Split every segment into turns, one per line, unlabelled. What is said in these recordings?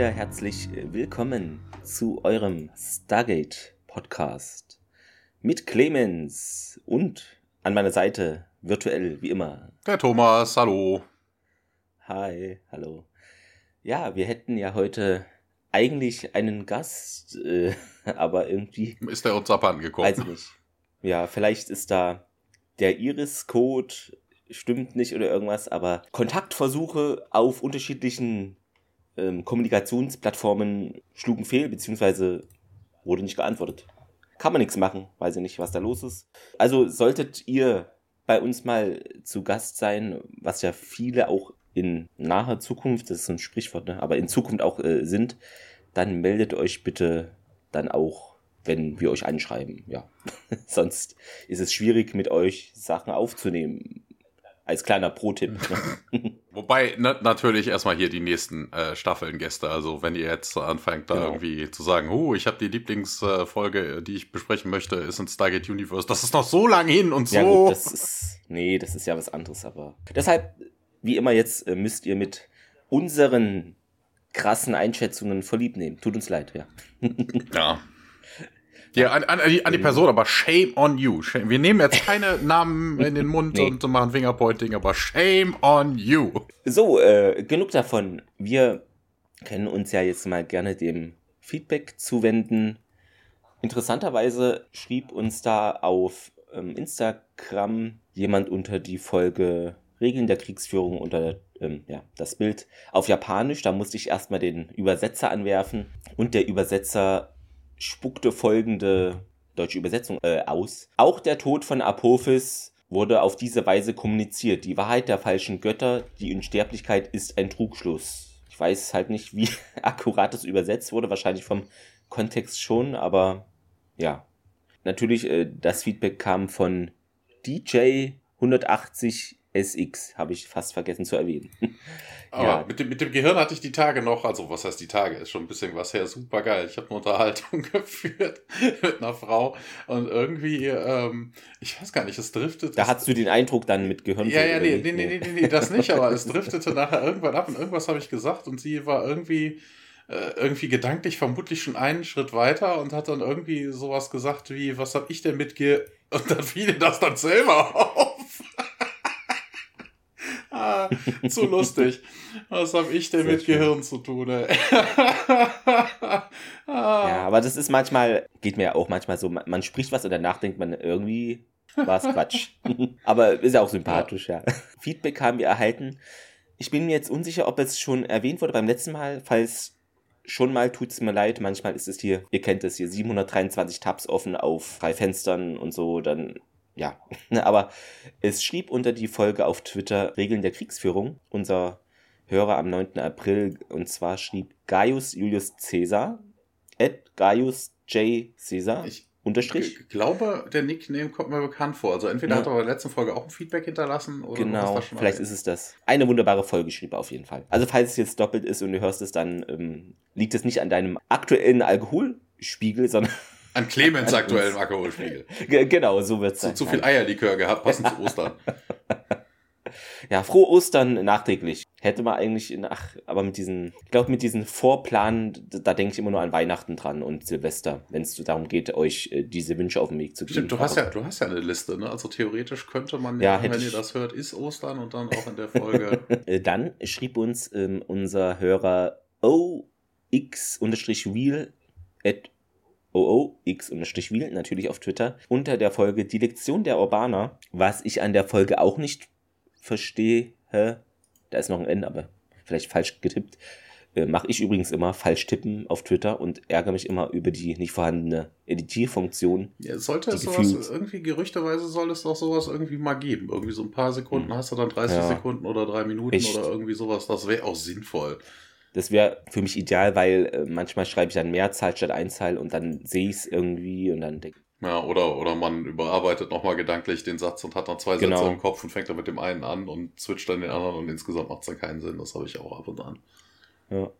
wieder herzlich willkommen zu eurem Stargate Podcast mit Clemens und an meiner Seite virtuell wie immer.
Der Thomas, hallo.
Hi, hallo. Ja, wir hätten ja heute eigentlich einen Gast, äh, aber irgendwie.
Ist der uns abhanden gekommen?
Weiß ich nicht. Ja, vielleicht ist da der Iris-Code stimmt nicht oder irgendwas, aber Kontaktversuche auf unterschiedlichen ähm, Kommunikationsplattformen schlugen fehl, beziehungsweise wurde nicht geantwortet. Kann man nichts machen, weiß ich nicht, was da los ist. Also solltet ihr bei uns mal zu Gast sein, was ja viele auch in naher Zukunft, das ist so ein Sprichwort, ne? aber in Zukunft auch äh, sind, dann meldet euch bitte dann auch, wenn wir euch anschreiben. Ja, sonst ist es schwierig, mit euch Sachen aufzunehmen als kleiner Pro-Tipp.
Ne? Wobei na, natürlich erstmal hier die nächsten äh, Staffeln Gäste. Also wenn ihr jetzt anfängt, da genau. irgendwie zu sagen, oh, ich habe die Lieblingsfolge, äh, die ich besprechen möchte, ist in Stargate Universe. Das ist noch so lang hin und so. Ja, gut,
das ist, nee, das ist ja was anderes. Aber deshalb, wie immer jetzt, äh, müsst ihr mit unseren krassen Einschätzungen verliebt nehmen. Tut uns leid, ja.
ja. Ja, an, an, die, an die Person, aber shame on you. Shame. Wir nehmen jetzt keine Namen in den Mund nee. und machen Fingerpointing, aber shame on you.
So, äh, genug davon. Wir können uns ja jetzt mal gerne dem Feedback zuwenden. Interessanterweise schrieb uns da auf ähm, Instagram jemand unter die Folge Regeln der Kriegsführung unter ähm, ja, das Bild auf Japanisch. Da musste ich erstmal den Übersetzer anwerfen und der Übersetzer spuckte folgende deutsche Übersetzung äh, aus. Auch der Tod von Apophis wurde auf diese Weise kommuniziert. Die Wahrheit der falschen Götter, die Unsterblichkeit ist ein Trugschluss. Ich weiß halt nicht, wie akkurat das übersetzt wurde, wahrscheinlich vom Kontext schon, aber ja. Natürlich, äh, das Feedback kam von DJ 180 SX, habe ich fast vergessen zu erwähnen.
Aber ja. mit, dem, mit dem Gehirn hatte ich die Tage noch, also was heißt die Tage, ist schon ein bisschen was her, super geil. Ich habe eine Unterhaltung geführt mit einer Frau und irgendwie, ähm, ich weiß gar nicht, es driftete.
Da hattest du den Eindruck dann mit Gehirn.
Ja, ja, nee, nee, nee, nee, nee, nee, das nicht, aber es driftete nachher irgendwann ab und irgendwas habe ich gesagt und sie war irgendwie äh, irgendwie gedanklich vermutlich schon einen Schritt weiter und hat dann irgendwie sowas gesagt wie, was habe ich denn mit ge... Und dann fiel das dann selber auf. Ah, zu lustig. Was habe ich denn Sehr mit schön. Gehirn zu tun? Ey?
ja, aber das ist manchmal, geht mir ja auch manchmal so, man, man spricht was und danach denkt man irgendwie, war es Quatsch. aber ist ja auch sympathisch, ja. ja. Feedback haben wir erhalten. Ich bin mir jetzt unsicher, ob es schon erwähnt wurde beim letzten Mal. Falls schon mal, tut es mir leid. Manchmal ist es hier, ihr kennt es hier, 723 Tabs offen auf drei Fenstern und so. Dann ja, aber es schrieb unter die Folge auf Twitter Regeln der Kriegsführung unser Hörer am 9. April und zwar schrieb Gaius Julius Caesar at Gaius J. Caesar.
Ich Unterstrich? glaube, der Nickname kommt mir bekannt vor. Also entweder ja. hat er bei der letzten Folge auch ein Feedback hinterlassen oder
Genau, vielleicht ist es das. Eine wunderbare Folge schrieb er auf jeden Fall. Also falls es jetzt doppelt ist und du hörst es, dann ähm, liegt es nicht an deinem aktuellen Alkoholspiegel, sondern
an Clemens aktuellem Alkoholspiegel.
Genau, so wird es
sein. Zu, zu viel Eierlikör gehabt, passend zu Ostern.
Ja, frohe Ostern nachträglich. Hätte man eigentlich, in, ach, aber mit diesen, ich glaube, mit diesen Vorplanen, da denke ich immer nur an Weihnachten dran und Silvester, wenn es darum geht, euch äh, diese Wünsche auf den Weg zu geben.
Stimmt, du hast ja, du hast ja eine Liste, ne? Also theoretisch könnte man ja, wenn ihr das hört, ist Ostern und dann auch in der Folge.
Äh, dann schrieb uns ähm, unser Hörer OX-Wheel at OOX-Wheel, natürlich auf Twitter, unter der Folge Die Lektion der Urbaner, was ich an der Folge auch nicht verstehe. Da ist noch ein N, aber vielleicht falsch getippt. Äh, Mache ich übrigens immer falsch tippen auf Twitter und ärgere mich immer über die nicht vorhandene Editierfunktion.
Ja, sollte es sowas, irgendwie gerüchteweise soll es doch sowas irgendwie mal geben. Irgendwie so ein paar Sekunden hm. hast du dann 30 ja. Sekunden oder drei Minuten Echt? oder irgendwie sowas. Das wäre auch sinnvoll.
Das wäre für mich ideal, weil äh, manchmal schreibe ich dann Mehrzahl statt Einzahl und dann sehe ich es irgendwie und dann denke
ja, oder, oder man überarbeitet nochmal gedanklich den Satz und hat dann zwei genau. Sätze im Kopf und fängt dann mit dem einen an und switcht dann den anderen und insgesamt macht es dann keinen Sinn. Das habe ich auch ab und an.
Ja.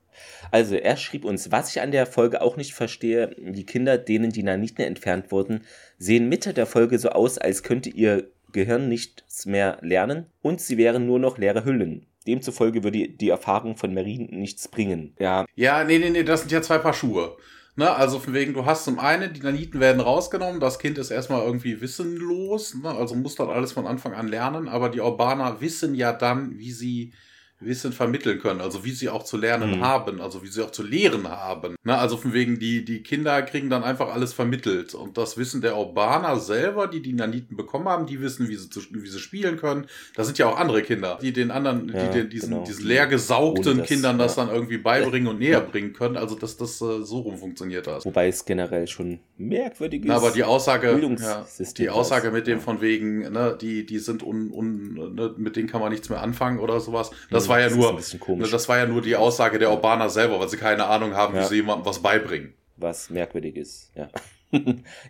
Also er schrieb uns, was ich an der Folge auch nicht verstehe, die Kinder, denen die Naniten entfernt wurden, sehen Mitte der Folge so aus, als könnte ihr Gehirn nichts mehr lernen und sie wären nur noch leere Hüllen. Demzufolge würde die Erfahrung von Marine nichts bringen. Ja.
Ja, nee, nee, nee, das sind ja zwei Paar Schuhe. Ne, also von wegen, du hast zum einen, die Naniten werden rausgenommen, das Kind ist erstmal irgendwie wissenlos, ne, also muss dann alles von Anfang an lernen, aber die Urbaner wissen ja dann, wie sie Wissen vermitteln können, also wie sie auch zu lernen mhm. haben, also wie sie auch zu lehren haben. Na, also von wegen, die, die Kinder kriegen dann einfach alles vermittelt. Und das Wissen der Urbaner selber, die die Naniten bekommen haben, die wissen, wie sie, zu, wie sie spielen können. Da sind ja auch andere Kinder, die den anderen, ja, die den, diesen, genau. diesen leer gesaugten das, Kindern das ja. dann irgendwie beibringen und näher bringen können. Also, dass das äh, so rum funktioniert hat.
Wobei es generell schon merkwürdig ist.
Na, aber die Aussage, ja, die Aussage mit dem von wegen, ne, die, die sind un, un, ne, mit denen kann man nichts mehr anfangen oder sowas. Das war ja das nur, das war ja nur die Aussage der Urbaner selber, weil sie keine Ahnung haben, ja. wie sie jemandem was beibringen.
Was merkwürdig ist, ja.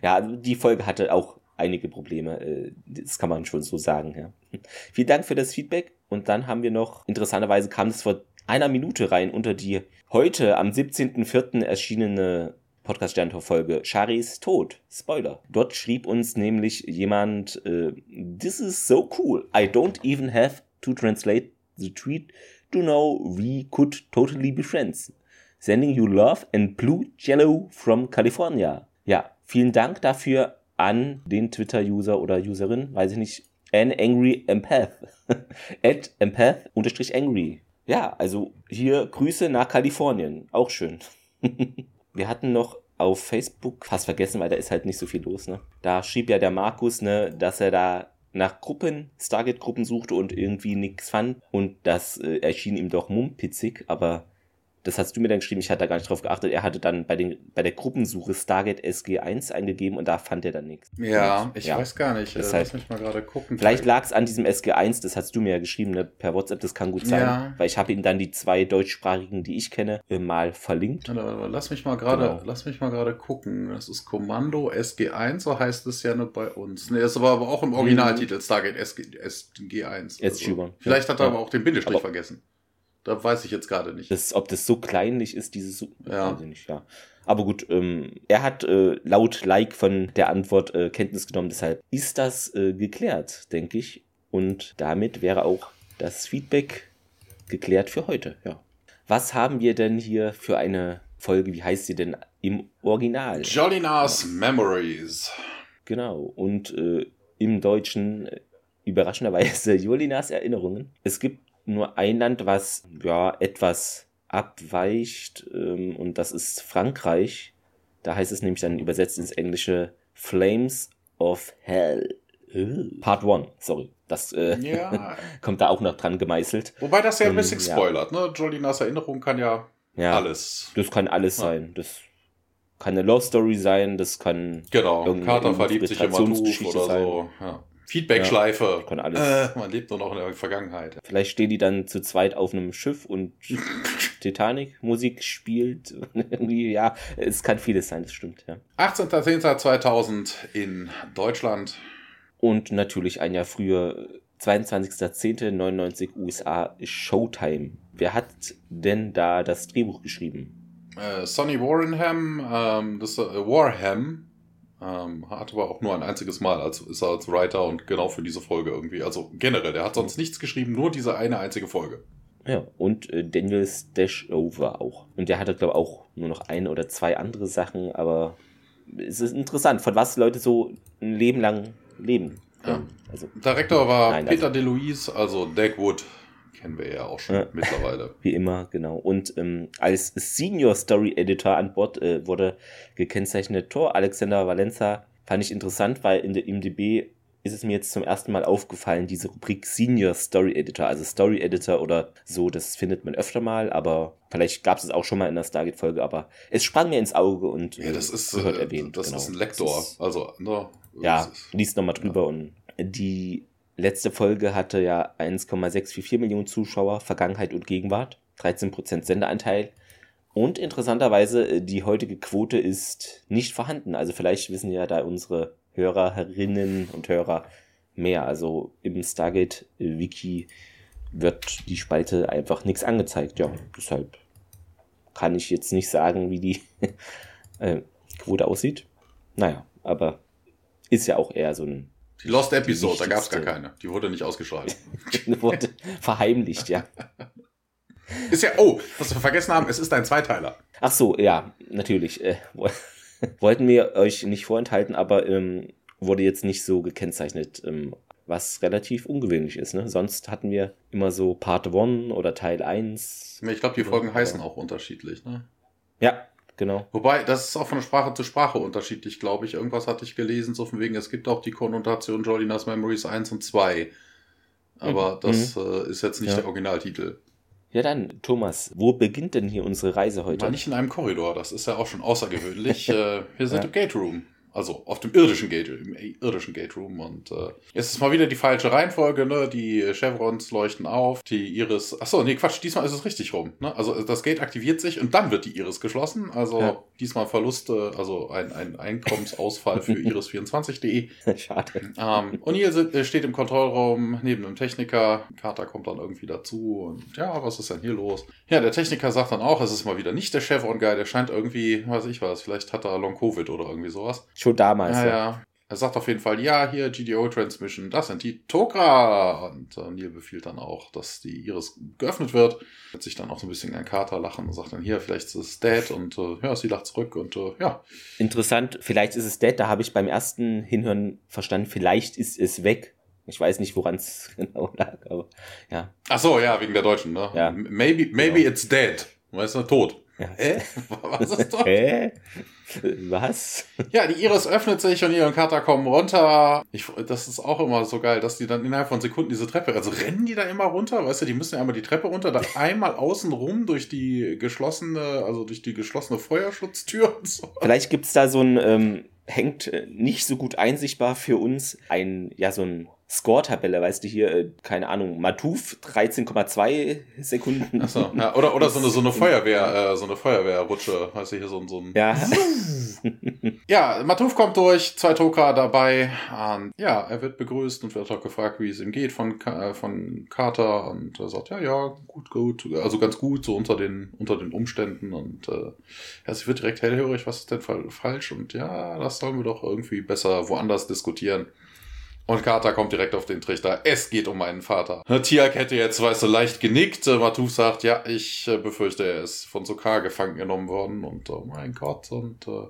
ja, also die Folge hatte auch einige Probleme. Äh, das kann man schon so sagen, ja. Vielen Dank für das Feedback. Und dann haben wir noch, interessanterweise kam es vor einer Minute rein unter die heute am 17.04. erschienene Podcast Sterntor Folge Charis Tod. Spoiler. Dort schrieb uns nämlich jemand, äh, This is so cool. I don't even have to translate the tweet to know we could totally be friends. Sending you love and blue jello from California. Ja, vielen Dank dafür an den Twitter-User oder Userin, weiß ich nicht, an angry empath. At empath unterstrich angry. Ja, also hier Grüße nach Kalifornien. Auch schön. Wir hatten noch auf Facebook fast vergessen, weil da ist halt nicht so viel los, ne? Da schrieb ja der Markus, ne, dass er da nach Gruppen, Stargate-Gruppen suchte und irgendwie nichts fand. Und das äh, erschien ihm doch mumpitzig, aber das hast du mir dann geschrieben, ich hatte da gar nicht drauf geachtet. Er hatte dann bei, den, bei der Gruppensuche Stargate SG1 eingegeben und da fand er dann nichts.
Ja, ich ja, weiß gar nicht.
Das heißt, Lass mich mal gerade gucken. Vielleicht lag es an diesem SG1, das hast du mir ja geschrieben, ne, per WhatsApp, das kann gut sein. Ja. Weil ich habe ihm dann die zwei deutschsprachigen, die ich kenne, äh, mal verlinkt.
Lass mich mal gerade, genau. lass mich mal gerade gucken. Das ist Kommando SG1, so heißt es ja nur bei uns. Ne, das war aber auch im Originaltitel mhm. Stargate SG, SG1. Also. Vielleicht hat er aber auch den Bindestrich aber vergessen. Da weiß ich jetzt gerade nicht.
Das, ob das so kleinlich ist, dieses. Ja. Weiß ich nicht, ja. Aber gut, ähm, er hat äh, laut Like von der Antwort äh, Kenntnis genommen, deshalb ist das äh, geklärt, denke ich. Und damit wäre auch das Feedback geklärt für heute, ja. Was haben wir denn hier für eine Folge? Wie heißt sie denn im Original?
Jolinas Memories.
Genau. Und äh, im Deutschen äh, überraschenderweise Jolinas Erinnerungen. Es gibt nur ein Land, was ja etwas abweicht, ähm, und das ist Frankreich. Da heißt es nämlich dann übersetzt ins Englische Flames of Hell. Part 1, sorry. Das äh, ja. kommt da auch noch dran gemeißelt.
Wobei das ja ein bisschen ähm, spoilert, ja. ne? Jolinas Erinnerung kann ja, ja, alles.
Das kann alles ja. sein. Das kann eine Love Story sein, das kann.
Genau, Carter verliebt sich in Matuf oder sein. so. Ja. Feedback-Schleife.
Ja, alles. Äh,
man lebt nur noch in der Vergangenheit.
Vielleicht stehen die dann zu zweit auf einem Schiff und Titanic-Musik spielt. Ja, es kann vieles sein, das stimmt, ja.
18.10.2000 in Deutschland.
Und natürlich ein Jahr früher, 22.10.99 USA, Showtime. Wer hat denn da das Drehbuch geschrieben?
Äh, Sonny Warrenham, ähm, das äh, Warham, ähm, hat aber auch nur ein einziges Mal als, ist er als Writer und genau für diese Folge irgendwie. Also generell, der hat sonst nichts geschrieben, nur diese eine einzige Folge.
Ja, und äh, Daniel Stashover auch. Und der hatte, glaube ich, auch nur noch ein oder zwei andere Sachen, aber es ist interessant, von was Leute so ein Leben lang leben.
Ja. Also, Direktor war nein, Peter also, DeLuise, also Dagwood kennen wir ja auch schon ja. mittlerweile.
Wie immer, genau. Und ähm, als Senior Story Editor an Bord äh, wurde gekennzeichnet Tor Alexander Valenza. Fand ich interessant, weil in der IMDb ist es mir jetzt zum ersten Mal aufgefallen, diese Rubrik Senior Story Editor, also Story Editor oder so, das findet man öfter mal, aber vielleicht gab es es auch schon mal in der Stargate-Folge, aber es sprang mir ins Auge und
ja, das ist, gehört äh, erwähnt. Das genau. ist ein Lektor, ist, also
ne, ja, liest nochmal drüber ja. und die Letzte Folge hatte ja 1,644 Millionen Zuschauer, Vergangenheit und Gegenwart, 13% Sendeanteil. Und interessanterweise, äh, die heutige Quote ist nicht vorhanden. Also vielleicht wissen ja da unsere Hörerinnen und Hörer mehr. Also im Stargate-Wiki wird die Spalte einfach nichts angezeigt. Ja, deshalb kann ich jetzt nicht sagen, wie die äh, Quote aussieht. Naja, aber ist ja auch eher so ein
Die Lost Episode, da gab es gar keine. Die wurde nicht ausgestrahlt.
Die wurde verheimlicht, ja.
Ist ja, oh, was wir vergessen haben, es ist ein Zweiteiler.
Ach so, ja, natürlich. Äh, wollten wir euch nicht vorenthalten, aber ähm, wurde jetzt nicht so gekennzeichnet, ähm, was relativ ungewöhnlich ist. Ne? Sonst hatten wir immer so Part 1 oder Teil 1.
Ich glaube, die Folgen ja. heißen auch unterschiedlich. Ne?
Ja, genau.
Wobei, das ist auch von Sprache zu Sprache unterschiedlich, glaube ich. Irgendwas hatte ich gelesen, so von wegen, es gibt auch die Konnotation Jolinas Memories 1 und 2. Aber mhm. das mhm. äh, ist jetzt nicht ja. der Originaltitel.
Ja dann, Thomas, wo beginnt denn hier unsere Reise heute?
Mal nicht in einem Korridor, das ist ja auch schon außergewöhnlich. äh, wir sind ja. im Gate Room. Also auf dem irdischen Gate, im irdischen Gate Room. Und äh, jetzt ist mal wieder die falsche Reihenfolge, ne? Die Chevrons leuchten auf, die Iris. Achso, nee, Quatsch, diesmal ist es richtig rum. Ne? Also das Gate aktiviert sich und dann wird die Iris geschlossen. Also ja. diesmal Verluste, also ein, ein Einkommensausfall für iris24.de. Schade. Ähm, O'Neill äh, steht im Kontrollraum neben einem Techniker. Carter kommt dann irgendwie dazu und ja, was ist denn hier los? Ja, der Techniker sagt dann auch, es ist mal wieder nicht der Chevron-Guy, der scheint irgendwie, weiß ich was, vielleicht hat er Long-Covid oder irgendwie sowas.
Schon damals.
Ja, ja. Er sagt auf jeden Fall, ja, hier GDO Transmission, das sind die Tokra. Und äh, Neil befiehlt dann auch, dass die Iris geöffnet wird. Wird sich dann auch so ein bisschen ein Kater lachen und sagt dann, hier, vielleicht ist es Dad. Und äh, ja, sie lacht zurück und äh, ja.
Interessant, vielleicht ist es Dad. Da habe ich beim ersten Hinhören verstanden, vielleicht ist es weg. Ich weiß nicht, woran es genau lag, aber ja.
Ach so, ja, wegen der Deutschen, ne? Ja. Maybe, maybe ja. it's dead. Weißt du, tot. Was ist das? Hä? Was? Ja, die Iris öffnet sich und ihr und Kata kommen runter. Ich, das ist auch immer so geil, dass die dann innerhalb von Sekunden diese Treppe, also rennen die da immer runter, weißt du, die müssen ja einmal die Treppe runter, dann einmal außen rum durch die geschlossene, also durch die geschlossene Feuerschutztür und so.
Vielleicht gibt es da so ein, ähm, hängt äh, nicht so gut einsichtbar für uns, ein, ja, so ein Score-Tabelle, weißt du, hier, äh, keine Ahnung, Matuf 13,2 Sekunden.
Achso, ja, oder, oder so eine, so eine Feuerwehr, äh, so eine Feuerwehrrutsche, weißt du, hier so, so ein.
Ja.
ja, Matuf kommt durch, zwei Toka dabei. Und ja, er wird begrüßt und wird auch gefragt, wie es ihm geht von, äh, von Carter. Und er sagt, ja, ja, gut, gut, also ganz gut, so unter den, unter den Umständen. Und äh, ja, sie wird direkt hellhörig, was ist denn falsch? Und ja, das sollen wir doch irgendwie besser woanders diskutieren. Und Carter kommt direkt auf den Trichter. Es geht um meinen Vater. Tiak hätte jetzt, weißt du, leicht genickt. Matuf sagt, ja, ich äh, befürchte, er ist von Sokar gefangen genommen worden. Und oh mein Gott. Und äh,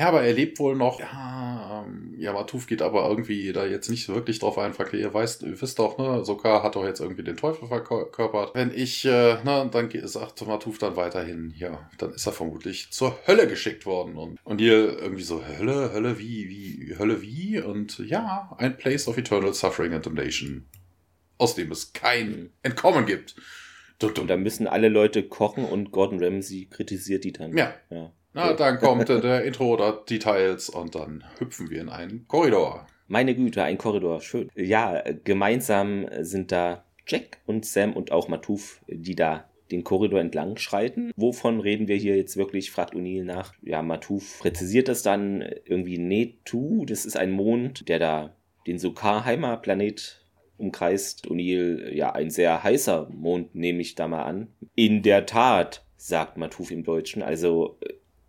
ja, aber er lebt wohl noch. Ja, ähm, ja, Matuf geht aber irgendwie da jetzt nicht wirklich drauf ein. Fragt, ihr weißt, ihr wisst doch, ne, Sokar hat doch jetzt irgendwie den Teufel verkörpert. Wenn ich, äh, ne, dann sagt Matuf dann weiterhin, ja, dann ist er vermutlich zur Hölle geschickt worden. Und, und hier irgendwie so, Hölle, Hölle, wie, wie, Hölle, wie? Und ja, ein Place of Eternal Suffering and Damnation. Aus dem es kein Entkommen gibt.
Und da müssen alle Leute kochen und Gordon Ramsay kritisiert die dann.
Ja. ja. Na, dann kommt der Intro oder Details und dann hüpfen wir in einen Korridor.
Meine Güte, ein Korridor, schön. Ja, gemeinsam sind da Jack und Sam und auch Matuf, die da den Korridor entlang schreiten. Wovon reden wir hier jetzt wirklich, fragt O'Neill nach. Ja, Matuf präzisiert das dann irgendwie Netu, das ist ein Mond, der da den Sokar-Heimer Planet umkreist. O'Neill, ja, ein sehr heißer Mond, nehme ich da mal an. In der Tat, sagt Matuf im Deutschen. Also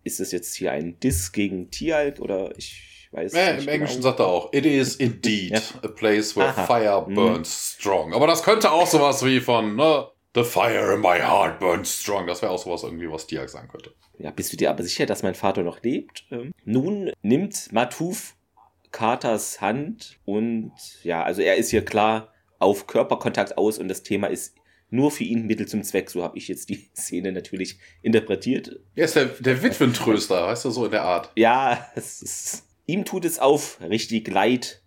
ist das jetzt hier ein Diss gegen Tialk oder ich weiß
ja, nicht. Im Englischen genau. sagt er auch, it is indeed ja. a place where Aha. fire mhm. burns mhm. strong. Aber das könnte auch sowas wie von, ne, The fire in my heart burns strong. Das wäre auch sowas irgendwie, was Tialk sagen könnte.
Ja, bist du dir aber sicher, dass mein Vater noch lebt? Ähm, nun nimmt Matuf Carters Hand und ja, also er ist hier klar auf Körperkontakt aus und das Thema ist nur für ihn Mittel zum Zweck. So habe ich jetzt die Szene natürlich interpretiert.
Er ist der, der Witwentröster, weißt du, so in der Art.
Ja, ist, ihm tut es auf richtig leid.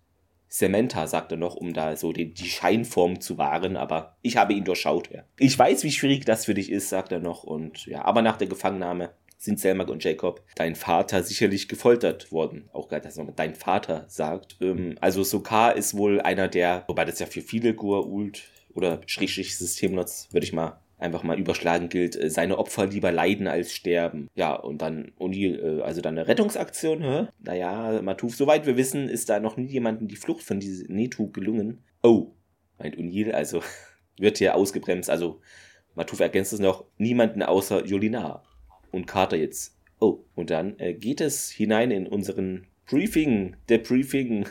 Samantha, sagt er noch, um da so die, die Scheinform zu wahren, aber ich habe ihn durchschaut. Ja. Ich weiß, wie schwierig das für dich ist, sagt er noch. Und ja, aber nach der Gefangennahme sind Selma und Jacob dein Vater sicherlich gefoltert worden. Auch gerade, dass man dein Vater sagt. Ähm, also Sokar ist wohl einer der, wobei das ja für viele Goa'uld oder Schrägstrich Systemnutz, würde ich mal einfach mal überschlagen gilt, äh, seine Opfer lieber leiden als sterben. Ja, und dann O'Neill, äh, also dann eine Rettungsaktion, hä? Naja, Matuf, soweit wir wissen, ist da noch nie jemandem die Flucht von diesem Netu gelungen. Oh, meint O'Neill, also wird hier ausgebremst, also Matuf ergänzt es noch, niemanden außer Jolinar. Und Carter jetzt. Oh, und dann äh, geht es hinein in unseren Briefing, der Briefing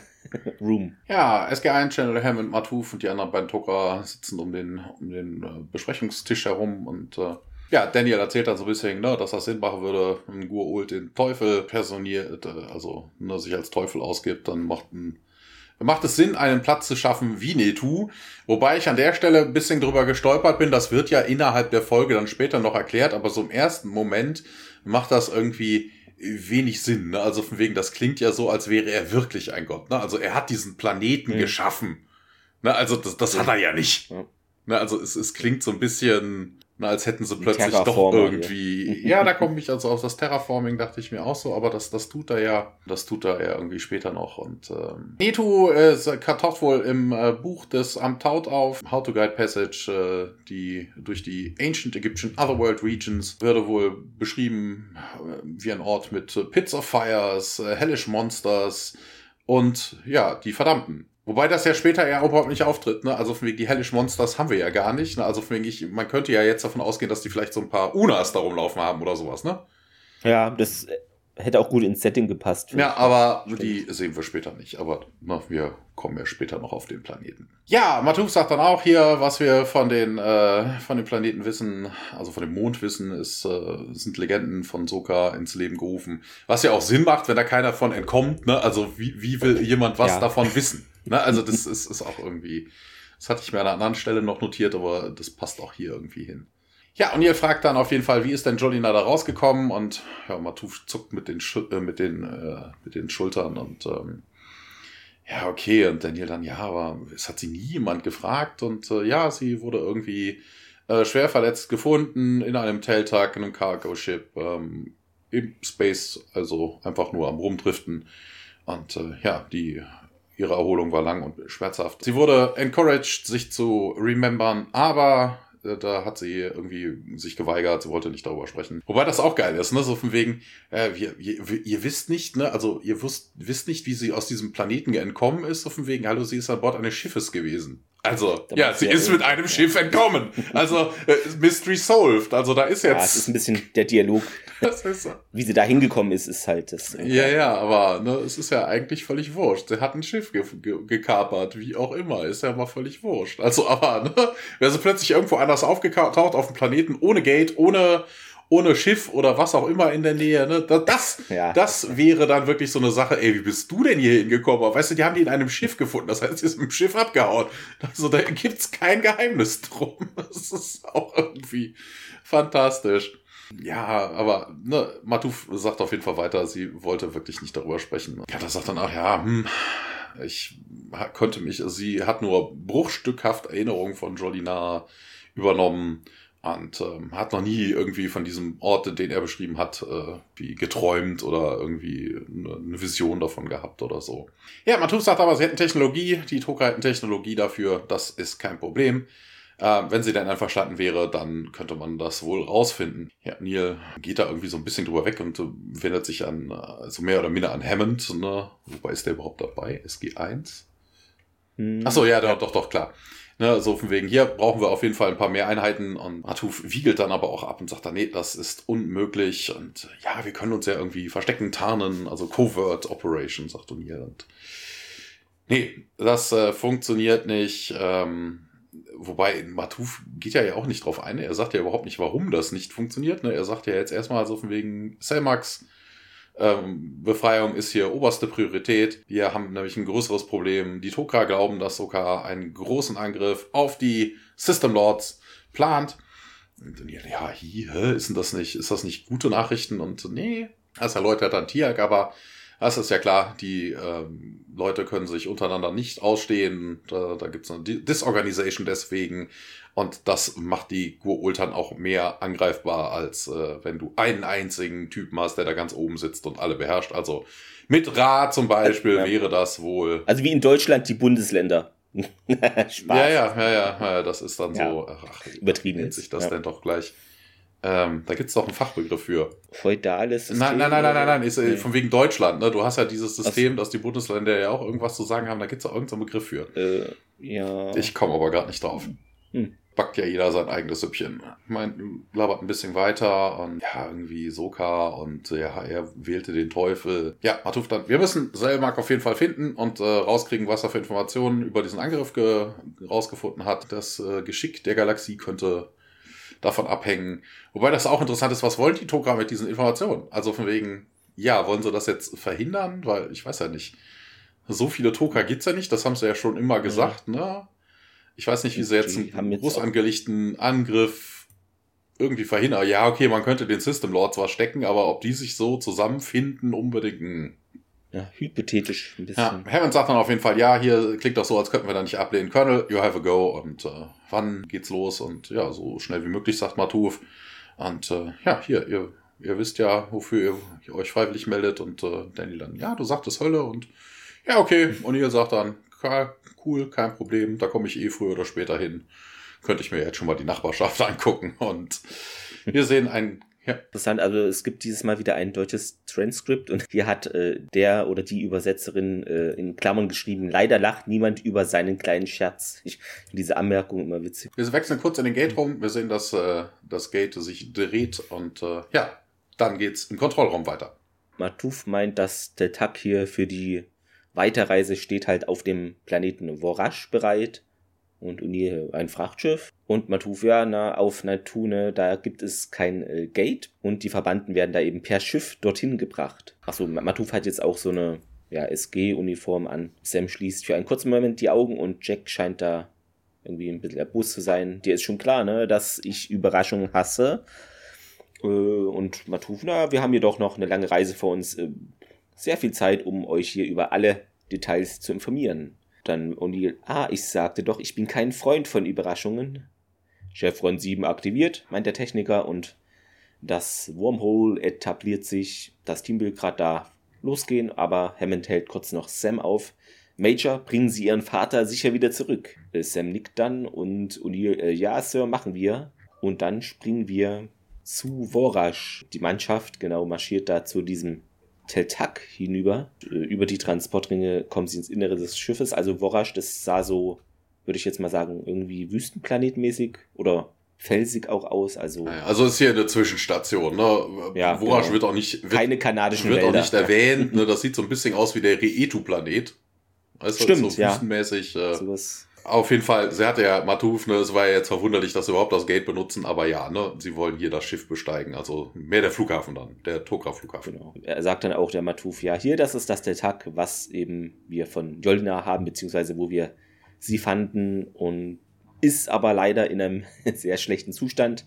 Room.
Ja, SG1, Channel Hammond, Matuf und die anderen beiden Tucker sitzen um den, um den äh, Besprechungstisch herum und äh, ja, Daniel erzählt dann so ein bisschen, ne, dass das Sinn machen würde, wenn Gur den Teufel personiert, äh, also ne, sich als Teufel ausgibt, dann macht ein macht es Sinn, einen Platz zu schaffen wie Netu. Wobei ich an der Stelle ein bisschen drüber gestolpert bin. Das wird ja innerhalb der Folge dann später noch erklärt, aber so im ersten Moment macht das irgendwie wenig Sinn. Ne? Also von wegen, das klingt ja so, als wäre er wirklich ein Gott. Ne? Also er hat diesen Planeten mhm. geschaffen. Ne? Also das, das hat er ja nicht. Ne? Also es, es klingt so ein bisschen na, als hätten sie plötzlich doch irgendwie. Ja, da komme ich also auf das Terraforming, dachte ich mir auch so, aber das, das tut er ja, das tut er ja irgendwie später noch. Und ähm, Netu äh, wohl im äh, Buch des Amtaut auf, How to Guide Passage, äh, die durch die Ancient Egyptian Otherworld Regions würde wohl beschrieben äh, wie ein Ort mit äh, Pits of Fires, äh, Hellish Monsters und ja, die Verdammten. Wobei das ja später ja überhaupt nicht auftritt, ne? Also von wegen die Hellish Monsters haben wir ja gar nicht, ne? Also von wegen ich, man könnte ja jetzt davon ausgehen, dass die vielleicht so ein paar Unas da rumlaufen haben oder sowas, ne?
Ja, das hätte auch gut ins Setting gepasst.
Ja, aber Stimmt. die sehen wir später nicht. Aber na, wir kommen ja später noch auf den Planeten. Ja, Matuf sagt dann auch hier, was wir von den, äh, von den Planeten wissen, also von dem Mond wissen, ist, äh, sind Legenden von Soka ins Leben gerufen. Was ja auch Sinn macht, wenn da keiner von entkommt. Ne? Also wie, wie will jemand was ja. davon wissen? Ne? Also das ist, ist auch irgendwie, das hatte ich mir an einer anderen Stelle noch notiert, aber das passt auch hier irgendwie hin. Ja, und ihr fragt dann auf jeden Fall, wie ist denn Jolina da rausgekommen? Und ja, Matuf zuckt mit den, Schu äh, mit den, äh, mit den Schultern und ähm, ja, okay. Und Daniel dann, ja, aber es hat sie nie jemand gefragt. Und äh, ja, sie wurde irgendwie äh, schwer verletzt gefunden in einem Tailtag, in einem Cargo-Ship, ähm, im Space, also einfach nur am Rumdriften. Und äh, ja, die ihre Erholung war lang und schmerzhaft. Sie wurde encouraged, sich zu remembern, aber äh, da hat sie irgendwie sich geweigert, sie wollte nicht darüber sprechen. Wobei das auch geil ist, ne? So von wegen, äh, ihr, ihr, ihr wisst nicht, ne? Also ihr wusst, wisst nicht, wie sie aus diesem Planeten entkommen ist, so von wegen, hallo, sie ist an Bord eines Schiffes gewesen. Also, da ja, sie ist mit einem Schiff entkommen. Also, äh, Mystery solved. Also, da ist jetzt. Ja,
es ist ein bisschen der Dialog. Das ist so. Wie sie da hingekommen ist, ist halt das.
Äh, ja, ja, aber ne, es ist ja eigentlich völlig wurscht. Sie hat ein Schiff ge ge gekapert, wie auch immer. Ist ja mal völlig wurscht. Also, aber, ne, wäre sie plötzlich irgendwo anders aufgetaucht auf dem Planeten, ohne Gate, ohne, ohne Schiff oder was auch immer in der Nähe. Ne? Das, ja. das wäre dann wirklich so eine Sache, ey, wie bist du denn hier hingekommen? Weißt du, die haben die in einem Schiff gefunden, das heißt, sie ist mit dem Schiff abgehauen. Also da gibt's kein Geheimnis drum. Das ist auch irgendwie fantastisch. Ja, aber ne, Matuf sagt auf jeden Fall weiter, sie wollte wirklich nicht darüber sprechen. Ja, da sagt dann auch, ja, hm, ich konnte mich, sie hat nur bruchstückhaft Erinnerungen von Jolina übernommen und ähm, hat noch nie irgendwie von diesem Ort, den er beschrieben hat, äh, wie geträumt oder irgendwie eine Vision davon gehabt oder so. Ja, Matuf sagt aber, sie hätten Technologie, die Toka hätten Technologie dafür, das ist kein Problem. Äh, wenn sie denn einverstanden wäre, dann könnte man das wohl rausfinden. Ja, Neil geht da irgendwie so ein bisschen drüber weg und wendet sich an, also mehr oder minder an Hammond, ne? Wobei ist der überhaupt dabei? SG1? Hm. Achso, ja, doch, doch, doch, klar. Ne, so von wegen, hier brauchen wir auf jeden Fall ein paar mehr Einheiten. Und Atuf wiegelt dann aber auch ab und sagt dann, nee, das ist unmöglich. Und ja, wir können uns ja irgendwie verstecken, tarnen, also Covert Operation, sagt O'Neill. Und nee, das äh, funktioniert nicht, ähm, wobei Matuf geht ja, auch nicht drauf ein, er sagt ja überhaupt nicht, warum das nicht funktioniert, ne? er sagt ja jetzt erstmal so von wegen Selmax, ähm, Befreiung ist hier oberste Priorität. Wir haben nämlich ein größeres Problem. Die Toka glauben, dass Soka einen großen Angriff auf die System Lords plant. Und dann, ja, hier, ist denn das nicht, ist das nicht gute Nachrichten? Und nee, das erläutert dann Tiag, aber das ist ja klar, die ähm, Leute können sich untereinander nicht ausstehen. Da, da gibt es eine Disorganisation deswegen. Und das macht die Gur-Ultern auch mehr angreifbar, als äh, wenn du einen einzigen Typen hast, der da ganz oben sitzt und alle beherrscht. Also mit Ra zum Beispiel ja. wäre das wohl.
Also wie in Deutschland die Bundesländer.
Spaß. Ja, ja, ja, ja, ja, das ist dann ja. so. Ach,
Übertrieben
nennt sich das ja. denn doch gleich. Ähm, da gibt es doch einen Fachbegriff für.
Feudales
System. Nein, nein, nein, nein, nein, nein. Ist, nee. von wegen Deutschland. Ne? Du hast ja dieses System, also, dass die Bundesländer ja auch irgendwas zu sagen haben. Da gibt es auch irgendeinen Begriff für.
Äh, ja.
Ich komme aber gerade nicht drauf. Hm. Backt ja jeder sein eigenes Süppchen. Mein, labert ein bisschen weiter und ja, irgendwie Soka und ja, er wählte den Teufel. Ja, Matuf dann, wir müssen Selmak auf jeden Fall finden und äh, rauskriegen, was er für Informationen über diesen Angriff rausgefunden hat. Das äh, Geschick der Galaxie könnte davon abhängen. Wobei das auch interessant ist, was wollen die Toka mit diesen Informationen? Also von wegen, ja, wollen sie das jetzt verhindern? Weil ich weiß ja nicht. So viele Toka gibt's ja nicht, das haben sie ja schon immer gesagt, ne? Ich weiß nicht, wie sie jetzt einen groß angelegten Angriff irgendwie verhindern. Ja, okay, man könnte den System Lord zwar stecken, aber ob die sich so zusammenfinden, unbedingt. Hm.
Ja, hypothetisch ein
bisschen. Ja, Hammond sagt dann auf jeden Fall, ja, hier klingt doch so, als könnten wir da nicht ablehnen. Colonel, you have a go. Und äh, wann geht's los? Und ja, so schnell wie möglich, sagt Matuf. Und äh, ja, hier, ihr, ihr wisst ja, wofür ihr euch freiwillig meldet. Und äh, Danny dann, ja, du sagtest Hölle. Und ja, okay. Und ihr sagt dann, cool, kein Problem, da komme ich eh früher oder später hin. Könnte ich mir jetzt schon mal die Nachbarschaft angucken. Und wir sehen ein
ja. Interessant, also es gibt dieses Mal wieder ein deutsches Transkript und hier hat äh, der oder die Übersetzerin äh, in Klammern geschrieben, leider lacht niemand über seinen kleinen Scherz. Ich finde diese Anmerkung immer witzig.
Wir wechseln kurz in den Gate rum, wir sehen, dass äh, das Gate sich dreht und äh, ja, dann geht's im Kontrollraum weiter.
Matuf meint, dass der Tag hier für die Weiterreise steht halt auf dem Planeten Vorash bereit und Uni ein Frachtschiff. Und Matuvia na, auf Natune, da gibt es kein äh, Gate und die Verbanden werden da eben per Schiff dorthin gebracht. Achso, Matuf hat jetzt auch so eine ja, SG-Uniform an. Sam schließt für einen kurzen Moment die Augen und Jack scheint da irgendwie ein bisschen erbost zu sein. Dir ist schon klar, ne, dass ich Überraschungen hasse. Äh, und Matuf, na, wir haben jedoch noch eine lange Reise vor uns. Äh, sehr viel Zeit, um euch hier über alle Details zu informieren. Dann O'Neill, ah, ich sagte doch, ich bin kein Freund von Überraschungen. Chevron 7 aktiviert, meint der Techniker, und das Wormhole etabliert sich. Das Team will gerade da losgehen, aber Hammond hält kurz noch Sam auf. Major, bringen Sie Ihren Vater sicher wieder zurück. Äh, Sam nickt dann und O'Neill, äh, ja, Sir, machen wir. Und dann springen wir zu Vorash. Die Mannschaft, genau, marschiert da zu diesem Teltak hinüber. Äh, über die Transportringe kommen sie ins Innere des Schiffes. Also Vorash, das sah so, würde ich jetzt mal sagen, irgendwie wüstenplanetmäßig oder felsig auch aus. Also,
also ist hier eine Zwischenstation. Ne? Ja, Vorash genau. wird auch nicht wird,
keine kanadischen
wird
Wälder.
auch nicht erwähnt. Ne? Das sieht so ein bisschen aus wie der Reetu-Planet.
Weißt Stimmt,
so wüstenmäßig. Ja. Äh, so auf jeden Fall, sie hatte ja Matuf, ne, es war ja jetzt verwunderlich, dass sie überhaupt das Gate benutzen, aber ja, ne, sie wollen hier das Schiff besteigen, also mehr der Flughafen dann, der Tokra-Flughafen.
Genau. Er sagt dann auch der Matuf, ja, hier, das ist das Deltak, was eben wir von Jolina haben, beziehungsweise wo wir sie fanden und ist aber leider in einem sehr schlechten Zustand.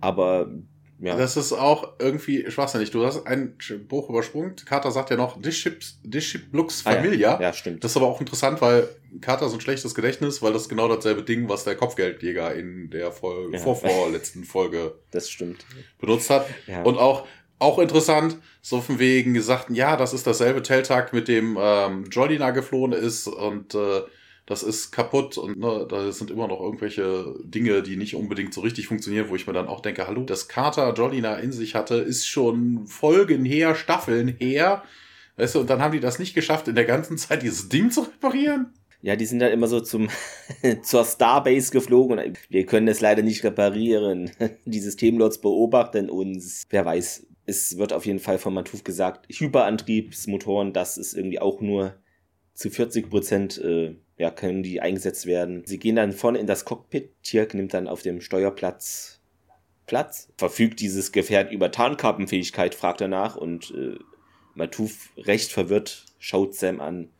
Aber
ja. Das ist auch irgendwie schwachsinnig. Du hast einen Buch übersprungen. Carter sagt ja noch, this ship, this ship looks familiar.
Ah, ja. ja. stimmt.
Das ist aber auch interessant, weil Carter so ein schlechtes Gedächtnis, weil das ist genau dasselbe Ding, was der Kopfgeldjäger in der Folge, ja. vorvorletzten Folge
das stimmt.
benutzt hat. Ja. Und auch, auch interessant, so von wegen gesagt, ja, das ist dasselbe Telltag, mit dem ähm, Jolina geflohen ist und äh, das ist kaputt und ne, da sind immer noch irgendwelche Dinge, die nicht unbedingt so richtig funktionieren, wo ich mir dann auch denke, hallo, das Carter Jolina in sich hatte, ist schon Folgen her, Staffeln her. Weißt du, und dann haben die das nicht geschafft, in der ganzen Zeit dieses Ding zu reparieren.
Ja, die sind dann immer so zum zur Starbase geflogen wir können es leider nicht reparieren. Die Systemlots beobachten uns. Wer weiß, es wird auf jeden Fall von Matuf gesagt, Hyperantriebsmotoren, das ist irgendwie auch nur zu 40 Prozent äh, ja, können die eingesetzt werden. Sie gehen dann vorne in das Cockpit. Tirk nimmt dann auf dem Steuerplatz Platz. Verfügt dieses Gefährt über Tarnkappenfähigkeit, fragt er nach und äh, Matuf recht verwirrt schaut Sam an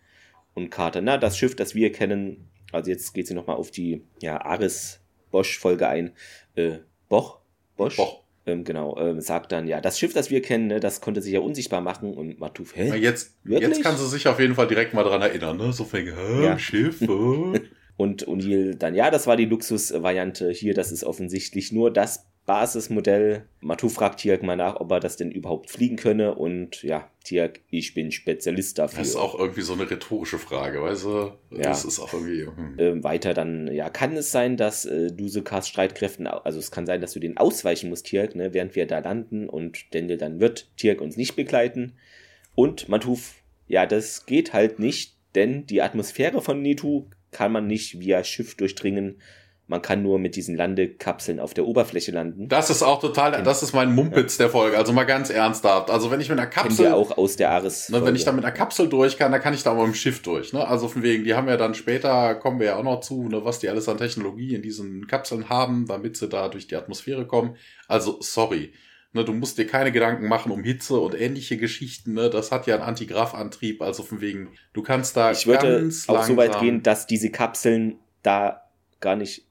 und Carter. Na, das Schiff, das wir kennen, also jetzt geht sie nochmal auf die ja, Aris Bosch Folge ein. Äh, Boch? Bosch? Boch ähm, genau, ähm, sagt dann, ja, das Schiff, das wir kennen, ne, das konnte sich ja unsichtbar machen und Matuf, hä?
Jetzt, jetzt kann sie sich auf jeden Fall direkt mal dran erinnern, ne? So fängt, hä, ja. Schiff, oh.
Und O'Neill dann, ja, das war die Luxusvariante hier, das ist offensichtlich nur das Basismodell. Matu fragt Tiak mal nach, ob er das denn überhaupt fliegen könne. Und ja, Tiak, ich bin Spezialist dafür.
Das ist auch irgendwie so eine rhetorische Frage, weißt du? Das ja. ist auch irgendwie.
Hm. Äh, weiter dann, ja, kann es sein, dass äh, Dusekas Streitkräften, also es kann sein, dass du den ausweichen musst, Tiak, ne, während wir da landen und Daniel dann wird Tiak uns nicht begleiten. Und Matuf, ja, das geht halt nicht, denn die Atmosphäre von Netu kann man nicht via Schiff durchdringen man kann nur mit diesen Landekapseln auf der Oberfläche landen.
Das ist auch total, das ist mein Mumpitz der Folge. Also mal ganz ernsthaft. Also wenn ich mit einer Kapsel.
Auch aus der Ares.
Ne, wenn ich da mit einer Kapsel durch kann, dann kann ich da auch mit dem Schiff durch. Ne? Also von wegen, die haben ja dann später, kommen wir ja auch noch zu, ne, was die alles an Technologie in diesen Kapseln haben, damit sie da durch die Atmosphäre kommen. Also sorry. Ne, du musst dir keine Gedanken machen um Hitze und ähnliche Geschichten. Ne? Das hat ja einen Antigraphantrieb. Also von wegen, du kannst da
Ich würde auch so weit gehen, dass diese Kapseln da gar nicht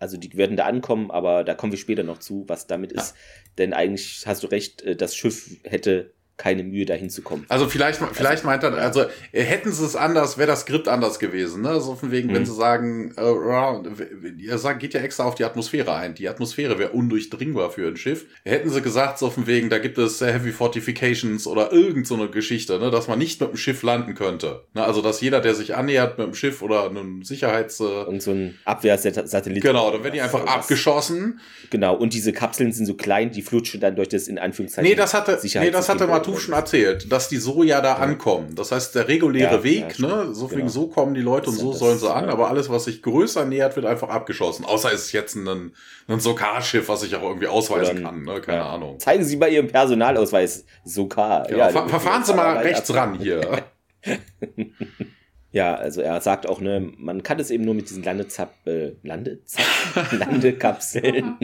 also die werden da ankommen, aber da kommen wir später noch zu, was damit ist. Ja. Denn eigentlich hast du recht, äh, das Schiff hätte keine Mühe, dahin zu kommen.
Also vielleicht, vielleicht meint er, also äh, hätten sie es anders, wäre das Skript anders gewesen. Ne? So von wegen, mhm. wenn sie sagen, äh, er sagt, geht ja extra auf die Atmosphäre ein. Die Atmosphäre wäre undurchdringbar für ein Schiff. Hätten sie gesagt, so von wegen, da gibt es Heavy Fortifications oder irgend so eine Geschichte, ne? dass man nicht mit dem Schiff landen könnte. Ne? Also dass jeder, der sich annähert mit dem Schiff oder einem Sicherheits... Äh,
und so ein Abwehrsatellit.
Genau, dann werden die einfach abgeschossen.
Genau, und diese Kapseln sind so klein, die flutschen dann durch das in Anführungszeichen
Nee, das hatte, nee, das hatte Matuf schon erzählt, dass die so ja da ja. ankommen. Das heißt, der reguläre ja, Weg, ja, ne, so genau. so kommen die Leute und so sollen sie an, aber alles, was sich größer nähert, wird einfach abgeschossen. Außer es ist jetzt ein, ein Sokar-Schiff, was ich auch irgendwie ausweisen Dann, kann, ne? keine Ahnung.
Zeigen Sie mal Ihren Personalausweis, Sokar.
Ja, ver verfahren Sie mal rechts ran hier.
Ja, also er sagt auch, ne, man kann es eben nur mit diesen Landezap äh, Landezap Landekapseln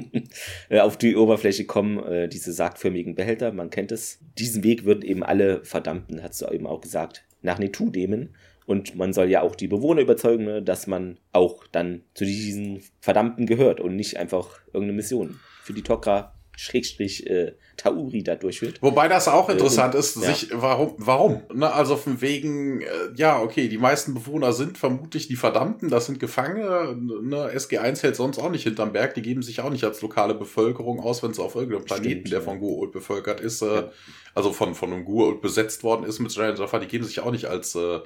äh, auf die Oberfläche kommen, äh, diese sargförmigen Behälter, man kennt es. Diesen Weg würden eben alle verdammten, hast du eben auch gesagt, nach Netu nehmen. Und man soll ja auch die Bewohner überzeugen, ne, dass man auch dann zu diesen Verdammten gehört und nicht einfach irgendeine Mission für die Tokra Schrägstrich äh, Tauri da durchführt.
Wobei das auch interessant äh, ist, ja. sich, warum, warum? Ne, also von wegen, äh, ja, okay, die meisten Bewohner sind vermutlich die Verdammten, das sind Gefangene. Ne, SG1 hält sonst auch nicht hinterm Berg, die geben sich auch nicht als lokale Bevölkerung aus, wenn es auf irgendeinem Planeten, Stimmt, der ja. von Gua'uld bevölkert ist, äh, ja. also von, von einem Gua'uld besetzt worden ist mit Jaffa, die geben sich auch nicht als äh,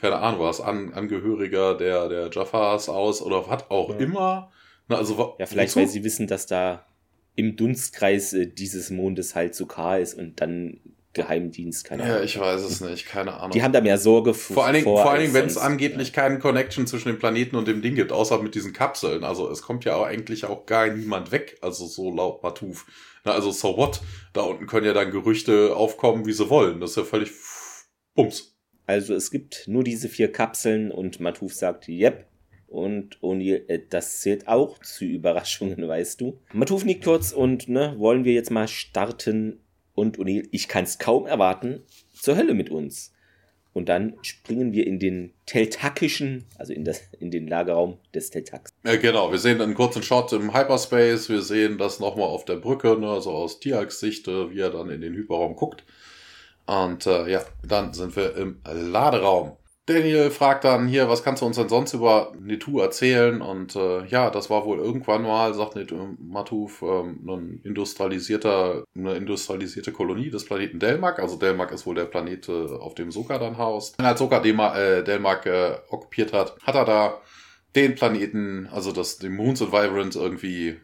keine Ahnung was, An Angehöriger der, der Jaffas aus oder was auch immer.
Na, also, ja, vielleicht, wozu? weil sie wissen, dass da im Dunstkreis äh, dieses Mondes halt so K ist und dann Geheimdienst,
keine Ahnung. Ja, ich weiß es nicht, keine Ahnung.
Die haben da mehr Sorge
vor. Vor allen Dingen, vor allen Dingen wenn es angeblich ja. keinen Connection zwischen dem Planeten und dem Ding gibt, außer mit diesen Kapseln. Also es kommt ja auch eigentlich auch gar niemand weg, also so laut Matuf. Na, also so what? Da unten können ja dann Gerüchte aufkommen, wie sie wollen. Das ist ja völlig Bums.
Also es gibt nur diese vier Kapseln und Matuf sagt, yep, und O'Neill, äh, das zählt auch zu Überraschungen, weißt du. Matuf nickt kurz und, ne, wollen wir jetzt mal starten? Und O'Neill, ich kann's kaum erwarten, zur Hölle mit uns. Und dann springen wir in den Teltakischen, also in, das, in den Lagerraum des Teltaks.
Ja, genau. Wir sehen einen kurzen Shot im Hyperspace. Wir sehen das nochmal auf der Brücke, ne, also aus Tiaks Sicht, äh, wie er dann in den Hyperraum guckt. Und äh, ja, dann sind wir im Laderaum. Daniel fragt dann hier, was kannst du uns denn sonst über Netu erzählen? Und äh, ja, das war wohl irgendwann mal, sagt Matuf, ähm, ein industrialisierter, eine industrialisierte Kolonie des Planeten Delmak. Also Delmak ist wohl der Planet, äh, auf dem Soka dann haust. Und als Soka äh, Delmak äh, okkupiert hat, hat er da den Planeten, also das, den Moons Environment irgendwie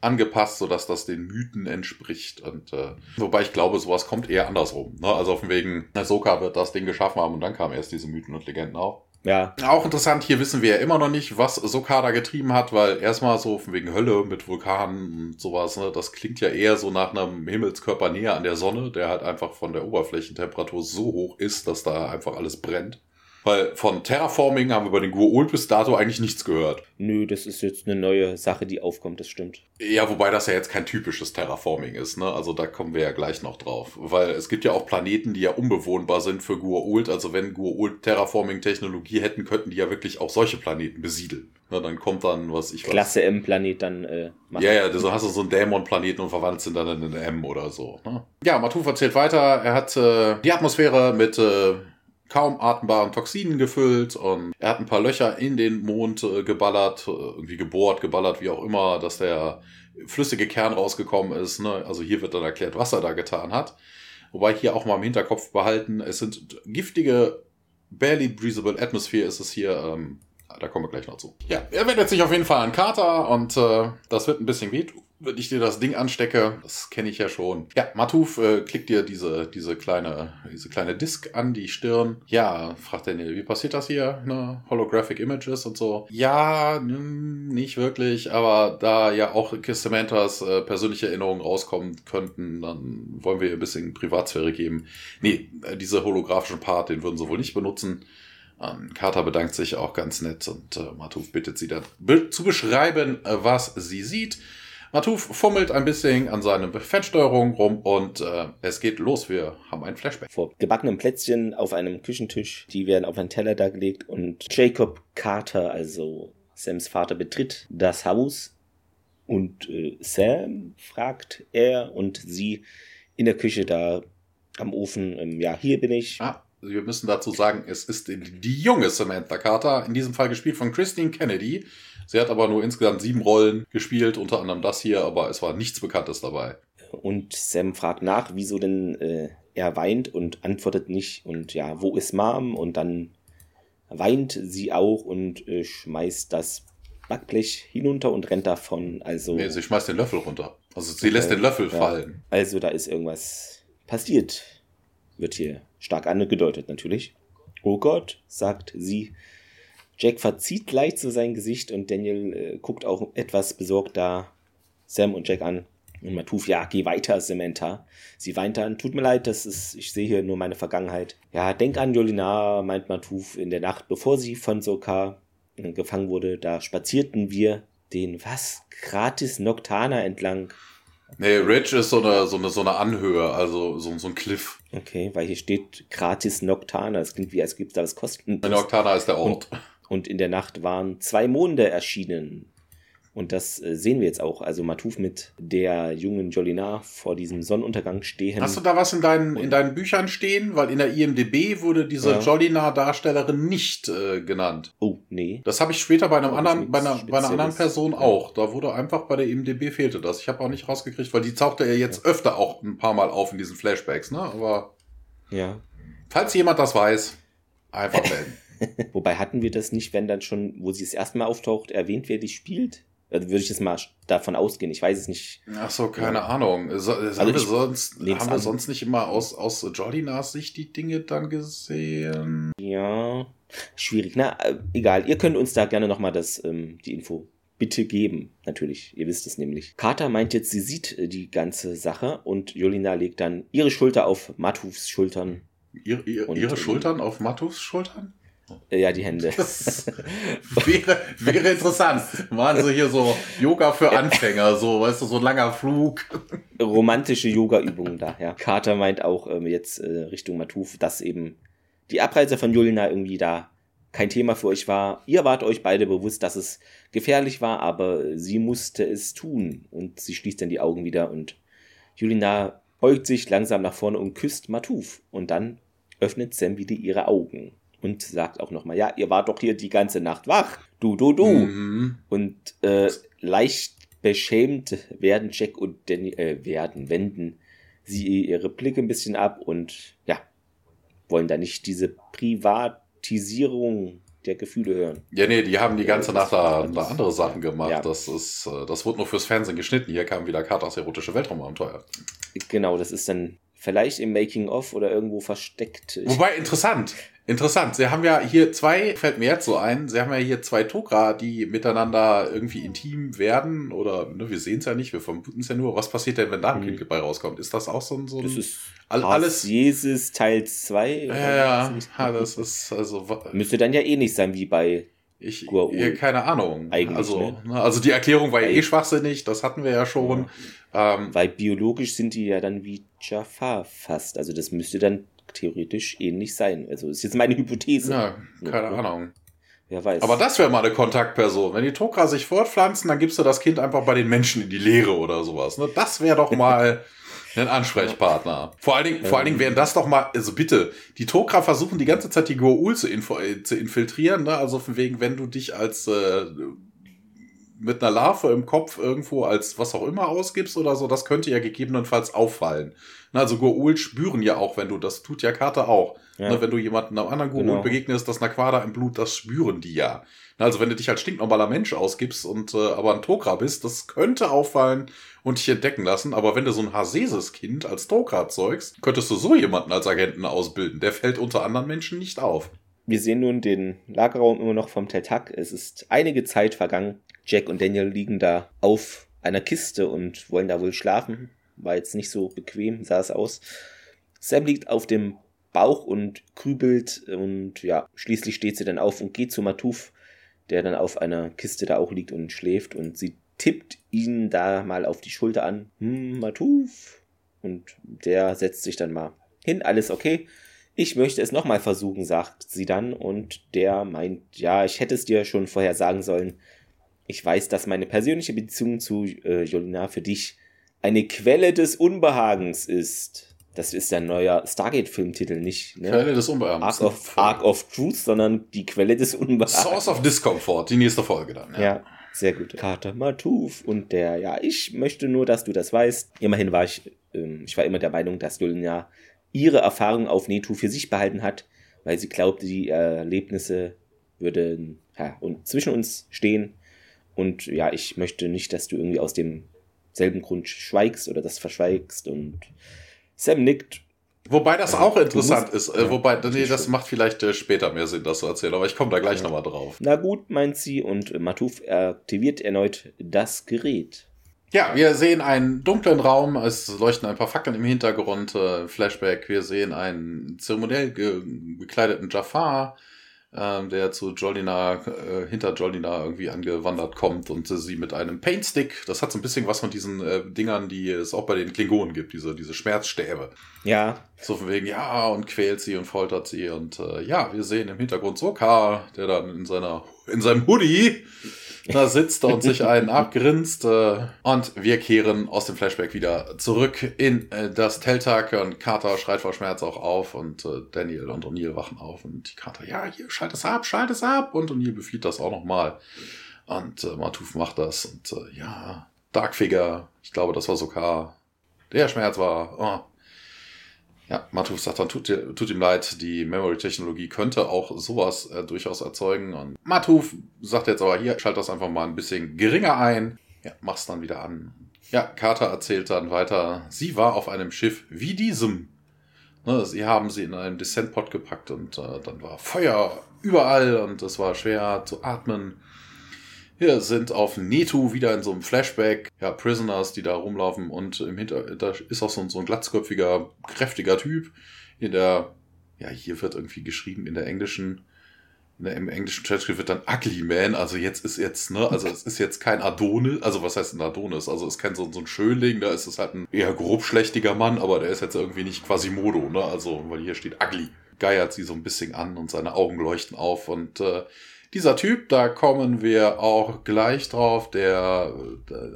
angepasst, sodass das den Mythen entspricht. Und äh, wobei ich glaube, sowas kommt eher andersrum. Ne? Also auf dem Wegen, Ahsoka wird das Ding geschaffen haben und dann kamen erst diese Mythen und Legenden auf.
Ja.
Auch interessant, hier wissen wir ja immer noch nicht, was Sokada getrieben hat, weil erstmal so von wegen Hölle mit Vulkanen und sowas, ne, das klingt ja eher so nach einem Himmelskörper näher an der Sonne, der halt einfach von der Oberflächentemperatur so hoch ist, dass da einfach alles brennt. Weil von Terraforming haben wir bei den Gua'uld bis dato eigentlich nichts gehört.
Nö, das ist jetzt eine neue Sache, die aufkommt, das stimmt.
Ja, wobei das ja jetzt kein typisches Terraforming ist, ne? Also da kommen wir ja gleich noch drauf. Weil es gibt ja auch Planeten, die ja unbewohnbar sind für Gua'uld. Also wenn Gua'uld Terraforming-Technologie hätten, könnten die ja wirklich auch solche Planeten besiedeln. Na, dann kommt dann, was ich
weiß. Klasse M-Planet dann
äh, machen. Ja, ja, so hast du so einen Dämon-Planeten und verwandelst ihn dann in einen M oder so. Ne? Ja, Matuf erzählt weiter, er hat äh, die Atmosphäre mit äh, kaum atembaren Toxinen gefüllt und er hat ein paar Löcher in den Mond äh, geballert, äh, irgendwie gebohrt, geballert, wie auch immer, dass der flüssige Kern rausgekommen ist. Ne? Also hier wird dann erklärt, was er da getan hat. Wobei hier auch mal im Hinterkopf behalten, es sind giftige, barely breathable Atmosphere ist es hier. Ähm, da kommen wir gleich noch zu. Ja, er wendet sich auf jeden Fall an Carter und äh, das wird ein bisschen weh wenn ich dir das Ding anstecke, das kenne ich ja schon. Ja, Matuf äh, klickt dir diese, diese kleine, diese kleine Disk an die Stirn. Ja, fragt Daniel, wie passiert das hier? Ne? Holographic Images und so. Ja, nicht wirklich, aber da ja auch Samanthas äh, persönliche Erinnerungen rauskommen könnten, dann wollen wir ihr ein bisschen Privatsphäre geben. Nee, äh, diese holographischen Part, den würden sie wohl nicht benutzen. Ähm, Carter bedankt sich auch ganz nett und äh, Matuf bittet sie dann be zu beschreiben, äh, was sie sieht. Matuf fummelt ein bisschen an seiner Fernsteuerung rum und äh, es geht los. Wir haben ein Flashback.
Vor gebackenen Plätzchen auf einem Küchentisch, die werden auf einen Teller dargelegt und Jacob Carter, also Sams Vater, betritt das Haus und äh, Sam fragt er und sie in der Küche da am Ofen, ähm, ja, hier bin ich.
Ah, wir müssen dazu sagen, es ist die junge Samantha Carter, in diesem Fall gespielt von Christine Kennedy. Sie hat aber nur insgesamt sieben Rollen gespielt, unter anderem das hier, aber es war nichts Bekanntes dabei.
Und Sam fragt nach, wieso denn äh, er weint und antwortet nicht. Und ja, wo ist Mom? Und dann weint sie auch und äh, schmeißt das Backblech hinunter und rennt davon. Also,
nee, sie schmeißt den Löffel runter. Also sie lässt den Löffel ja, fallen.
Also da ist irgendwas passiert. Wird hier stark angedeutet natürlich. Oh Gott, sagt sie Jack verzieht leicht so sein Gesicht und Daniel äh, guckt auch etwas besorgt da Sam und Jack an. Und Matuf, ja, geh weiter, Samantha. Sie weint dann, tut mir leid, das ist, ich sehe hier nur meine Vergangenheit. Ja, denk an Jolina, meint Matuf, in der Nacht, bevor sie von Sokar äh, gefangen wurde, da spazierten wir den, was, gratis Noctana entlang.
Nee, Ridge ist so eine, so eine, so eine Anhöhe, also so, so ein Cliff.
Okay, weil hier steht gratis Noctana. Das klingt wie, als gibt es da was kosten.
Noctana ist der Ort.
Und und in der Nacht waren zwei Monde erschienen. Und das äh, sehen wir jetzt auch. Also Matouf mit der jungen Jolina vor diesem Sonnenuntergang stehen.
Hast du da was in deinen, in deinen Büchern stehen? Weil in der IMDB wurde diese ja. Jolina-Darstellerin nicht äh, genannt.
Oh, nee.
Das habe ich später bei einem anderen, bei einer, bei einer anderen Person ja. auch. Da wurde einfach bei der IMDB fehlte das. Ich habe auch nicht rausgekriegt, weil die tauchte ja jetzt ja. öfter auch ein paar Mal auf in diesen Flashbacks, ne? Aber.
Ja.
Falls jemand das weiß, einfach melden.
Wobei hatten wir das nicht, wenn dann schon, wo sie das erste Mal auftaucht, erwähnt, wer die spielt? Also würde ich jetzt mal davon ausgehen. Ich weiß es nicht.
Ach so, keine ja. Ahnung. So, also haben, wir sonst, haben wir sonst nicht immer aus, aus Jordinas Sicht die Dinge dann gesehen?
Ja, schwierig. Na, äh, egal. Ihr könnt uns da gerne nochmal das, ähm, die Info bitte geben. Natürlich, ihr wisst es nämlich. Carter meint jetzt, sie sieht äh, die ganze Sache und Jolina legt dann ihre Schulter auf Matufs Schultern.
Ihr, ihr, und, ihre Schultern auf Matufs Schultern?
Ja, die Hände.
Das wäre, wäre interessant. Machen sie hier so Yoga für Anfänger, so, weißt du, so ein langer Flug.
Romantische Yoga-Übungen da, ja. Carter meint auch ähm, jetzt äh, Richtung Matuf, dass eben die Abreise von Julina irgendwie da kein Thema für euch war. Ihr wart euch beide bewusst, dass es gefährlich war, aber sie musste es tun. Und sie schließt dann die Augen wieder und Julina beugt sich langsam nach vorne und küsst Matuf. Und dann öffnet Sam wieder ihre Augen und sagt auch nochmal, ja, ihr wart doch hier die ganze Nacht wach. Du, du, du. Mhm. Und äh, leicht beschämt werden Jack und Danny, äh, werden, wenden sie ihre Blicke ein bisschen ab und ja, wollen da nicht diese Privatisierung der Gefühle hören.
Ja, nee, die haben die ganze Nacht da, da andere Sachen gemacht. Ja. Das ist, äh, das wurde nur fürs Fernsehen geschnitten. Hier kam wieder Katas erotische Weltraumabenteuer.
Genau, das ist dann vielleicht im Making-of oder irgendwo versteckt.
Wobei, interessant. Interessant. Sie haben ja hier zwei, fällt mir jetzt so ein, Sie haben ja hier zwei Tokra, die miteinander irgendwie intim werden oder ne, wir sehen es ja nicht, wir vermuten es ja nur. Was passiert denn, wenn da ein mhm. Kind bei rauskommt? Ist das auch so ein. So ein
das ist all, alles Jesus Teil 2?
Ja, ja, das ist also.
Müsste dann ja eh nicht sein wie bei
ich, ja, keine Ahnung. Eigentlich, also, ne? ne? also die Erklärung war ja eh schwachsinnig, das hatten wir ja schon.
Ja. Ähm, Weil biologisch sind die ja dann wie Jafar fast. Also das müsste dann theoretisch ähnlich sein. Also ist jetzt meine Hypothese.
Ja, keine ja, Ahnung.
Wer weiß.
Aber das wäre mal eine Kontaktperson. Wenn die Tokra sich fortpflanzen, dann gibst du das Kind einfach bei den Menschen in die Lehre oder sowas. Ne? Das wäre doch mal ein Ansprechpartner. Vor allen Dingen, vor allen Dingen wären das doch mal, also bitte, die Tokra versuchen die ganze Zeit die Goa'uld zu, äh, zu infiltrieren, ne? Also von wegen, wenn du dich als äh, mit einer Larve im Kopf irgendwo als was auch immer ausgibst oder so, das könnte ja gegebenenfalls auffallen. Also Goa'uld spüren ja auch, wenn du, das tut ja Karte auch. Ja. Ne, wenn du jemanden einem anderen Goa'uld genau. begegnest, das Naquada im Blut, das spüren die ja. Also wenn du dich als stinknormaler Mensch ausgibst und äh, aber ein Tokra bist, das könnte auffallen und dich entdecken lassen. Aber wenn du so ein Haseses-Kind als Tokra zeugst, könntest du so jemanden als Agenten ausbilden. Der fällt unter anderen Menschen nicht auf.
Wir sehen nun den Lagerraum immer noch vom Teltak. Es ist einige Zeit vergangen. Jack und Daniel liegen da auf einer Kiste und wollen da wohl schlafen. War jetzt nicht so bequem, sah es aus. Sam liegt auf dem Bauch und grübelt und ja, schließlich steht sie dann auf und geht zu Matuf, der dann auf einer Kiste da auch liegt und schläft und sie tippt ihn da mal auf die Schulter an. Hm, Matuf. Und der setzt sich dann mal hin, alles okay. Ich möchte es nochmal versuchen, sagt sie dann. Und der meint, ja, ich hätte es dir schon vorher sagen sollen. Ich weiß, dass meine persönliche Beziehung zu äh, Jolina für dich eine Quelle des Unbehagens ist. Das ist der neue Stargate-Filmtitel, nicht
ne? Quelle des Unbehagens.
Arc of, Arc of Truth, sondern die Quelle des Unbehagens.
Source of Discomfort, die nächste Folge dann.
Ja, ja sehr gut. Kater Matuf und der, ja, ich möchte nur, dass du das weißt. Immerhin war ich, ähm, ich war immer der Meinung, dass Julina ihre Erfahrung auf Netu für sich behalten hat, weil sie glaubte, die Erlebnisse würden ja, und zwischen uns stehen. Und ja, ich möchte nicht, dass du irgendwie aus demselben Grund schweigst oder das verschweigst. Und Sam nickt.
Wobei das auch interessant ist. Äh, ja, wobei, nee, das macht vielleicht äh, später mehr Sinn, das zu erzählen, aber ich komme da gleich ja. nochmal drauf.
Na gut, meint sie, und Matuf aktiviert erneut das Gerät.
Ja, wir sehen einen dunklen Raum, es leuchten ein paar Fackeln im Hintergrund, äh, Flashback, wir sehen einen zeremoniell ge gekleideten Jafar, ähm, der zu Jolina, äh, hinter Jolina irgendwie angewandert kommt und äh, sie mit einem Paintstick, das hat so ein bisschen was von diesen äh, Dingern, die es auch bei den Klingonen gibt, diese, diese Schmerzstäbe.
Ja.
So von wegen, ja, und quält sie und foltert sie und äh, ja, wir sehen im Hintergrund Sokar, der dann in seiner, in seinem Hoodie da sitzt und sich einen abgrinst. Äh, und wir kehren aus dem Flashback wieder zurück in äh, das Teltag und Carter schreit vor Schmerz auch auf und äh, Daniel und O'Neill wachen auf und die Carter, ja, hier, schalt es ab, schalt es ab und O'Neill befiehlt das auch nochmal. Und äh, Matuf macht das und äh, ja, Darkfigure, ich glaube, das war sogar der Schmerz war, oh, ja, Matuf sagt dann, tut, tut ihm leid, die Memory-Technologie könnte auch sowas äh, durchaus erzeugen. Und Matuf sagt jetzt aber, hier, schalt das einfach mal ein bisschen geringer ein. Ja, mach's dann wieder an. Ja, Carter erzählt dann weiter, sie war auf einem Schiff wie diesem. Ne, sie haben sie in einen Descent-Pod gepackt und äh, dann war Feuer überall und es war schwer zu atmen. Wir sind auf Netu wieder in so einem Flashback. Ja, Prisoners, die da rumlaufen und im Hinter, da ist auch so ein, so ein glatzköpfiger, kräftiger Typ. In der, ja, hier wird irgendwie geschrieben in der englischen, in der, im englischen Transcript wird dann Ugly Man. Also jetzt ist jetzt, ne, also es ist jetzt kein Adonis, also was heißt ein Adonis? Also es ist kein so, so ein Schönling, da ist es halt ein eher grobschlächtiger Mann, aber der ist jetzt irgendwie nicht quasi Modo, ne? Also, weil hier steht Ugly. Geiert sie so ein bisschen an und seine Augen leuchten auf und äh, dieser Typ, da kommen wir auch gleich drauf, der,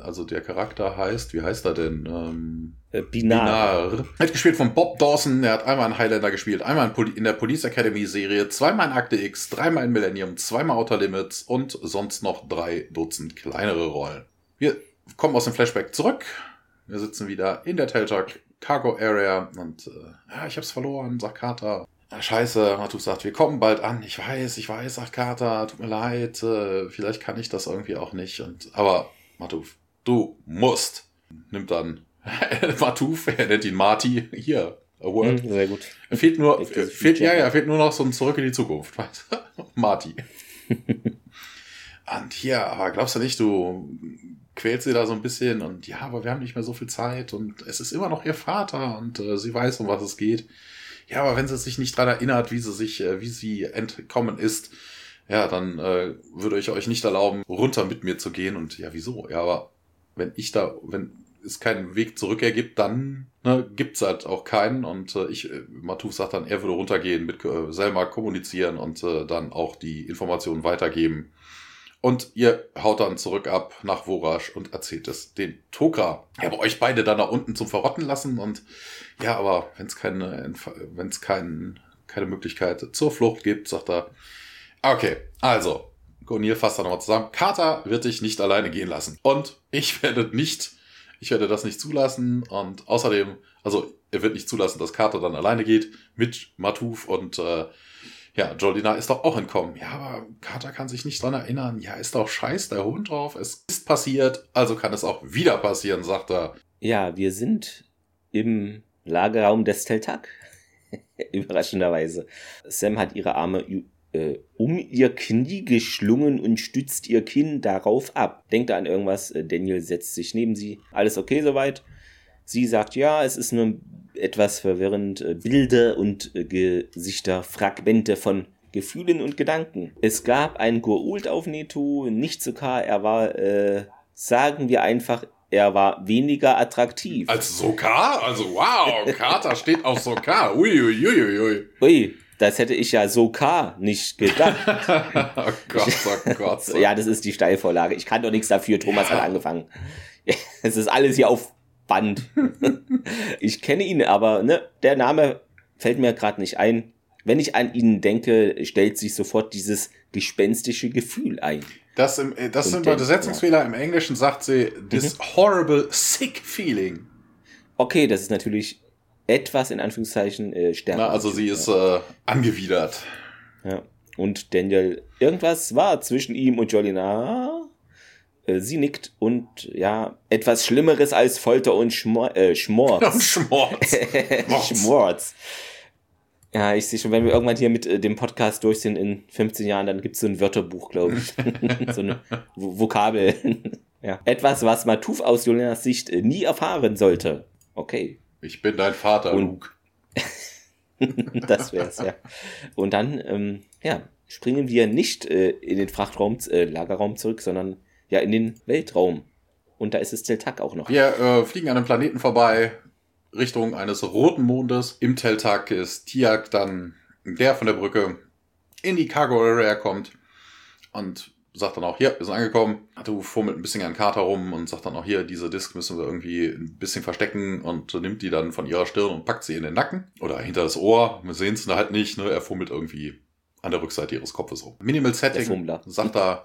also der Charakter heißt, wie heißt er denn? Ähm,
äh, Binar.
Binar. Hat gespielt von Bob Dawson, der hat einmal in Highlander gespielt, einmal in der Police Academy Serie, zweimal in Akte X, dreimal in Millennium, zweimal Outer Limits und sonst noch drei Dutzend kleinere Rollen. Wir kommen aus dem Flashback zurück. Wir sitzen wieder in der Teltalk Cargo Area und äh, ja, ich hab's verloren, sagt Carter. Scheiße, Matu sagt, wir kommen bald an. Ich weiß, ich weiß, sagt Carter, tut mir leid, äh, vielleicht kann ich das irgendwie auch nicht. Und, aber Matuf, du musst. Nimmt dann Matuf, er nennt ihn Marty, hier,
a word. Mm, sehr gut.
Fehlt nur, fehlt, ja, ja, fehlt nur noch so ein Zurück in die Zukunft. Marty. und hier, aber glaubst du nicht, du quälst sie da so ein bisschen und ja, aber wir haben nicht mehr so viel Zeit und es ist immer noch ihr Vater und äh, sie weiß, um was es geht ja, aber wenn sie sich nicht dran erinnert, wie sie sich, äh, wie sie entkommen ist, ja, dann äh, würde ich euch nicht erlauben, runter mit mir zu gehen. Und ja, wieso? Ja, aber wenn ich da, wenn es keinen Weg zurück ergibt, dann ne, gibt es halt auch keinen. Und äh, ich, äh, Matuf sagt dann, er würde runtergehen, mit äh, Selma kommunizieren und äh, dann auch die Informationen weitergeben. Und ihr haut dann zurück ab nach Vorasch und erzählt es den Toka. Ich habe euch beide dann da unten zum Verrotten lassen und ja, aber wenn es keine, wenn es kein, keine Möglichkeit zur Flucht gibt, sagt er, okay, also, O'Neill fasst dann nochmal zusammen. Carter wird dich nicht alleine gehen lassen. Und ich werde nicht, ich werde das nicht zulassen. Und außerdem, also er wird nicht zulassen, dass Carter dann alleine geht mit Matuf und äh, ja, Jolina ist doch auch entkommen. Ja, aber Carter kann sich nicht dran erinnern. Ja, ist doch scheiß der Hund drauf. Es ist passiert, also kann es auch wieder passieren, sagt er.
Ja, wir sind im Lagerraum des Teltak. Überraschenderweise. Sam hat ihre Arme äh, um ihr Knie geschlungen und stützt ihr Kinn darauf ab. Denkt an irgendwas. Äh, Daniel setzt sich neben sie. Alles okay soweit? Sie sagt, ja, es ist nur etwas verwirrend. Äh, Bilder und äh, Gesichter, Fragmente von Gefühlen und Gedanken. Es gab einen Gurult auf Neto, nicht sogar, er war, äh, sagen wir einfach, er war weniger attraktiv.
Als Sokar? Also wow, Carter steht auf Sokar. Uiuiuiui. Ui, ui.
ui, das hätte ich ja Sokar nicht gedacht.
oh Gott, oh Gott.
ja, das ist die Steilvorlage. Ich kann doch nichts dafür. Thomas ja. hat angefangen. Es ist alles hier auf Band. ich kenne ihn, aber ne, der Name fällt mir gerade nicht ein. Wenn ich an ihn denke, stellt sich sofort dieses gespenstische Gefühl ein.
Das, im, äh, das sind Übersetzungsfehler. Ja. Im Englischen sagt sie this mhm. horrible sick feeling.
Okay, das ist natürlich etwas in Anführungszeichen äh, stärker.
Na, also sie ist äh, angewidert.
Ja. Und Daniel, irgendwas war zwischen ihm und Jolina. Äh, sie nickt und ja, etwas Schlimmeres als Folter und Schmor äh, Schmorz.
Schmorz.
Schmorz. Ja, ich sehe schon, wenn wir irgendwann hier mit äh, dem Podcast durch sind in 15 Jahren, dann gibt es so ein Wörterbuch, glaube ich. so eine v Vokabel. ja. Etwas, was Matuf aus Julianas Sicht äh, nie erfahren sollte. Okay.
Ich bin dein Vater, und, Luke.
das wär's, ja. Und dann, ähm, ja, springen wir nicht äh, in den Frachtraum, äh, Lagerraum zurück, sondern ja in den Weltraum. Und da ist es Teltak auch noch.
Wir äh, fliegen an einem Planeten vorbei, Richtung eines roten Mondes. Im Teltak ist Tiak dann der von der Brücke in die Cargo Area kommt und sagt dann auch, hier, wir sind angekommen. Atu fummelt ein bisschen an Kater rum und sagt dann auch, hier, diese Disk müssen wir irgendwie ein bisschen verstecken und nimmt die dann von ihrer Stirn und packt sie in den Nacken oder hinter das Ohr. Wir sehen es halt nicht, ne? Er fummelt irgendwie an der Rückseite ihres Kopfes rum. Minimal Setting, sagt er,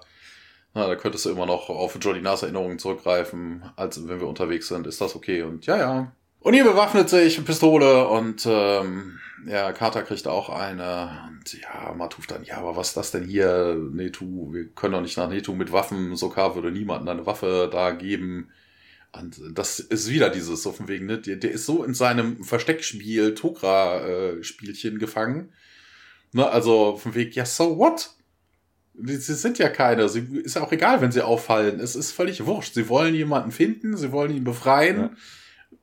na, da könntest du immer noch auf Jolinas Erinnerungen zurückgreifen, als wenn wir unterwegs sind. Ist das okay? Und ja, ja. Und ihr bewaffnet sich, Pistole und ähm, ja, Carter kriegt auch eine. Und ja, Matuf dann, ja, aber was ist das denn hier? Netu, wir können doch nicht nach Netu mit Waffen. Sokar würde niemandem eine Waffe da geben. Und das ist wieder dieses, so von wegen, ne? Der, der ist so in seinem Versteckspiel, Tokra-Spielchen gefangen. Ne, also von wegen, ja, so what? Sie sind ja keine. Sie, ist ja auch egal, wenn sie auffallen. Es ist völlig wurscht. Sie wollen jemanden finden, sie wollen ihn befreien. Ja.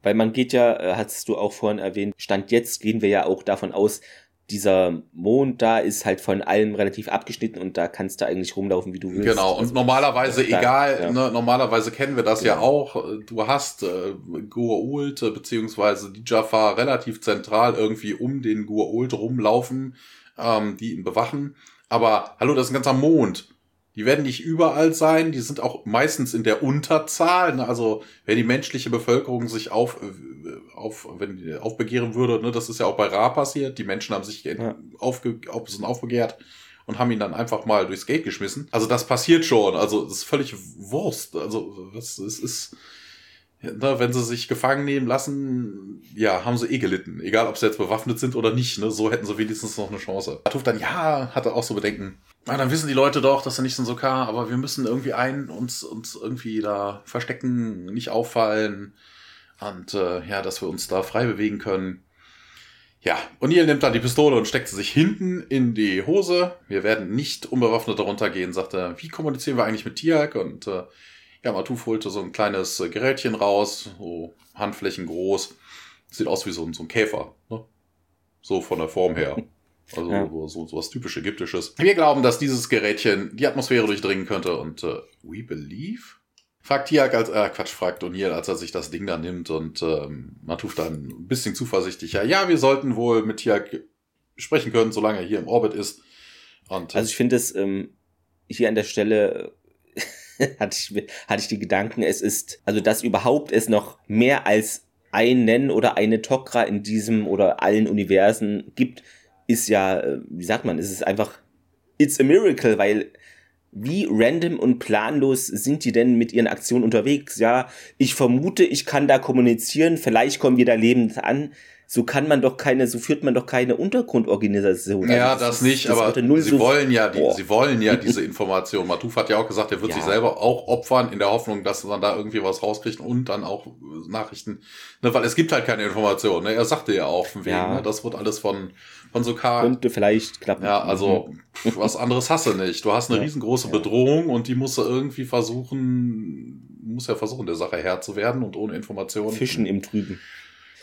Weil man geht ja, äh, hast du auch vorhin erwähnt, Stand jetzt gehen wir ja auch davon aus, dieser Mond da ist halt von allem relativ abgeschnitten und da kannst du eigentlich rumlaufen, wie du willst.
Genau, und also, normalerweise, da, egal, ja. ne, normalerweise kennen wir das genau. ja auch. Du hast äh, Gua'uld äh, beziehungsweise die Jafar relativ zentral irgendwie um den Gua'uld rumlaufen, ähm, die ihn bewachen. Aber hallo, das ist ein ganzer Mond. Die werden nicht überall sein, die sind auch meistens in der Unterzahl. Ne? Also wenn die menschliche Bevölkerung sich auf, äh, auf wenn die aufbegehren würde, ne, das ist ja auch bei Ra passiert, die Menschen haben sich ja. aufge, auf, sind aufbegehrt und haben ihn dann einfach mal durchs Gate geschmissen. Also das passiert schon, also das ist völlig Wurst. Also das, das ist, ne, wenn sie sich gefangen nehmen lassen, ja, haben sie eh gelitten. Egal, ob sie jetzt bewaffnet sind oder nicht. Ne? So hätten sie wenigstens noch eine Chance. Atuf dann, ja, hatte auch so Bedenken. Na, dann wissen die Leute doch, dass sie nicht sind so klar, aber wir müssen irgendwie ein, uns, uns irgendwie da verstecken, nicht auffallen. Und äh, ja, dass wir uns da frei bewegen können. Ja, O'Neill nimmt dann die Pistole und steckt sie sich hinten in die Hose. Wir werden nicht unbewaffnet darunter gehen, sagt er. Wie kommunizieren wir eigentlich mit Tiak? Und äh, ja, Matuf holte so ein kleines äh, Gerätchen raus, so Handflächen groß. Sieht aus wie so ein, so ein Käfer, ne? So von der Form her. Also ja. so, so was typisch Ägyptisches. Wir glauben, dass dieses Gerätchen die Atmosphäre durchdringen könnte und äh, we believe? Fragt Tiak als, äh, Quatsch, fragt O'Neill, als er sich das Ding da nimmt und ähm, Matuf dann ein bisschen zuversichtlicher. Ja, wir sollten wohl mit Tiak sprechen können, solange er hier im Orbit ist.
Und, also ich finde es ähm, hier an der Stelle hatte ich, hatte ich die Gedanken, es ist, also dass überhaupt es noch mehr als einen oder eine Tokra in diesem oder allen Universen gibt, ist ja, äh, wie sagt man, es ist einfach, it's a miracle, weil wie random und planlos sind die denn mit ihren Aktionen unterwegs? Ja, ich vermute, ich kann da kommunizieren, vielleicht kommen wir da lebend an so kann man doch keine, so führt man doch keine Untergrundorganisation.
Ja, also das, das, nicht, das aber sie so wollen ja, die, sie wollen ja diese Information. Matuf hat ja auch gesagt, er wird ja. sich selber auch opfern in der Hoffnung, dass man da irgendwie was rauskriegt und dann auch Nachrichten, ne, weil es gibt halt keine Information. Ne? Er sagte ja auch von wegen, ja. ne? das wird alles von von so K.
Könnte vielleicht klappen.
Ja, also mhm. was anderes hast du nicht. Du hast eine ja. riesengroße Bedrohung und die musst du irgendwie versuchen, muss ja versuchen, der Sache Herr zu werden und ohne Informationen.
Fischen im Trüben.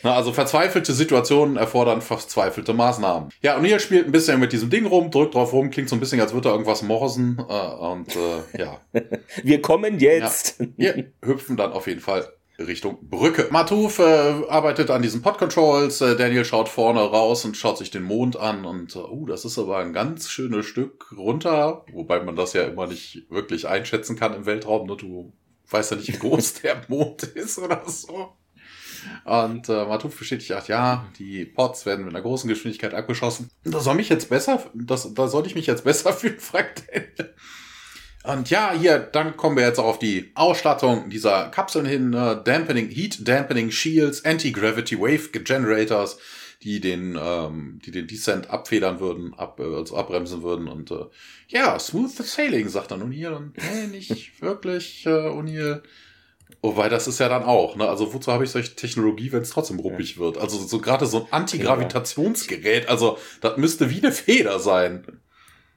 Na, also verzweifelte Situationen erfordern verzweifelte Maßnahmen. Ja, und hier spielt ein bisschen mit diesem Ding rum, drückt drauf rum, klingt so ein bisschen, als würde er irgendwas morsen. Äh, und äh, ja.
Wir kommen jetzt.
Ja, wir hüpfen dann auf jeden Fall Richtung Brücke. Matuf äh, arbeitet an diesen Pod-Controls. Äh, Daniel schaut vorne raus und schaut sich den Mond an. Und uh, uh, das ist aber ein ganz schönes Stück runter. Wobei man das ja immer nicht wirklich einschätzen kann im Weltraum. Ne? Du weißt ja nicht, wie groß der Mond ist oder so. Und äh, Matuf bestätigt, ach ja, die Pods werden mit einer großen Geschwindigkeit abgeschossen. Da soll mich jetzt besser, das, da soll ich mich jetzt besser fühlen, fragt Daniel. Und ja, hier, dann kommen wir jetzt auch auf die Ausstattung dieser Kapseln hin. Äh, Dampening, Heat Dampening Shields, Anti-Gravity Wave Generators, die den, ähm, die den Descent abfedern würden, ab, äh, also abbremsen würden. Und äh, ja, Smooth Sailing, sagt dann O'Neill. Und nee, nicht wirklich, äh, O'Neill. Wobei, das ist ja dann auch, ne? Also wozu habe ich solche Technologie, wenn es trotzdem ruppig ja. wird? Also so gerade so ein Antigravitationsgerät, also das müsste wie eine Feder sein.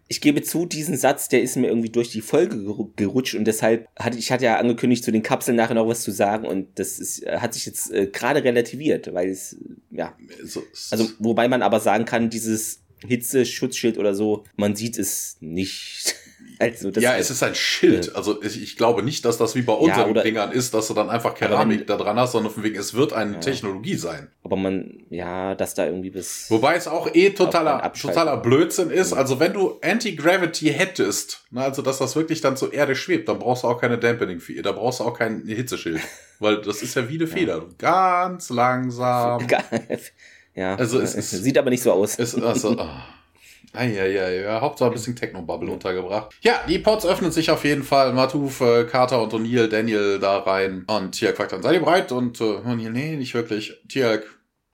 Ich gebe zu, diesen Satz, der ist mir irgendwie durch die Folge gerutscht und deshalb hatte ich hatte ja angekündigt, zu den Kapseln nachher noch was zu sagen und das ist, äh, hat sich jetzt äh, gerade relativiert, weil es, ja. So, also, wobei man aber sagen kann, dieses Hitze-Schutzschild oder so, man sieht es nicht.
Also ja, es ist ein Schild. Also ich, ich, glaube nicht, dass das wie bei unseren ja, Dingern ist, dass du dann einfach Keramik da dran hast, sondern von wegen, es wird eine ja. Technologie sein.
Aber man, ja, dass da irgendwie bis.
Wobei es auch eh totaler, totaler Blödsinn ist. Also wenn du Anti-Gravity hättest, na, also dass das wirklich dann zur Erde schwebt, dann brauchst du auch keine Dampening, da brauchst du auch kein Hitzeschild. Weil das ist ja wie eine Feder. Ganz langsam.
ja, also es, es, sieht aber nicht so aus.
Es, also, oh. Eieiei, ja, Hauptsache ein bisschen Techno-Bubble untergebracht. Ja, die Pods öffnen sich auf jeden Fall. Matuf, äh, Carter und O'Neill, Daniel da rein. Und Tiak fragt dann, seid ihr bereit? Und äh, O'Neill, nee, nicht wirklich. Tiak,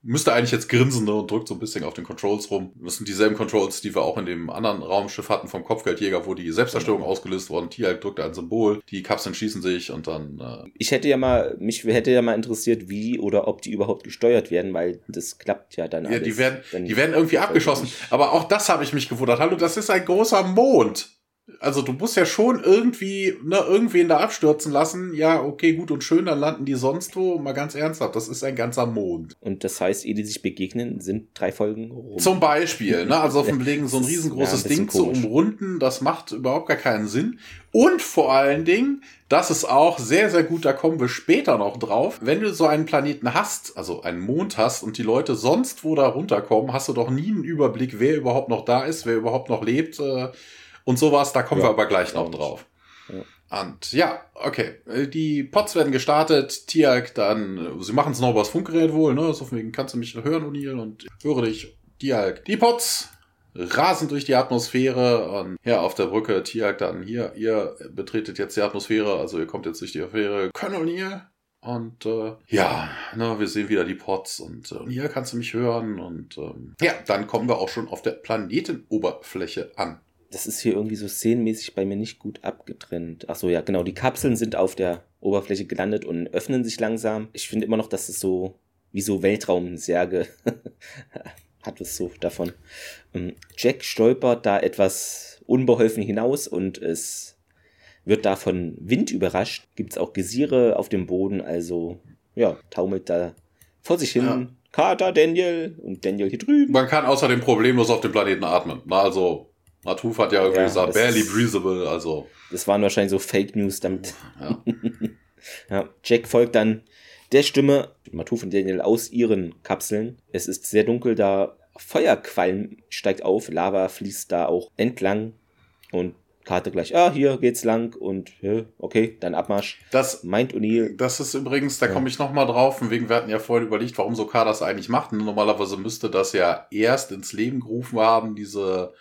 müsste eigentlich jetzt grinsen ne, und drückt so ein bisschen auf den Controls rum. Das sind dieselben Controls, die wir auch in dem anderen Raumschiff hatten vom Kopfgeldjäger, wo die Selbstzerstörung genau. ausgelöst worden. Tiag drückt ein Symbol, die Kapseln schießen sich und dann. Äh
ich hätte ja mal, mich hätte ja mal interessiert, wie oder ob die überhaupt gesteuert werden, weil das klappt ja dann.
Ja, alles, die werden, die werden irgendwie abgeschossen. Aber auch das habe ich mich gewundert. Hallo, das ist ein großer Mond. Also du musst ja schon irgendwie, ne, irgendwen da abstürzen lassen. Ja, okay, gut und schön, dann landen die sonst wo. Mal ganz ernsthaft, das ist ein ganzer Mond.
Und das heißt, ehe die sich begegnen, sind drei Folgen rum.
Zum Beispiel, ne? Also auf dem Legen so ein riesengroßes ja, ein Ding komisch. zu umrunden, das macht überhaupt gar keinen Sinn. Und vor allen Dingen, das ist auch sehr, sehr gut, da kommen wir später noch drauf. Wenn du so einen Planeten hast, also einen Mond hast und die Leute sonst wo da runterkommen, hast du doch nie einen Überblick, wer überhaupt noch da ist, wer überhaupt noch lebt. Äh, und sowas. Da kommen ja, wir aber gleich noch drauf. Ja. Und ja, okay. Die Pots werden gestartet. Tiag dann, sie machen es noch übers Funkgerät wohl, ne? So wegen kannst du mich hören, O'Neill, und höre dich. Tiag. Die Pots rasen durch die Atmosphäre und ja, auf der Brücke Tiag dann hier, ihr betretet jetzt die Atmosphäre, also ihr kommt jetzt durch die Atmosphäre. Können O'Neill? Und äh, ja, ne, wir sehen wieder die Pots und äh, hier kannst du mich hören. Und ähm, ja, dann kommen wir auch schon auf der Planetenoberfläche an
das ist hier irgendwie so szenenmäßig bei mir nicht gut abgetrennt. Ach so, ja, genau. Die Kapseln sind auf der Oberfläche gelandet und öffnen sich langsam. Ich finde immer noch, dass es so wie so Weltraumsärge hat es so davon. Ähm, Jack stolpert da etwas unbeholfen hinaus und es wird da von Wind überrascht. Gibt es auch Gesiere auf dem Boden, also ja, taumelt da vor sich hin. Ja. Carter, Daniel und Daniel hier drüben.
Man kann außerdem problemlos auf dem Planeten atmen. Also Matuf hat ja irgendwie ja, gesagt, barely breathable, also.
Das waren wahrscheinlich so Fake News damit. Ja. ja. Jack folgt dann der Stimme, Matuf und Daniel, aus ihren Kapseln. Es ist sehr dunkel, da Feuerqualm steigt auf, Lava fließt da auch entlang und Karte gleich, ah, hier geht's lang und okay, dann Abmarsch.
Das meint O'Neill. Das ist übrigens, da ja. komme ich nochmal drauf, und wegen wir hatten ja vorhin überlegt, warum Sokar das eigentlich macht. Normalerweise müsste das ja erst ins Leben gerufen haben, diese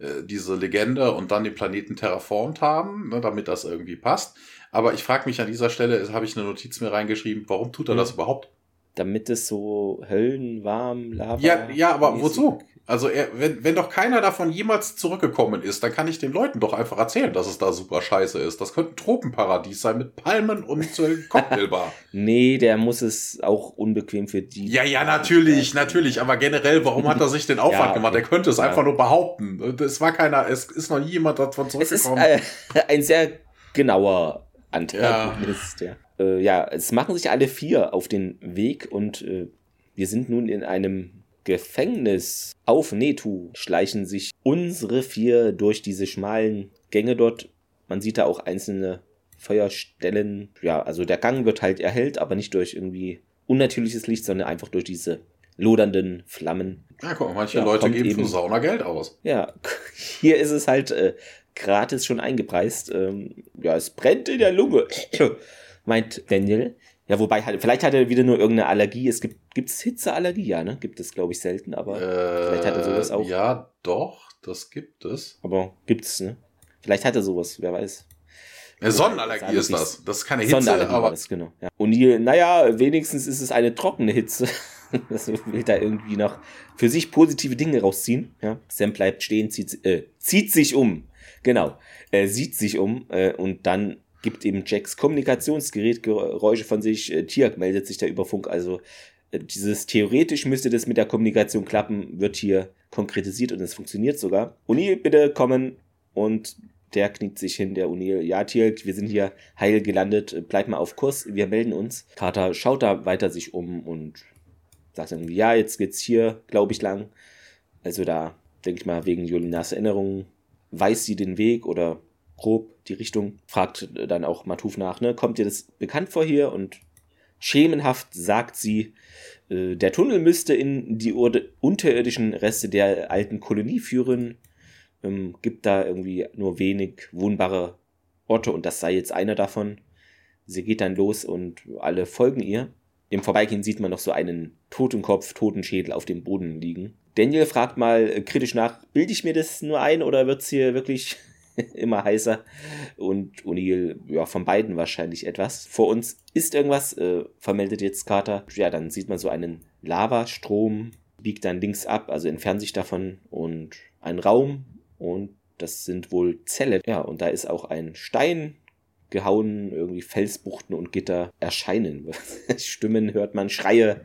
äh, diese Legende und dann den Planeten terraformt haben, ne, damit das irgendwie passt. Aber ich frage mich an dieser Stelle, habe ich eine Notiz mir reingeschrieben, warum tut er das überhaupt?
Damit es so höllenwarm, Lava.
Ja, ja, aber wozu? Also er, wenn, wenn doch keiner davon jemals zurückgekommen ist, dann kann ich den Leuten doch einfach erzählen, dass es da super scheiße ist. Das könnte ein Tropenparadies sein mit Palmen und äh, Cocktailbar.
nee, der muss es auch unbequem für die.
Ja, ja, natürlich, natürlich. Aber generell, warum hat er sich den Aufwand ja, okay. gemacht? Er könnte es ja. einfach nur behaupten. Es war keiner, es ist noch nie jemand davon zurückgekommen.
Es ist äh, ein sehr genauer Anteil. Ja. Ja. Äh, ja, es machen sich alle vier auf den Weg und äh, wir sind nun in einem Gefängnis. Auf Netu schleichen sich unsere vier durch diese schmalen Gänge dort. Man sieht da auch einzelne Feuerstellen. Ja, also der Gang wird halt erhellt, aber nicht durch irgendwie unnatürliches Licht, sondern einfach durch diese lodernden Flammen.
Ja, guck mal, manche ja, Leute geben eben, für Sauna Geld aus.
Ja, hier ist es halt äh, gratis schon eingepreist. Ähm, ja, es brennt in der Lunge, meint Daniel. Ja, wobei, vielleicht hat er wieder nur irgendeine Allergie. Es gibt gibt's Hitzeallergie, ja, ne? Gibt es, glaube ich, selten, aber äh, vielleicht hat er sowas auch.
Ja, doch, das gibt es.
Aber gibt's, ne? Vielleicht hat er sowas, wer weiß.
Ja, Sonnenallergie ist das. Das ist keine Hitze, Sonnenallergie aber. Das,
genau. Ja. Und hier, naja, wenigstens ist es eine trockene Hitze. das will da irgendwie noch für sich positive Dinge rausziehen. Ja. Sam bleibt stehen, zieht, äh, zieht sich um. Genau. Er sieht sich um äh, und dann gibt eben Jacks Kommunikationsgerät Geräusche von sich. Äh, Tiak meldet sich da über Funk. Also äh, dieses theoretisch müsste das mit der Kommunikation klappen, wird hier konkretisiert und es funktioniert sogar. O'Neill, bitte kommen und der kniet sich hin, der O'Neill. Ja, Tiak, wir sind hier heil gelandet, bleib mal auf Kurs, wir melden uns. Carter schaut da weiter sich um und sagt irgendwie, ja, jetzt geht's hier, glaube ich, lang. Also da denke ich mal, wegen Jolinas Erinnerungen weiß sie den Weg oder grob die Richtung, fragt dann auch Matuf nach, ne, kommt dir das bekannt vor hier? Und schemenhaft sagt sie, äh, der Tunnel müsste in die unterirdischen Reste der alten Kolonie führen, ähm, gibt da irgendwie nur wenig wohnbare Orte und das sei jetzt einer davon. Sie geht dann los und alle folgen ihr. Im Vorbeigehen sieht man noch so einen Totenkopf, Totenschädel auf dem Boden liegen. Daniel fragt mal äh, kritisch nach, bilde ich mir das nur ein oder wird es hier wirklich immer heißer. Und O'Neill, ja, von beiden wahrscheinlich etwas. Vor uns ist irgendwas, äh, vermeldet jetzt Carter. Ja, dann sieht man so einen Lavastrom, biegt dann links ab, also entfernt sich davon und ein Raum und das sind wohl Zellen. Ja, und da ist auch ein Stein gehauen, irgendwie Felsbuchten und Gitter erscheinen. Stimmen hört man, Schreie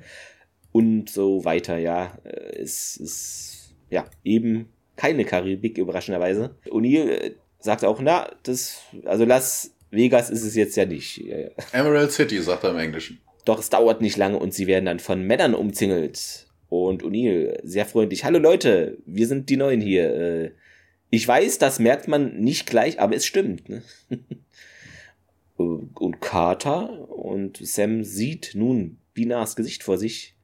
und so weiter. Ja, äh, es ist ja eben keine Karibik, überraschenderweise. O'Neill äh, sagt auch, na, das, also Las Vegas ist es jetzt ja nicht.
Emerald City, sagt er im Englischen.
Doch es dauert nicht lange und sie werden dann von Männern umzingelt. Und O'Neill, sehr freundlich, hallo Leute, wir sind die Neuen hier. Äh, ich weiß, das merkt man nicht gleich, aber es stimmt. Ne? und Carter und Sam sieht nun Binars Gesicht vor sich.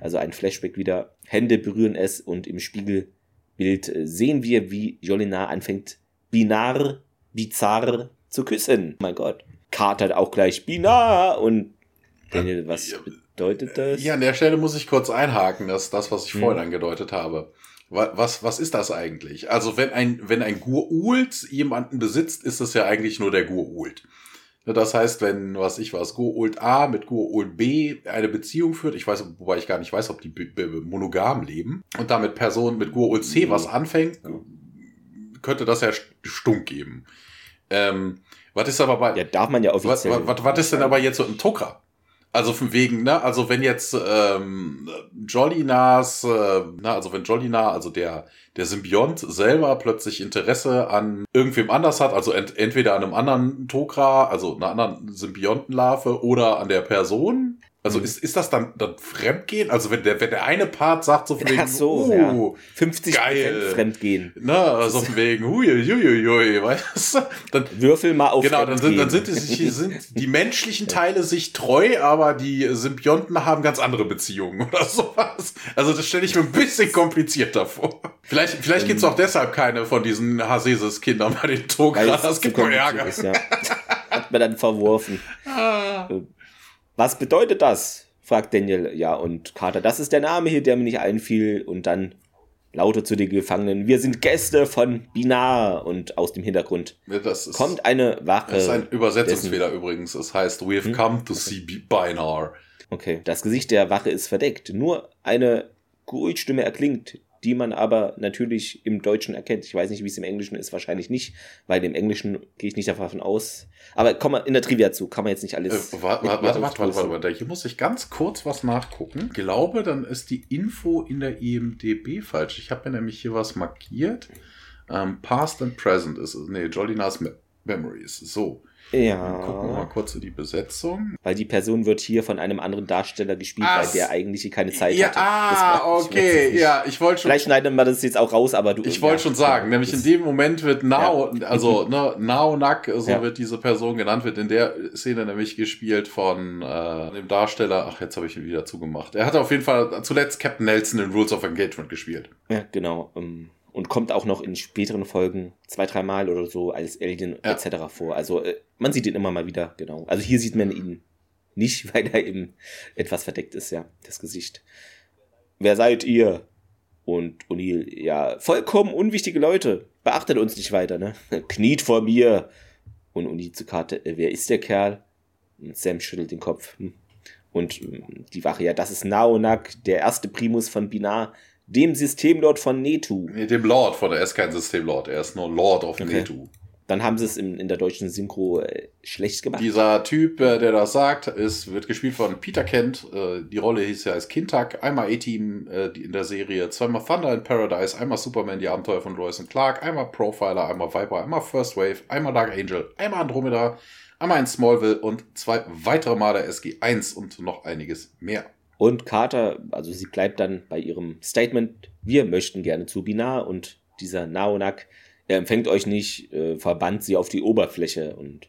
Also ein Flashback wieder. Hände berühren es und im Spiegel Bild äh, sehen wir, wie Jolinar anfängt, binar, bizarr zu küssen. Mein Gott. Carter auch gleich binar und Daniel, was bedeutet das?
Ja, an der Stelle muss ich kurz einhaken, das ist das, was ich hm. vorhin angedeutet habe. Was, was ist das eigentlich? Also, wenn ein, wenn ein Gurult jemanden besitzt, ist das ja eigentlich nur der Gurult. Ne, das heißt, wenn, was ich was, Go-Ult A mit Go-Ult B eine Beziehung führt, ich weiß, wobei ich gar nicht weiß, ob die monogam leben, und damit Person mit Go-Ult C was anfängt, könnte das ja Stunk geben. Ähm, was ist aber bei.
Ja, darf man ja offiziell.
Was, was, was ist denn aber jetzt so ein Tokra? Also von wegen, ne, also wenn jetzt ähm, Jolinas, äh, na, also wenn Jolina, also der, der Symbiont selber plötzlich Interesse an irgendwem anders hat, also ent entweder an einem anderen Tokra, also einer anderen Symbiontenlarve oder an der Person, also ist, ist das dann, dann Fremdgehen? Also wenn der, wenn der eine Part sagt so von wegen, Ach
so, uh, ja. 50 geil. Fremdgehen.
Na, also von wegen, huiuiuiui, weißt du? Dann,
Würfel mal auf
Genau, dann sind, dann sind, die, sind die menschlichen Teile sich treu, aber die Symbionten haben ganz andere Beziehungen oder sowas. Also das stelle ich mir ein bisschen komplizierter vor. Vielleicht, vielleicht ähm, gibt's auch deshalb keine von diesen Haseses-Kindern bei den Togras. Das gibt nur Ärger. Ist, ja.
Hat mir dann verworfen. Ah. Was bedeutet das? fragt Daniel. Ja, und Carter, das ist der Name hier, der mir nicht einfiel. Und dann lauter zu den Gefangenen, wir sind Gäste von Binar und aus dem Hintergrund
Ja, das ist,
kommt eine Wache.
das ist ein Übersetzungsfehler übrigens. Es heißt, we have
Hm?
come to see Binar.
Okay, das Gesicht der Wache ist verdeckt. Nur eine Geräuschstimme erklingt, die man aber natürlich im Deutschen erkennt. Ich weiß nicht, wie es im Englischen ist, wahrscheinlich nicht, weil im Englischen gehe ich nicht davon aus. Aber komm mal in der Trivia zu, kann man jetzt nicht
Äh,
alles.
warte, warte, warte, warte, warte,
aufstoßen.
warte, Hier muss ich ganz kurz was nachgucken. Ich glaube, dann ist die Info in der IMDB falsch. Ich habe mir nämlich hier was markiert. Ähm, Past and Present ist es. Nee, Jolinas Me Memories. So. Dann gucken wir mal
Ja,
kurz in die Besetzung.
weil die Person wird hier von einem anderen Darsteller gespielt,
Ah,
weil der eigentlich hier keine Zeit
ja,
hatte.
ah,
ich
okay.
nicht.
Ja, ich wollte schon.
Vielleicht schneiden wir das jetzt auch raus, aber du.
Ich wollte
ja,
schon sagen,
ja,
nämlich in dem Moment wird Nao, also ne, Nao Nak, so
Ja.
wird diese Person genannt, wird in der Szene nämlich gespielt von äh, dem Darsteller, ach, jetzt habe ich ihn wieder zugemacht. Er hat auf jeden Fall zuletzt Captain Nelson in Rules of Engagement gespielt.
Ja, genau. ähm, Und kommt auch noch in späteren Folgen zwei, dreimal oder so als Alien
Ja.
etc. vor. Also äh, man sieht ihn immer mal wieder, genau. Also hier sieht man ihn nicht, weil er eben etwas verdeckt ist, ja, das Gesicht. Wer seid ihr? Und O'Neill, ja, vollkommen unwichtige Leute. Beachtet uns nicht weiter, ne? Kniet vor mir. Und O'Neill zu Karte, äh, wer ist der Kerl? Und Sam schüttelt den Kopf. Hm. Und ähm, die Wache, ja, das ist Naonak, der erste Primus von Binar, dem Systemlord von Netu.
Nee, dem Lord von der, er ist kein Systemlord, er ist nur Lord of
Okay.
Netu.
Dann haben sie es in, in der deutschen Synchro äh, schlecht gemacht.
Dieser Typ, äh, der das sagt, ist, wird gespielt von Peter Kent. Äh, Die Rolle hieß ja als Kintak, einmal A-Team äh, in der Serie, zweimal Thunder in Paradise, einmal Superman, die Abenteuer von Lois und Clark, einmal Profiler, einmal Viper, einmal First Wave, einmal Dark Angel, einmal Andromeda, einmal in Smallville und zwei weitere Male SG1 und noch einiges mehr.
Und Carter, also sie bleibt dann bei ihrem Statement, wir möchten gerne zu Binar und dieser Naonak, er empfängt euch nicht, äh, verbannt sie auf die Oberfläche und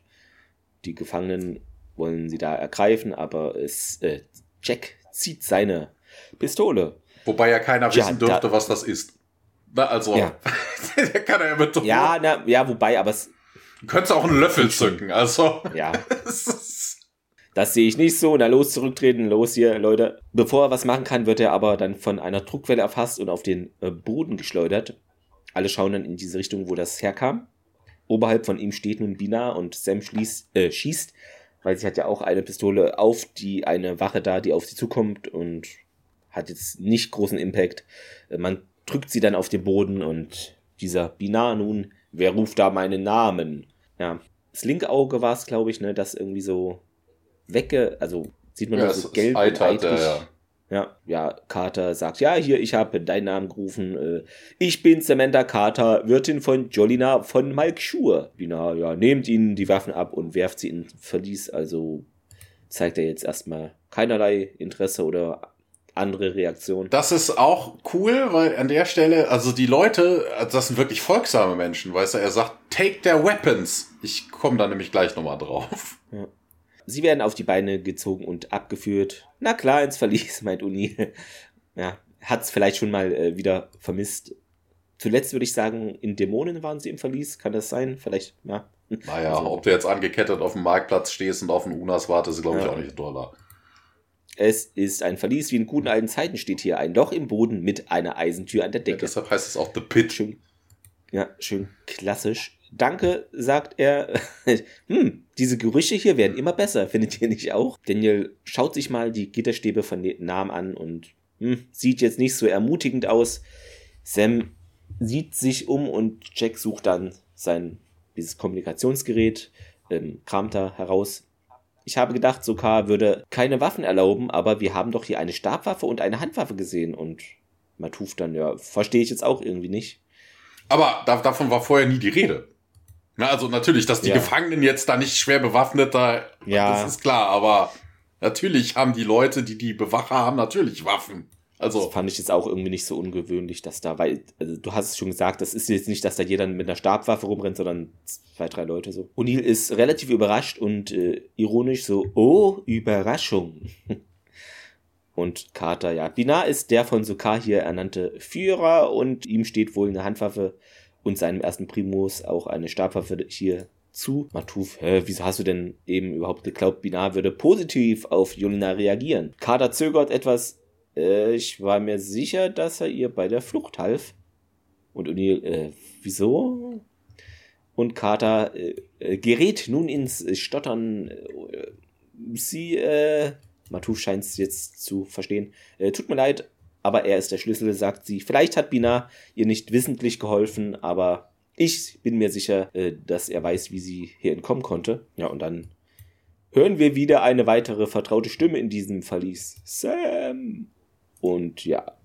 die Gefangenen wollen sie da ergreifen, aber es, äh, Jack zieht seine Pistole.
Wobei ja keiner
Ja,
wissen
da-
dürfte, was das ist. Na, also,
Ja.
der kann er ja mit
Ja, na, ja, wobei, aber es,
Du könntest auch einen Löffel zücken, also.
ja,
es ist-
Das sehe ich nicht so. Na los, zurücktreten, los hier, Leute. Bevor er was machen kann, wird er aber dann von einer Druckwelle erfasst und auf den äh, Boden geschleudert. Alle schauen dann in diese Richtung, wo das herkam. Oberhalb von ihm steht nun Bina und Sam schließt, äh, schießt, weil sie hat ja auch eine Pistole auf die eine Wache da, die auf sie zukommt und hat jetzt nicht großen Impact. Äh, Man drückt sie dann auf den Boden und dieser Bina nun, wer ruft da meinen Namen? Ja, das linke Auge war es, glaube ich, ne, das irgendwie so wegge, also sieht man
Ja, es
so gelb und
ja,
eitrig.
ja.
Ja, ja, Carter sagt, ja, hier, ich habe deinen Namen gerufen. Äh, ich bin Samantha Carter, Wirtin von Jolina von Malkschur. Bina, ja, nehmt ihnen die Waffen ab und werft sie ins Verlies. Also zeigt er jetzt erstmal keinerlei Interesse oder andere Reaktion.
Das ist auch cool, weil an der Stelle, also die Leute, also das sind wirklich folgsame Menschen, weißt du, er sagt, take their weapons. Ich komme da nämlich gleich nochmal drauf.
Sie werden auf die Beine gezogen und abgeführt. Na klar, ins Verlies, meint Uni. ja, hat's vielleicht schon mal äh, wieder vermisst. Zuletzt würde ich sagen, in Dämonen waren sie im Verlies. Kann das sein? Vielleicht, ja.
Naja,
Also-
ob du jetzt angekettet auf dem Marktplatz stehst und auf den Unas wartest, ist, glaube ich,
Ja.
auch nicht doller.
Es ist ein Verlies wie in guten alten Zeiten steht hier ein Loch im Boden mit einer Eisentür an der
Ja,
Decke.
deshalb heißt es auch The Pit.
schön, ja, schön klassisch. Danke, sagt er. hm, diese Gerüche hier werden immer besser, findet ihr nicht auch? Daniel schaut sich mal die Gitterstäbe von Namen an und hm, sieht jetzt nicht so ermutigend aus. Sam sieht sich um und Jack sucht dann sein dieses Kommunikationsgerät, ähm, kramt da heraus. Ich habe gedacht, Sokar würde keine Waffen erlauben, aber wir haben doch hier eine Stabwaffe und eine Handwaffe gesehen und Matuf dann, ja, verstehe ich jetzt auch irgendwie nicht.
Aber da, davon war vorher nie die Rede. Na, also natürlich, dass die
Ja.
Gefangenen jetzt da nicht schwer bewaffnet, da,
Ja.
das ist klar, aber natürlich haben die Leute, die die Bewacher haben, natürlich Waffen.
Das
Also,
fand ich jetzt auch irgendwie nicht so ungewöhnlich, dass da, weil, also du hast es schon gesagt, das ist jetzt nicht, dass da jeder mit einer Stabwaffe rumrennt, sondern zwei, drei Leute so. O'Neill ist relativ überrascht und äh, ironisch so, oh, Überraschung. und Carter, ja. Binar ist der von Sokar hier ernannte Führer und ihm steht wohl eine Handwaffe und seinem ersten Primus auch eine Stabwaffe hier zu. Matuf, hä, wieso hast du denn eben überhaupt geglaubt, Binar würde positiv auf Julina reagieren? Carter zögert etwas, Äh, ich war mir sicher, dass er ihr bei der Flucht half. Und O'Neill, äh, wieso? Und Carter äh, äh gerät nun ins Stottern. Äh, sie, äh, Matuf scheint es jetzt zu verstehen. Äh, tut mir leid, aber er ist der Schlüssel, sagt sie. Vielleicht hat Bina ihr nicht wissentlich geholfen, aber ich bin mir sicher, äh, dass er weiß, wie sie hier entkommen konnte. Ja, und dann hören wir wieder eine weitere vertraute Stimme in diesem Verlies. Sam! Und ja,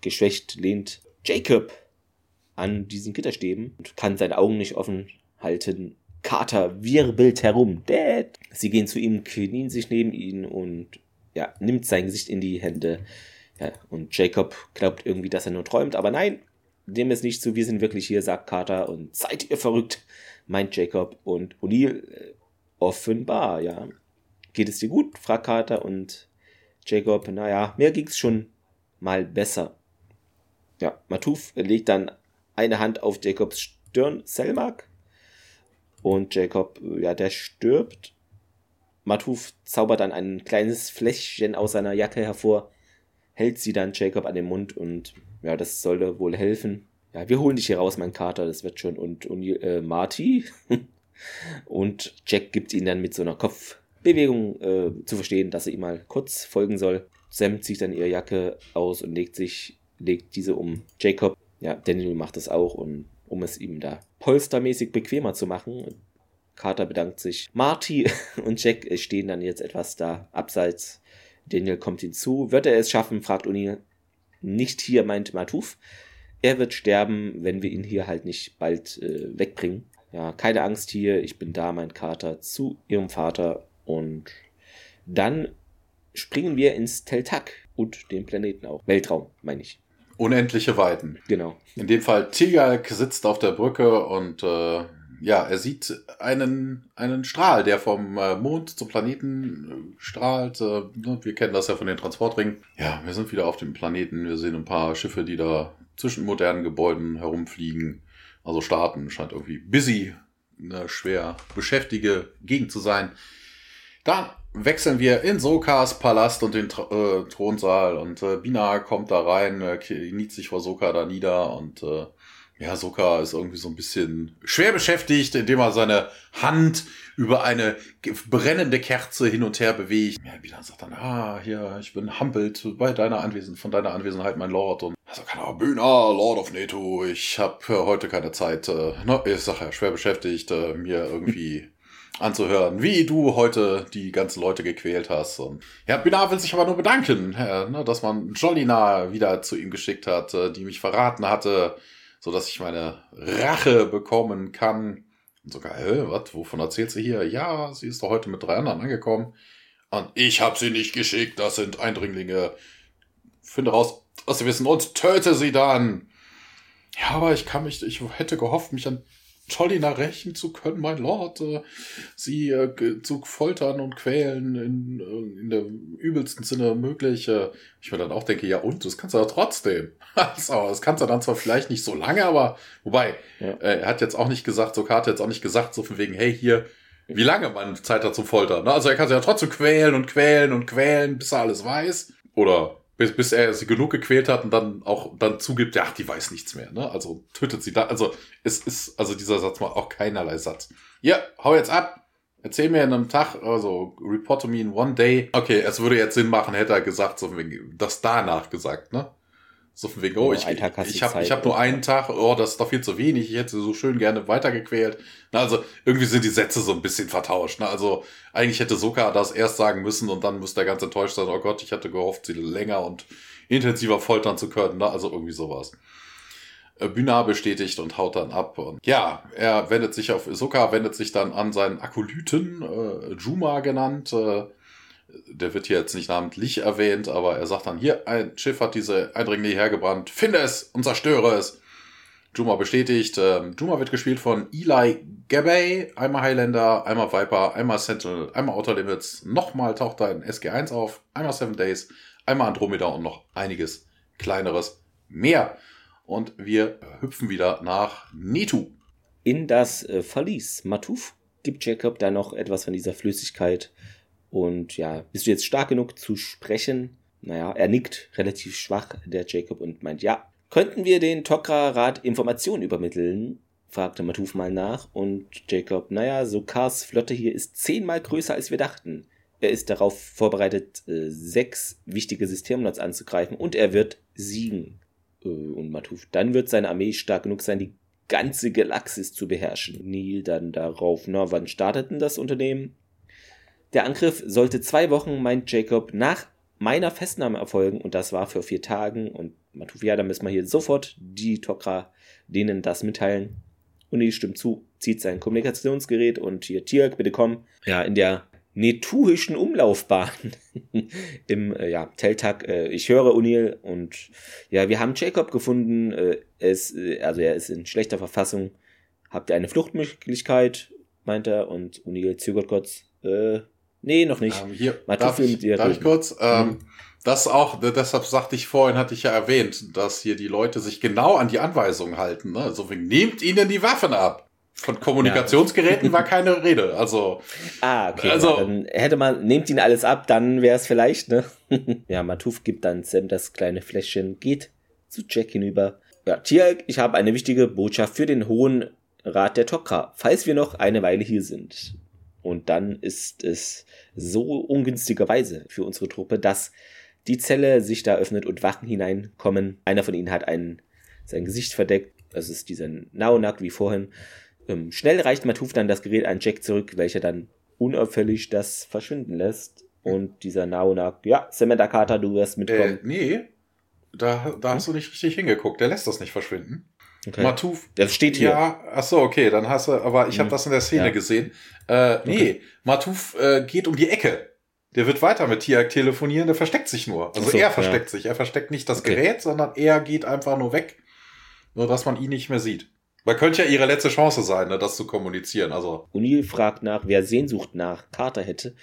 geschwächt lehnt Jacob an diesen Gitterstäben und kann seine Augen nicht offen halten. Carter wirbelt herum. Dad! Sie gehen zu ihm, knien sich neben ihn und ja, nimmt sein Gesicht in die Hände. Ja, und Jacob glaubt irgendwie, dass er nur träumt, aber nein, dem ist nicht so, wir sind wirklich hier, sagt Carter. Und seid ihr verrückt, meint Jacob. Und O'Neill, äh, offenbar, ja. Geht es dir gut? fragt Carter und Jacob, naja, mir ging's schon mal besser. Ja, Matuf legt dann eine Hand auf Jacobs Stirn, Selmak. Und Jacob, ja, der stirbt. Matuf zaubert dann ein kleines Fläschchen aus seiner Jacke hervor, hält sie dann Jacob an den Mund und ja, das sollte wohl helfen. Ja, wir holen dich hier raus, mein Kater, das wird schon. Und, und äh, Marty und Jack gibt ihn dann mit so einer Kopfbewegung äh, zu verstehen, dass er ihm mal kurz folgen soll. Sam zieht dann ihre Jacke aus und legt sich, legt diese um Jacob. Ja, Daniel macht das auch und um es ihm da polstermäßig bequemer zu machen. Carter bedankt sich. Marty und Jack stehen dann jetzt etwas da abseits. Daniel kommt hinzu. Wird er es schaffen? fragt Uni. Nicht hier, meint Matuf. Er wird sterben, wenn wir ihn hier halt nicht bald äh, wegbringen. Ja, keine Angst hier, ich bin da, mein Kater, zu ihrem Vater. Und dann springen wir ins Teltak und den Planeten auch. Weltraum, meine ich.
Unendliche Weiten.
Genau.
In dem Fall Tilgalk sitzt auf der Brücke und äh, ja, er sieht einen, einen Strahl, der vom äh, Mond zum Planeten äh, strahlt. Äh, ne, wir kennen das ja von den Transportringen. Ja, wir sind wieder auf dem Planeten. Wir sehen ein paar Schiffe, die da zwischen modernen Gebäuden herumfliegen. Also starten scheint irgendwie busy, eine schwer beschäftige Gegend zu sein. Dann wechseln wir in Sokas Palast und den äh, Thronsaal und äh, Bina kommt da rein, äh, kniet sich vor Soka da nieder und äh, ja, Soka ist irgendwie so ein bisschen schwer beschäftigt, indem er seine Hand über eine brennende Kerze hin und her bewegt. Ja, Bina sagt dann, ah, hier, ich bin humbled bei deiner Anwesenheit, von deiner Anwesenheit, mein Lord. Und also kann er, Lord of Neto, ich habe heute keine Zeit, äh, ne, ich sag ja, schwer beschäftigt, äh, mir irgendwie anzuhören, wie du heute die ganzen Leute gequält hast. Und ja, Binar will sich aber nur bedanken, äh, ne, dass man Jolina wieder zu ihm geschickt hat, äh, die mich verraten hatte, so dass ich meine Rache bekommen kann. Und sogar, hä, was, wovon erzählt sie hier? Ja, sie ist doch heute mit drei anderen angekommen. Und ich habe sie nicht geschickt, das sind Eindringlinge. Finde raus, was sie wissen und töte sie dann. Ja, aber ich kann mich, ich hätte gehofft, mich an Jolina rächen zu können, mein Lord, äh, sie äh, zu foltern und quälen in, äh, in der übelsten Sinne möglich. Äh, ich mir dann auch denke, ja und, das kannst du ja trotzdem. also, das kannst du dann zwar vielleicht nicht so lange, aber wobei, ja. Äh, er hat jetzt auch nicht gesagt, so Karte jetzt auch nicht gesagt, so von wegen, hey, hier, wie lange man Zeit hat zum Foltern. Ne? Also er kann sie ja trotzdem quälen und quälen und quälen, bis er alles weiß. Oder bis, bis er sie genug gequält hat und dann auch dann zugibt, ja, die weiß nichts mehr, ne? Also tötet sie da. Also es ist, also dieser Satz mal auch keinerlei Satz. Ja, hau jetzt ab. Erzähl mir in einem Tag, also report to me in one day. Okay, es würde jetzt Sinn machen, hätte er gesagt, so das danach gesagt, ne? So von wegen, oh, ich, ich, ich habe hab nur einen Tag, oh, das ist doch viel zu wenig, ich hätte so schön gerne weitergequält. Na, also irgendwie sind die Sätze so ein bisschen vertauscht. Ne? Also eigentlich hätte Soka das erst sagen müssen und dann müsste er ganz enttäuscht sein, oh Gott, ich hatte gehofft, sie länger und intensiver foltern zu können. Ne? Also irgendwie sowas. Äh, Bühna bestätigt und haut dann ab. Und ja, er wendet sich auf, Soka wendet sich dann an seinen Akolyten, äh, Juma genannt, äh, der wird hier jetzt nicht namentlich erwähnt, aber er sagt dann, hier, ein Schiff hat diese Eindringlinge hergebrannt, finde es und zerstöre es. Juma bestätigt, ähm, Juma wird gespielt von Eli Gabay, einmal Highlander, einmal Viper, einmal Sentinel, einmal Outer Limits, nochmal taucht er in SG1 auf, einmal Seven Days, einmal Andromeda und noch einiges kleineres mehr. Und wir hüpfen wieder nach Nitu.
In das äh, Verlies. Matuf gibt Jacob da noch etwas von dieser Flüssigkeit und ja, bist du jetzt stark genug zu sprechen? naja, er nickt relativ schwach, der Jacob, und meint, ja, könnten wir den Tokra-Rat Informationen übermitteln? fragte Matuf mal nach, und Jacob, naja, so Kars Flotte hier ist zehnmal größer, als wir dachten. Er ist darauf vorbereitet, äh, sechs wichtige Systemnots anzugreifen, und er wird siegen. Äh, und Matuf, dann wird seine Armee stark genug sein, die ganze Galaxis zu beherrschen. Neil dann darauf, na, wann startet denn das Unternehmen? Der Angriff sollte zwei Wochen, meint Jacob, nach meiner Festnahme erfolgen und das war für vier Tagen und Matuf, ja, dann müssen wir hier sofort die Tokra denen das mitteilen. Und die stimmt zu, zieht sein Kommunikationsgerät und hier, Tirk, bitte komm. Ja, in der netuhischen Umlaufbahn im äh, ja, Teltag. Äh, ich höre Unil und ja, wir haben Jacob gefunden. Äh, es, äh, also er ist in schlechter Verfassung. Habt ihr eine Fluchtmöglichkeit? meint er und Unil zögert kurz. Nee, noch nicht.
Ähm, hier, darf, ich, darf ich kurz? Ähm, mhm. Das auch, deshalb sagte ich vorhin, hatte ich ja erwähnt, dass hier die Leute sich genau an die Anweisungen halten. Ne? Also nehmt ihnen die Waffen ab. Von Kommunikationsgeräten ja. war keine Rede. Also.
Ah, okay. Also, dann hätte man, nehmt ihn alles ab, dann wäre es vielleicht, ne? ja, Matuf gibt dann Sam das kleine Fläschchen, geht zu Jack hinüber. Ja, Tiag, ich habe eine wichtige Botschaft für den Hohen Rat der Tokra, falls wir noch eine Weile hier sind. Und dann ist es so ungünstigerweise für unsere Truppe, dass die Zelle sich da öffnet und Wachen hineinkommen. Einer von ihnen hat einen, sein Gesicht verdeckt. Das ist dieser Naonak wie vorhin. Ähm, schnell reicht Matuf dann das Gerät an Jack zurück, welcher dann unauffällig das verschwinden lässt. Und dieser Naonak, ja, Samantha Carter, du wirst mitkommen.
Äh, nee, da, da hast du nicht richtig hingeguckt. Der lässt das nicht verschwinden.
Okay. Matuf. Das steht hier.
Ja, ach so, okay, dann hast du, aber ich hm. habe das in der Szene ja. gesehen. Äh, nee, okay. Matuf äh, geht um die Ecke. Der wird weiter mit Tiak telefonieren, der versteckt sich nur. Also so, er versteckt ja. sich. Er versteckt nicht das okay. Gerät, sondern er geht einfach nur weg. Nur dass man ihn nicht mehr sieht. Man könnte ja ihre letzte Chance sein, ne, das zu kommunizieren. Also.
O'Neill fragt nach, wer Sehnsucht nach Carter hätte.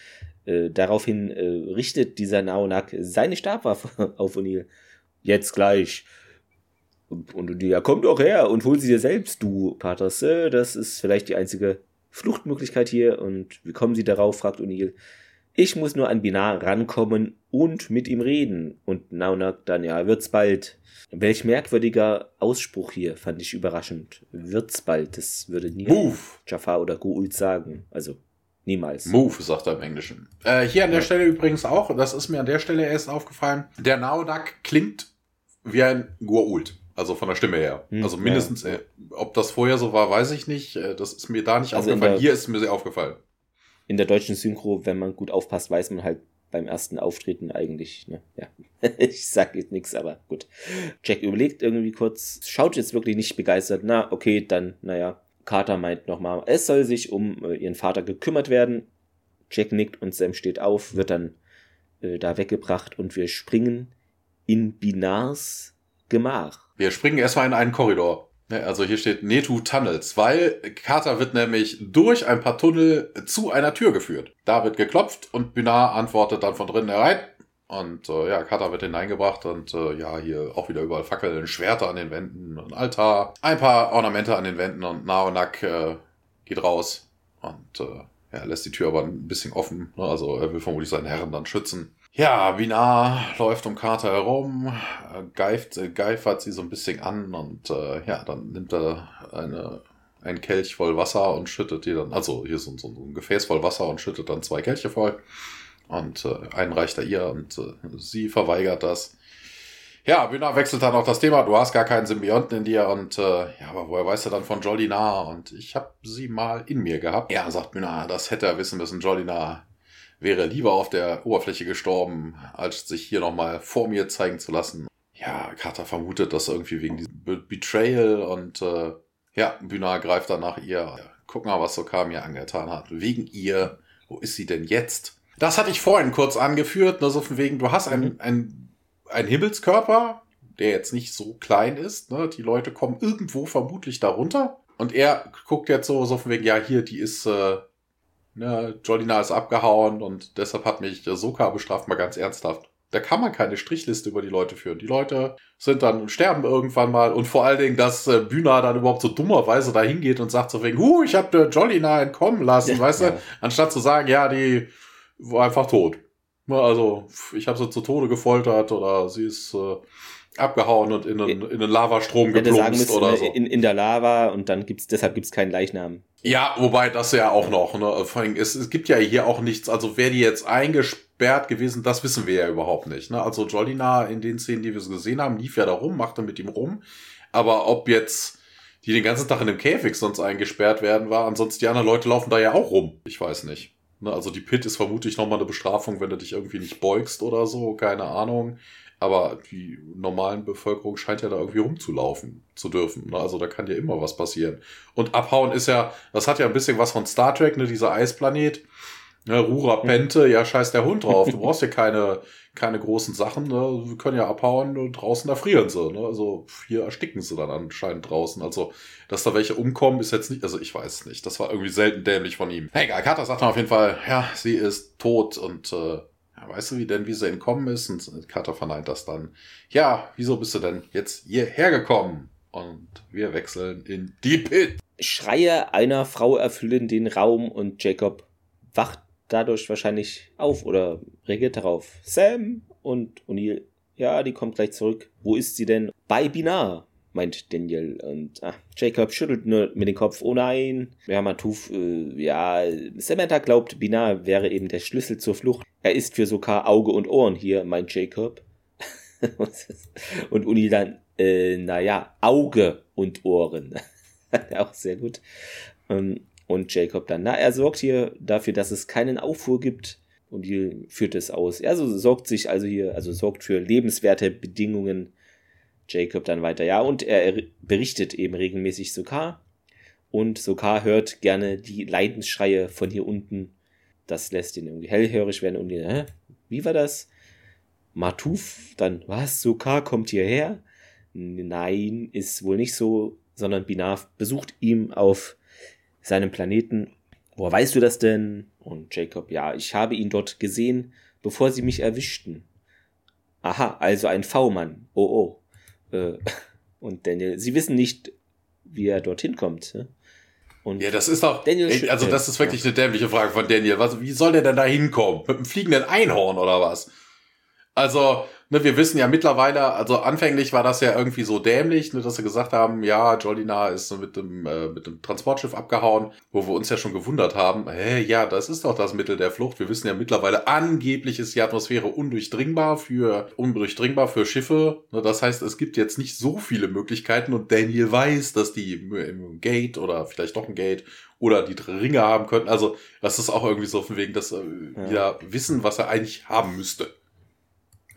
Äh, daraufhin äh, richtet dieser Naonak seine Stabwaffe auf O'Neill. Jetzt gleich. Und, und ja, komm doch her und hol sie dir selbst, du Paters. Äh, das ist vielleicht die einzige Fluchtmöglichkeit hier. Und wie kommen sie darauf, fragt O'Neill. Ich muss nur an Binar rankommen und mit ihm reden. Und Naunak dann, ja, wird's bald. Welch merkwürdiger Ausspruch hier, fand ich überraschend. Wird's bald, das würde nie Jafar oder Gu'uld sagen. Also, niemals.
Move, sagt er im Englischen. Äh, hier an der ja. Stelle übrigens auch, das ist mir an der Stelle erst aufgefallen, der Naunak klingt wie ein Gua'uld. Also von der Stimme her. Hm, also mindestens, ja. äh, ob das vorher so war, weiß ich nicht. Äh, das ist mir da nicht also aufgefallen. Hier ist mir sehr aufgefallen
in der deutschen Synchro, wenn man gut aufpasst, weiß man halt beim ersten Auftreten eigentlich, ne? Ja. ich sag jetzt nichts, aber gut. Jack überlegt irgendwie kurz, schaut jetzt wirklich nicht begeistert. Na, okay, dann, naja. Carter meint nochmal, es soll sich um äh, ihren Vater gekümmert werden. Jack nickt und Sam steht auf, wird dann äh, da weggebracht und wir springen in Binars Gemach.
Wir springen erstmal in einen Korridor. Also hier steht Netu Tunnels, weil Carter wird nämlich durch ein paar Tunnel zu einer Tür geführt. Da wird geklopft und Binar antwortet dann von drinnen herein. Und äh, ja, Carter wird hineingebracht und äh, ja, hier auch wieder überall Fackeln, Schwerter an den Wänden, ein Altar, ein paar Ornamente an den Wänden und Naonak äh, geht raus und äh, ja, lässt die Tür aber ein bisschen offen. Ne? Also er will vermutlich seinen Herren dann schützen. Ja, Binar läuft um Carter herum, geift, äh, geifert sie so ein bisschen an und äh, ja, dann nimmt er eine, ein Kelch voll Wasser und schüttet die dann, also hier so, so, so ein Gefäß voll Wasser und schüttet dann zwei Kelche voll und äh, einen reicht er ihr und äh, sie verweigert das. Ja, Binar wechselt dann auch das Thema, du hast gar keinen Symbionten in dir und äh, ja, aber woher weißt du dann von Jolinar? Und ich habe sie mal in mir gehabt. Ja, sagt Binar, das hätte er wissen müssen, Jolinar wäre lieber auf der Oberfläche gestorben, als sich hier nochmal vor mir zeigen zu lassen. Ja, Carter vermutet das irgendwie wegen diesem Be Betrayal und äh, ja, Bühner greift dann nach ihr. Ja, guck mal, was so kam ihr angetan hat. Wegen ihr. Wo ist sie denn jetzt? Das hatte ich vorhin kurz angeführt, nur so von wegen, du hast einen, mhm. einen, einen Himmelskörper, der jetzt nicht so klein ist. Ne? Die Leute kommen irgendwo vermutlich darunter. Und er guckt jetzt so, so von wegen, ja, hier, die ist, äh, Ne, Jolina ist abgehauen und deshalb hat mich Soka bestraft, mal ganz ernsthaft. Da kann man keine Strichliste über die Leute führen. Die Leute sind dann sterben irgendwann mal und vor allen Dingen, dass äh, Bühner dann überhaupt so dummerweise da hingeht und sagt so wegen, huh, ich hab der Jolina entkommen lassen, ja, weißt ja. du? Anstatt zu sagen, ja, die war einfach tot. Also, ich habe sie zu Tode gefoltert oder sie ist äh, abgehauen und in einen, in einen Lavastrom geplumpst oder so.
In, in der Lava und dann gibt's, deshalb gibt's keinen Leichnam.
Ja, wobei das ja auch noch, ne? Vor allem, es, es gibt ja hier auch nichts, also wer die jetzt eingesperrt gewesen, das wissen wir ja überhaupt nicht. Ne? Also Jolina in den Szenen, die wir so gesehen haben, lief ja da rum, machte mit ihm rum. Aber ob jetzt die den ganzen Tag in dem Käfig sonst eingesperrt werden, war, ansonsten die anderen Leute laufen da ja auch rum. Ich weiß nicht. Ne? Also die Pit ist vermutlich nochmal eine Bestrafung, wenn du dich irgendwie nicht beugst oder so, keine Ahnung. Aber die normalen Bevölkerung scheint ja da irgendwie rumzulaufen zu dürfen. Ne? Also da kann ja immer was passieren. Und abhauen ist ja, das hat ja ein bisschen was von Star Trek, ne, dieser Eisplanet. Ne, Rura Pente, ja, scheiß der Hund drauf. Du brauchst ja keine, keine großen Sachen. Ne? Wir können ja abhauen und draußen erfrieren sie. Ne? Also hier ersticken sie dann anscheinend draußen. Also, dass da welche umkommen, ist jetzt nicht, also ich weiß nicht. Das war irgendwie selten dämlich von ihm. Hey, Carter sagt dann auf jeden Fall, ja, sie ist tot und äh, weißt du, wie denn, wie sie entkommen ist? Und Carter verneint das dann. Ja, wieso bist du denn jetzt hierher gekommen? Und wir wechseln in die Pit.
Schreie einer Frau erfüllen den Raum und Jacob wacht dadurch wahrscheinlich auf oder reagiert darauf. Sam und O'Neill, ja, die kommt gleich zurück. Wo ist sie denn? Bei Binar, meint Daniel. Und ah, Jacob schüttelt nur mit dem Kopf. Oh nein. Ja, Matuf, äh, ja, Samantha glaubt, Binar wäre eben der Schlüssel zur Flucht. Er ist für sogar Auge und Ohren hier, meint Jacob. und Uni dann, äh, naja, Auge und Ohren. Auch sehr gut. Ähm, und Jacob dann, na, er sorgt hier dafür, dass es keinen Aufruhr gibt. Und hier führt es aus. Er so sorgt sich also hier, also sorgt für lebenswerte Bedingungen. Jacob dann weiter, ja, und er berichtet eben regelmäßig Sokar. Und Sokar hört gerne die Leidensschreie von hier unten das lässt ihn irgendwie hellhörig werden und ihn, hä? Wie war das? Matuf, dann, was? Sokar kommt hierher? Nein, ist wohl nicht so, sondern Binaf besucht ihn auf seinem Planeten. Woher weißt du das denn? Und Jacob, ja, ich habe ihn dort gesehen, bevor sie mich erwischten. Aha, also ein V-Mann. Oh, oh. Äh, und Daniel, sie wissen nicht, wie er dorthin kommt. Ne?
Und ja, das ist doch. Daniel also, das ist wirklich eine dämliche Frage von Daniel. Was, wie soll der denn da hinkommen? Mit einem fliegenden Einhorn oder was? Also, ne, wir wissen ja mittlerweile, also anfänglich war das ja irgendwie so dämlich, ne, dass sie gesagt haben, ja, Jolina ist mit dem, äh, mit dem Transportschiff abgehauen, wo wir uns ja schon gewundert haben, hä, ja, das ist doch das Mittel der Flucht. Wir wissen ja mittlerweile, angeblich ist die Atmosphäre undurchdringbar für, undurchdringbar für Schiffe. Ne, das heißt, es gibt jetzt nicht so viele Möglichkeiten und Daniel weiß, dass die im Gate oder vielleicht doch ein Gate oder die Ringe haben könnten. Also, das ist auch irgendwie so von wegen, dass äh, ja. wir wissen, was er eigentlich haben müsste.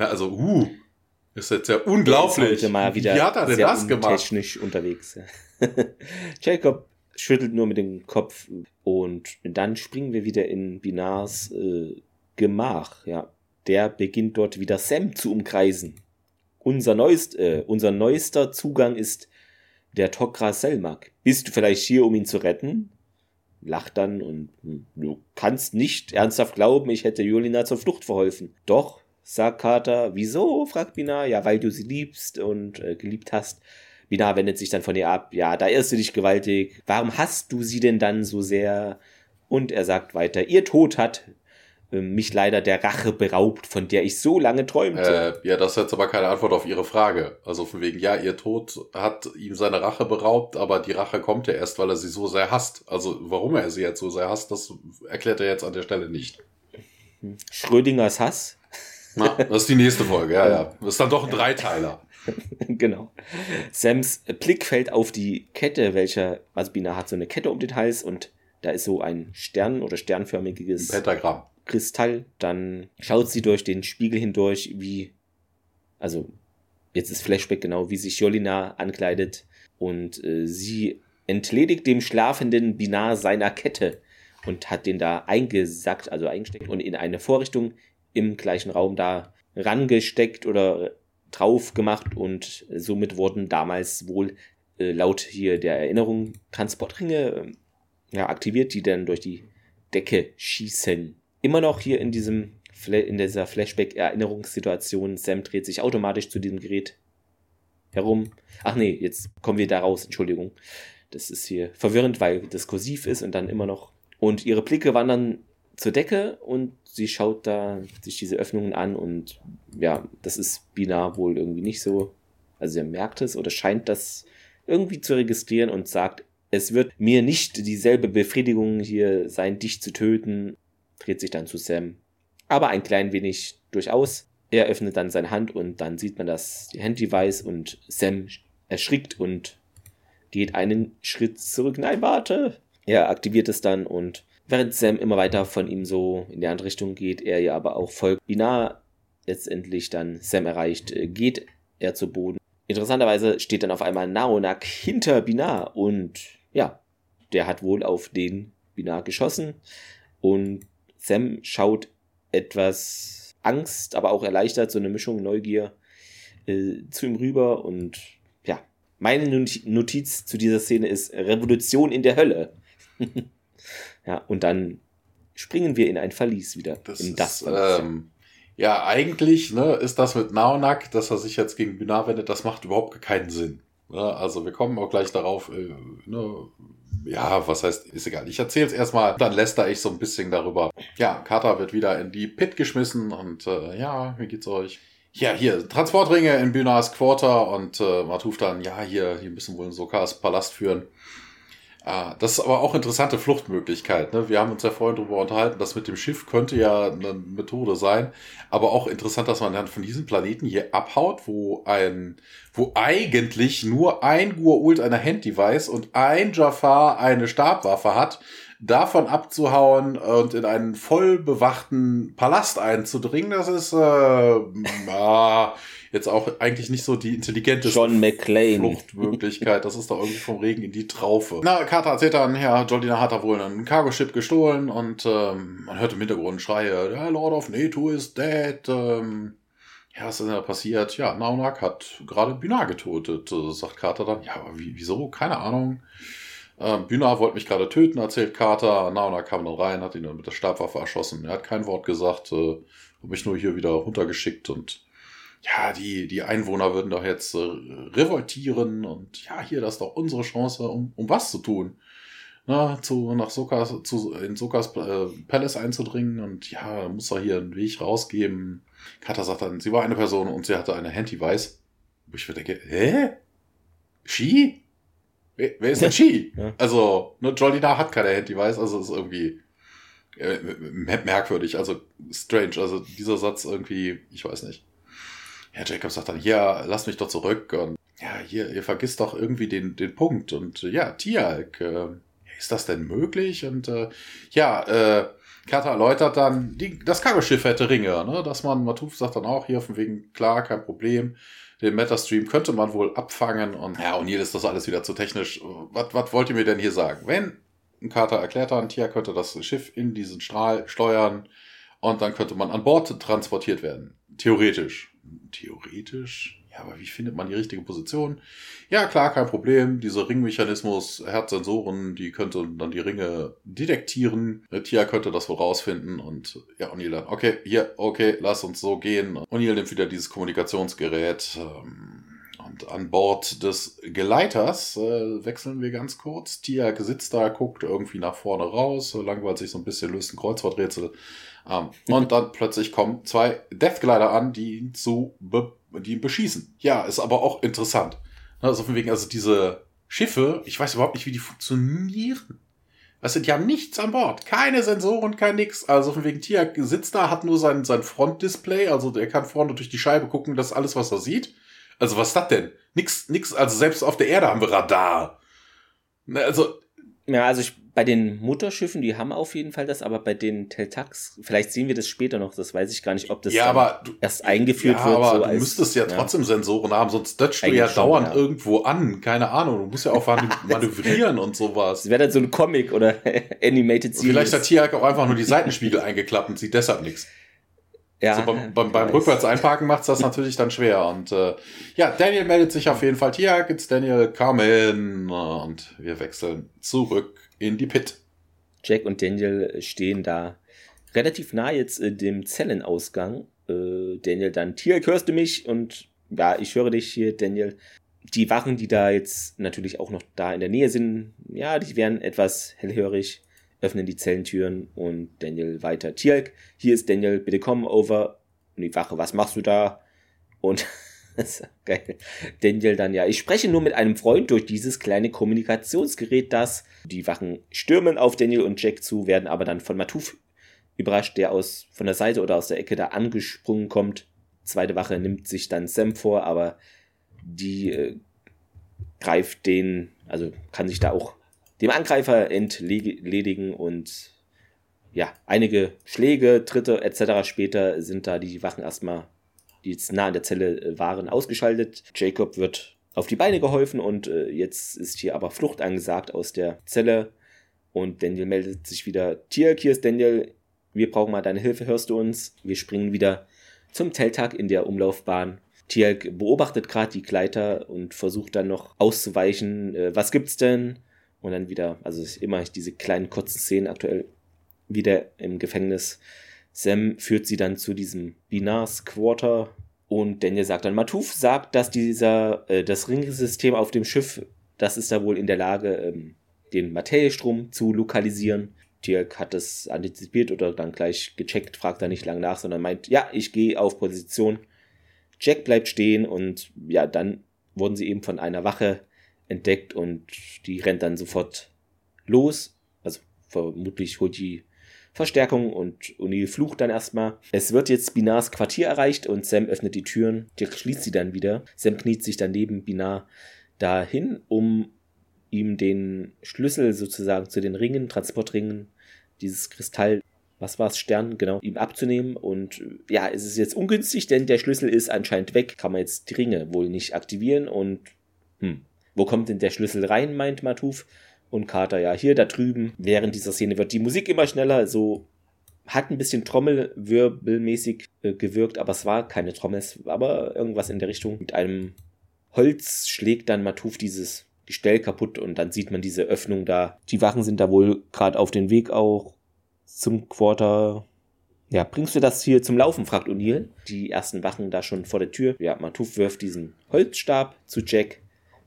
Ja, also, uh, ist jetzt ja unglaublich.
Mal wieder Wie hat er denn das gemacht? Technisch unterwegs. Jacob schüttelt nur mit dem Kopf und dann springen wir wieder in Binars äh, Gemach. Ja, der beginnt dort wieder Sam zu umkreisen. Unser, neuest, äh, unser neuester Zugang ist der Tokra Selmak. Bist du vielleicht hier, um ihn zu retten? Lacht dann und hm, du kannst nicht ernsthaft glauben, ich hätte Julina zur Flucht verholfen. Doch, sagt Carter. Wieso? fragt Bina. Ja, weil du sie liebst und äh, geliebt hast. Bina wendet sich dann von ihr ab. Ja, da irrst du dich gewaltig. Warum hast du sie denn dann so sehr? Und er sagt weiter, ihr Tod hat äh, mich leider der Rache beraubt, von der ich so lange träumte.
Äh, ja, das ist jetzt aber keine Antwort auf Ihre Frage. Also von wegen, ja, ihr Tod hat ihm seine Rache beraubt, aber die Rache kommt ja erst, weil er sie so sehr hasst. Also warum er sie jetzt so sehr hasst, das erklärt er jetzt an der Stelle nicht.
Schrödingers Hass
na, das ist die nächste Folge, ja, ja. Das ist dann doch ein Dreiteiler.
genau. Sams Blick fällt auf die Kette, welcher, also Bina hat so eine Kette um den Hals und da ist so ein Stern oder sternförmiges
Pentagramm.
Kristall. Dann schaut sie durch den Spiegel hindurch, wie, also jetzt ist Flashback genau, wie sich Jolina ankleidet und äh, sie entledigt dem schlafenden Binar seiner Kette und hat den da eingesackt, also eingesteckt und in eine Vorrichtung im gleichen Raum da rangesteckt oder drauf gemacht und somit wurden damals wohl äh, laut hier der Erinnerung Transportringe äh, ja, aktiviert, die dann durch die Decke schießen. Immer noch hier in diesem in dieser Flashback-Erinnerungssituation, Sam dreht sich automatisch zu diesem Gerät herum. Ach nee, jetzt kommen wir da raus, Entschuldigung. Das ist hier verwirrend, weil das kursiv ist und dann immer noch. Und ihre Blicke wandern zur Decke und sie schaut da sich diese Öffnungen an und ja, das ist Binar wohl irgendwie nicht so. Also er merkt es oder scheint das irgendwie zu registrieren und sagt, es wird mir nicht dieselbe Befriedigung hier sein, dich zu töten, dreht sich dann zu Sam. Aber ein klein wenig durchaus. Er öffnet dann seine Hand und dann sieht man das Handdevice und Sam erschrickt und geht einen Schritt zurück. Nein, warte! Er aktiviert es dann und während Sam immer weiter von ihm so in die andere Richtung geht, er ja aber auch folgt. Binar letztendlich dann Sam erreicht, geht er zu Boden. Interessanterweise steht dann auf einmal Naonak hinter Binar und ja, der hat wohl auf den Binar geschossen und Sam schaut etwas Angst, aber auch erleichtert, so eine Mischung Neugier äh, zu ihm rüber und ja, meine Notiz zu dieser Szene ist Revolution in der Hölle. ja, und dann springen wir in ein Verlies wieder.
Das in das ist, ähm, ja, eigentlich ne, ist das mit Naonak, dass er sich jetzt gegen Binar wendet, das macht überhaupt keinen Sinn. Ne? Also wir kommen auch gleich darauf, äh, ne, ja, was heißt, ist egal. Ich erzähle es erstmal, dann lästere ich so ein bisschen darüber. Ja, Carter wird wieder in die Pit geschmissen und äh, ja, wie geht's euch? Ja, hier, Transportringe in Binars Quarter und äh, Matuf dann, ja, hier, hier müssen wohl in Sokas Palast führen. Ah, das ist aber auch interessante Fluchtmöglichkeit. Ne? Wir haben uns ja vorhin darüber unterhalten, das mit dem Schiff könnte ja eine Methode sein. Aber auch interessant, dass man dann von diesem Planeten hier abhaut, wo ein, wo eigentlich nur ein Gua'uld eine Handdevice und ein Jafar eine Stabwaffe hat, davon abzuhauen und in einen voll bewachten Palast einzudringen, das ist äh, äh, jetzt auch eigentlich nicht so die intelligente Fluchtmöglichkeit. Das ist doch irgendwie vom Regen in die Traufe. Na, Carter erzählt dann, ja, Jolina hat da wohl einen Cargo-Ship gestohlen und ähm, man hört im Hintergrund Schreie, ja, Lord of Neto is dead. Ähm, ja, was ist denn da passiert? Ja, Naunak hat gerade Bühner getötet, sagt Carter dann. Ja, aber wieso? Keine Ahnung. Ähm, Bühner wollte mich gerade töten, erzählt Carter. Naunak kam dann rein, hat ihn dann mit der Stabwaffe erschossen. Er hat kein Wort gesagt, äh, hat mich nur hier wieder runtergeschickt und ja, die, die Einwohner würden doch jetzt äh, revoltieren und ja, hier, das ist doch unsere Chance, um, um was zu tun. Na, zu, nach Sokas, zu, in Sokas äh, Palace einzudringen und ja, muss er hier einen Weg rausgeben. Kata sagt dann, sie war eine Person und sie hatte eine Handy-Weiß. Wo ich mir denke, hä? Ski? Wer, wer ist denn Ski? ja. Also, ne, Jolina hat keine Handy-Weiß, also ist irgendwie äh, merkwürdig, also strange. Also dieser Satz irgendwie, ich weiß nicht. Ja, Jacob sagt dann, ja, lass mich doch zurück und ja, hier, ihr vergisst doch irgendwie den, den Punkt und ja, Tialk, äh, ist das denn möglich? Und äh, ja, äh, Kata erläutert dann, die, das Cargoschiff hätte Ringe, ne? dass man, Matuf sagt dann auch hier von wegen, klar, kein Problem, den Metastream könnte man wohl abfangen und ja, und hier ist das alles wieder zu technisch. Was, was wollt ihr mir denn hier sagen? Wenn Kater erklärt dann, Tia könnte das Schiff in diesen Strahl steuern und dann könnte man an Bord transportiert werden. Theoretisch theoretisch, ja, aber wie findet man die richtige Position? Ja, klar, kein Problem. Dieser Ringmechanismus hat Sensoren, die könnte dann die Ringe detektieren. Tia könnte das wohl rausfinden und ja, O'Neill dann, okay, hier, okay, lass uns so gehen. O'Neill nimmt wieder dieses Kommunikationsgerät. Ähm, und an Bord des Geleiters äh, wechseln wir ganz kurz. Tia sitzt da, guckt irgendwie nach vorne raus, langweilt sich so ein bisschen, löst ein Kreuzworträtsel. Ähm, und dann plötzlich kommen zwei Deathglider an, die ihn zu die ihn beschießen. Ja, ist aber auch interessant. Also von wegen, also diese Schiffe, ich weiß überhaupt nicht, wie die funktionieren. Weißt du, die haben nichts an Bord. Keine Sensoren, kein nix. Also von wegen Tia sitzt da, hat nur sein, sein Frontdisplay, also der kann vorne durch die Scheibe gucken, das ist alles, was er sieht. Also was ist das denn? Nix, nix, also selbst auf der Erde haben wir Radar.
Also. Ja, also ich bei den Mutterschiffen, die haben auf jeden Fall das, aber bei den Teltax, vielleicht sehen wir das später noch, das weiß ich gar nicht, ob das
ja, aber du,
erst eingeführt
ja,
wird.
Aber so du als, müsstest ja, ja, trotzdem Sensoren haben, sonst dutschst du ja dauernd ja. irgendwo an. Keine Ahnung, du musst ja auch manövrieren und sowas.
Das wäre dann so ein Comic oder Animated
Series. Vielleicht hat Tiag auch einfach nur die Seitenspiegel eingeklappt und sieht deshalb nichts. Ja, also beim, beim, beim rückwärts einparken macht's das natürlich dann schwer. Und äh, ja, Daniel meldet sich auf jeden Fall. Tiag, it's Daniel, come in. Und wir wechseln zurück in die Pit.
Jack und Daniel stehen da relativ nah jetzt äh, dem Zellenausgang. Äh, Daniel dann, Tier, hörst du mich? Und ja, ich höre dich hier, Daniel. Die Wachen, die da jetzt natürlich auch noch da in der Nähe sind, ja, die werden etwas hellhörig. Öffnen die Zellentüren und Daniel weiter. Tjalk, hier ist Daniel, bitte komm over. Und die Wache, was machst du da? Und geil. Daniel dann, ja, ich spreche nur mit einem Freund durch dieses kleine Kommunikationsgerät, das. Die Wachen stürmen auf Daniel und Jack zu, werden aber dann von Matuf überrascht, der aus von der Seite oder aus der Ecke da angesprungen kommt. Zweite Wache nimmt sich dann Sam vor, aber die äh, greift den, also kann sich da auch dem Angreifer entledigen und ja, einige Schläge, Tritte etc. später sind da die Wachen erstmal, die jetzt nah an der Zelle äh, waren, ausgeschaltet. Jacob wird auf die Beine geholfen und äh, jetzt ist hier aber Flucht angesagt aus der Zelle und Daniel meldet sich wieder. Tirk, hier ist Daniel, wir brauchen mal deine Hilfe, hörst du uns? Wir springen wieder zum Telltag in der Umlaufbahn. Tirk beobachtet gerade die Gleiter und versucht dann noch auszuweichen. Äh, was gibt's denn? Und dann wieder, also immer diese kleinen kurzen Szenen aktuell wieder im Gefängnis. Sam führt sie dann zu diesem Binars Quarter und Daniel sagt dann, Matuf sagt, dass dieser, äh, das Ringsystem auf dem Schiff, das ist da wohl in der Lage, ähm, den Materiestrom zu lokalisieren. Dirk hat es antizipiert oder dann gleich gecheckt, fragt da nicht lang nach, sondern meint, ja, ich gehe auf Position. Jack bleibt stehen und ja, dann wurden sie eben von einer Wache entdeckt und die rennt dann sofort los. Also vermutlich holt die Verstärkung und O'Neill flucht dann erstmal. Es wird jetzt Binars Quartier erreicht und Sam öffnet die Türen. Dirk schließt sie dann wieder. Sam kniet sich dann neben Binar dahin, um ihm den Schlüssel sozusagen zu den Ringen, Transportringen, dieses Kristall, was war es, Stern, genau, ihm abzunehmen. Und ja, es ist jetzt ungünstig, denn der Schlüssel ist anscheinend weg. Kann man jetzt die Ringe wohl nicht aktivieren und hm, wo kommt denn der Schlüssel rein, meint Matuf. Und Carter, ja, hier da drüben. Während dieser Szene wird die Musik immer schneller, so hat ein bisschen Trommelwirbelmäßig äh, gewirkt, aber es war keine Trommel, aber irgendwas in der Richtung. Mit einem Holz schlägt dann Matuf dieses Gestell kaputt und dann sieht man diese Öffnung da. Die Wachen sind da wohl gerade auf dem Weg auch zum Quarter. Ja, bringst du das hier zum Laufen? fragt O'Neill. Die ersten Wachen da schon vor der Tür. Ja, Matuf wirft diesen Holzstab zu Jack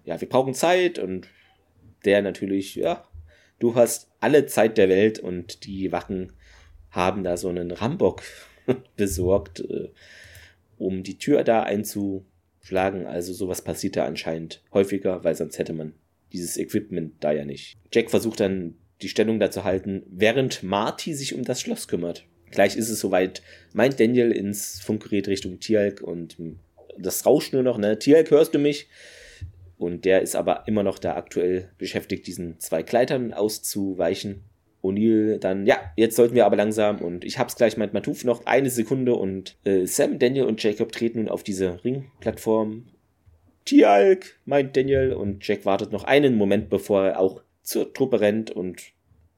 ja, wir brauchen Zeit und der natürlich, ja, du hast alle Zeit der Welt und die Wachen haben da so einen Rambock besorgt, äh, um die Tür da einzuschlagen. Also sowas passiert da anscheinend häufiger, weil sonst hätte man dieses Equipment da ja nicht. Jack versucht dann die Stellung da zu halten, während Marty sich um das Schloss kümmert. Gleich ist es soweit, meint Daniel ins Funkgerät Richtung Tialk und das rauscht nur noch, ne? Tialk, hörst du mich? Und der ist aber immer noch da aktuell beschäftigt, diesen zwei Kleitern auszuweichen. O'Neill dann, ja, jetzt sollten wir aber langsam und ich hab's gleich, meint Matuf, noch eine Sekunde und äh, Sam, Daniel und Jacob treten nun auf diese Ringplattform. Tialk, meint Daniel und Jack wartet noch einen Moment, bevor er auch zur Truppe rennt und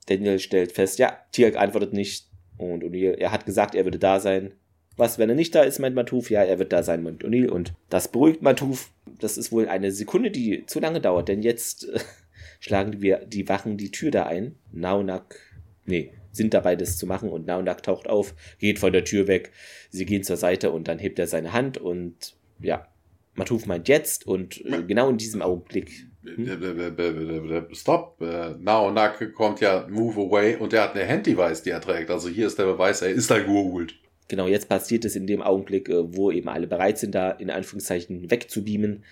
Daniel stellt fest, ja, Tialk antwortet nicht und O'Neill, er hat gesagt, er würde da sein. Was, wenn er nicht da ist, meint Matuf, ja, er wird da sein, meint O'Neill und das beruhigt Matuf das ist wohl eine Sekunde, die zu lange dauert, denn jetzt äh, schlagen wir die Wachen die Tür da ein. Naunak, nee, sind dabei, das zu machen und Naunak taucht auf, geht von der Tür weg. Sie gehen zur Seite und dann hebt er seine Hand und ja, Matuf meint jetzt und äh, genau in diesem Augenblick.
Hm? Stop. Äh, Naunak kommt ja Move Away und er hat eine Hand-Device, die er trägt. Also hier ist der Beweis, er ist ein geholt.
Genau, jetzt passiert es in dem Augenblick, äh, wo eben alle bereit sind, da in Anführungszeichen wegzubeamen,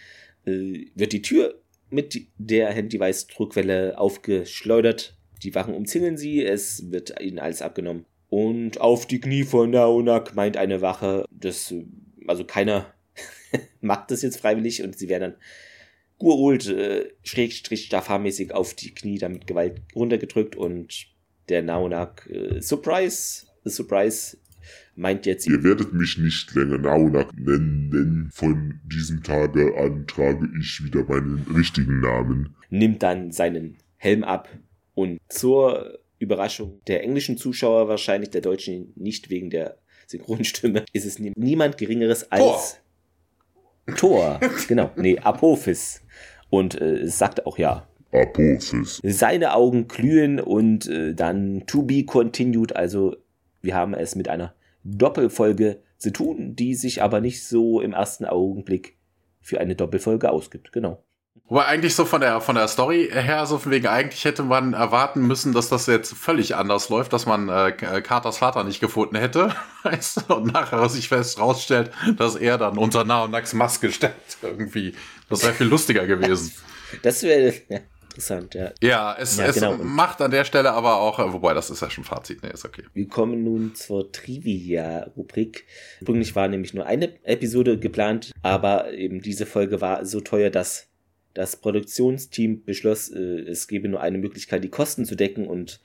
äh, wird die Tür mit der Handydevice-Druckwelle aufgeschleudert. Die Wachen umzingeln sie, es wird ihnen alles abgenommen. Und auf die Knie von Naonak meint eine Wache, dass, also keiner macht das jetzt freiwillig und sie werden dann Gurult, äh, schrägstrich staffarmäßig auf die Knie damit Gewalt runtergedrückt und der Naonak, äh, Surprise, Surprise, meint jetzt.
Ihr werdet mich nicht länger Naunak nennen. Von diesem Tage an trage ich wieder meinen richtigen Namen.
Nimmt dann seinen Helm ab und zur Überraschung der englischen Zuschauer, wahrscheinlich der deutschen nicht wegen der Synchronstimme, ist es niemand Geringeres als Thor. Genau, nee, Apophis. Und äh, sagt auch ja,
Apophis.
Seine Augen glühen und äh, dann to be continued. Also wir haben es mit einer Doppelfolge zu tun, die sich aber nicht so im ersten Augenblick für eine Doppelfolge ausgibt. Genau.
Wobei eigentlich so von der, von der Story her, so von wegen, eigentlich hätte man erwarten müssen, dass das jetzt völlig anders läuft, dass man äh, Carters Vater nicht gefunden hätte. Weißt du? Und nachher sich fest rausstellt, dass er dann unter Naonax Maske steckt. Irgendwie. Das wäre viel lustiger gewesen.
Das wäre interessant, ja.
Ja, es,
Ja,
es
genau.
macht an der Stelle aber auch, äh, wobei das ist ja schon Fazit, ne, ist okay.
Wir kommen nun zur Trivia-Rubrik. Ursprünglich war nämlich nur eine Episode geplant, aber eben diese Folge war so teuer, dass das Produktionsteam beschloss, äh, es gebe nur eine Möglichkeit, die Kosten zu decken und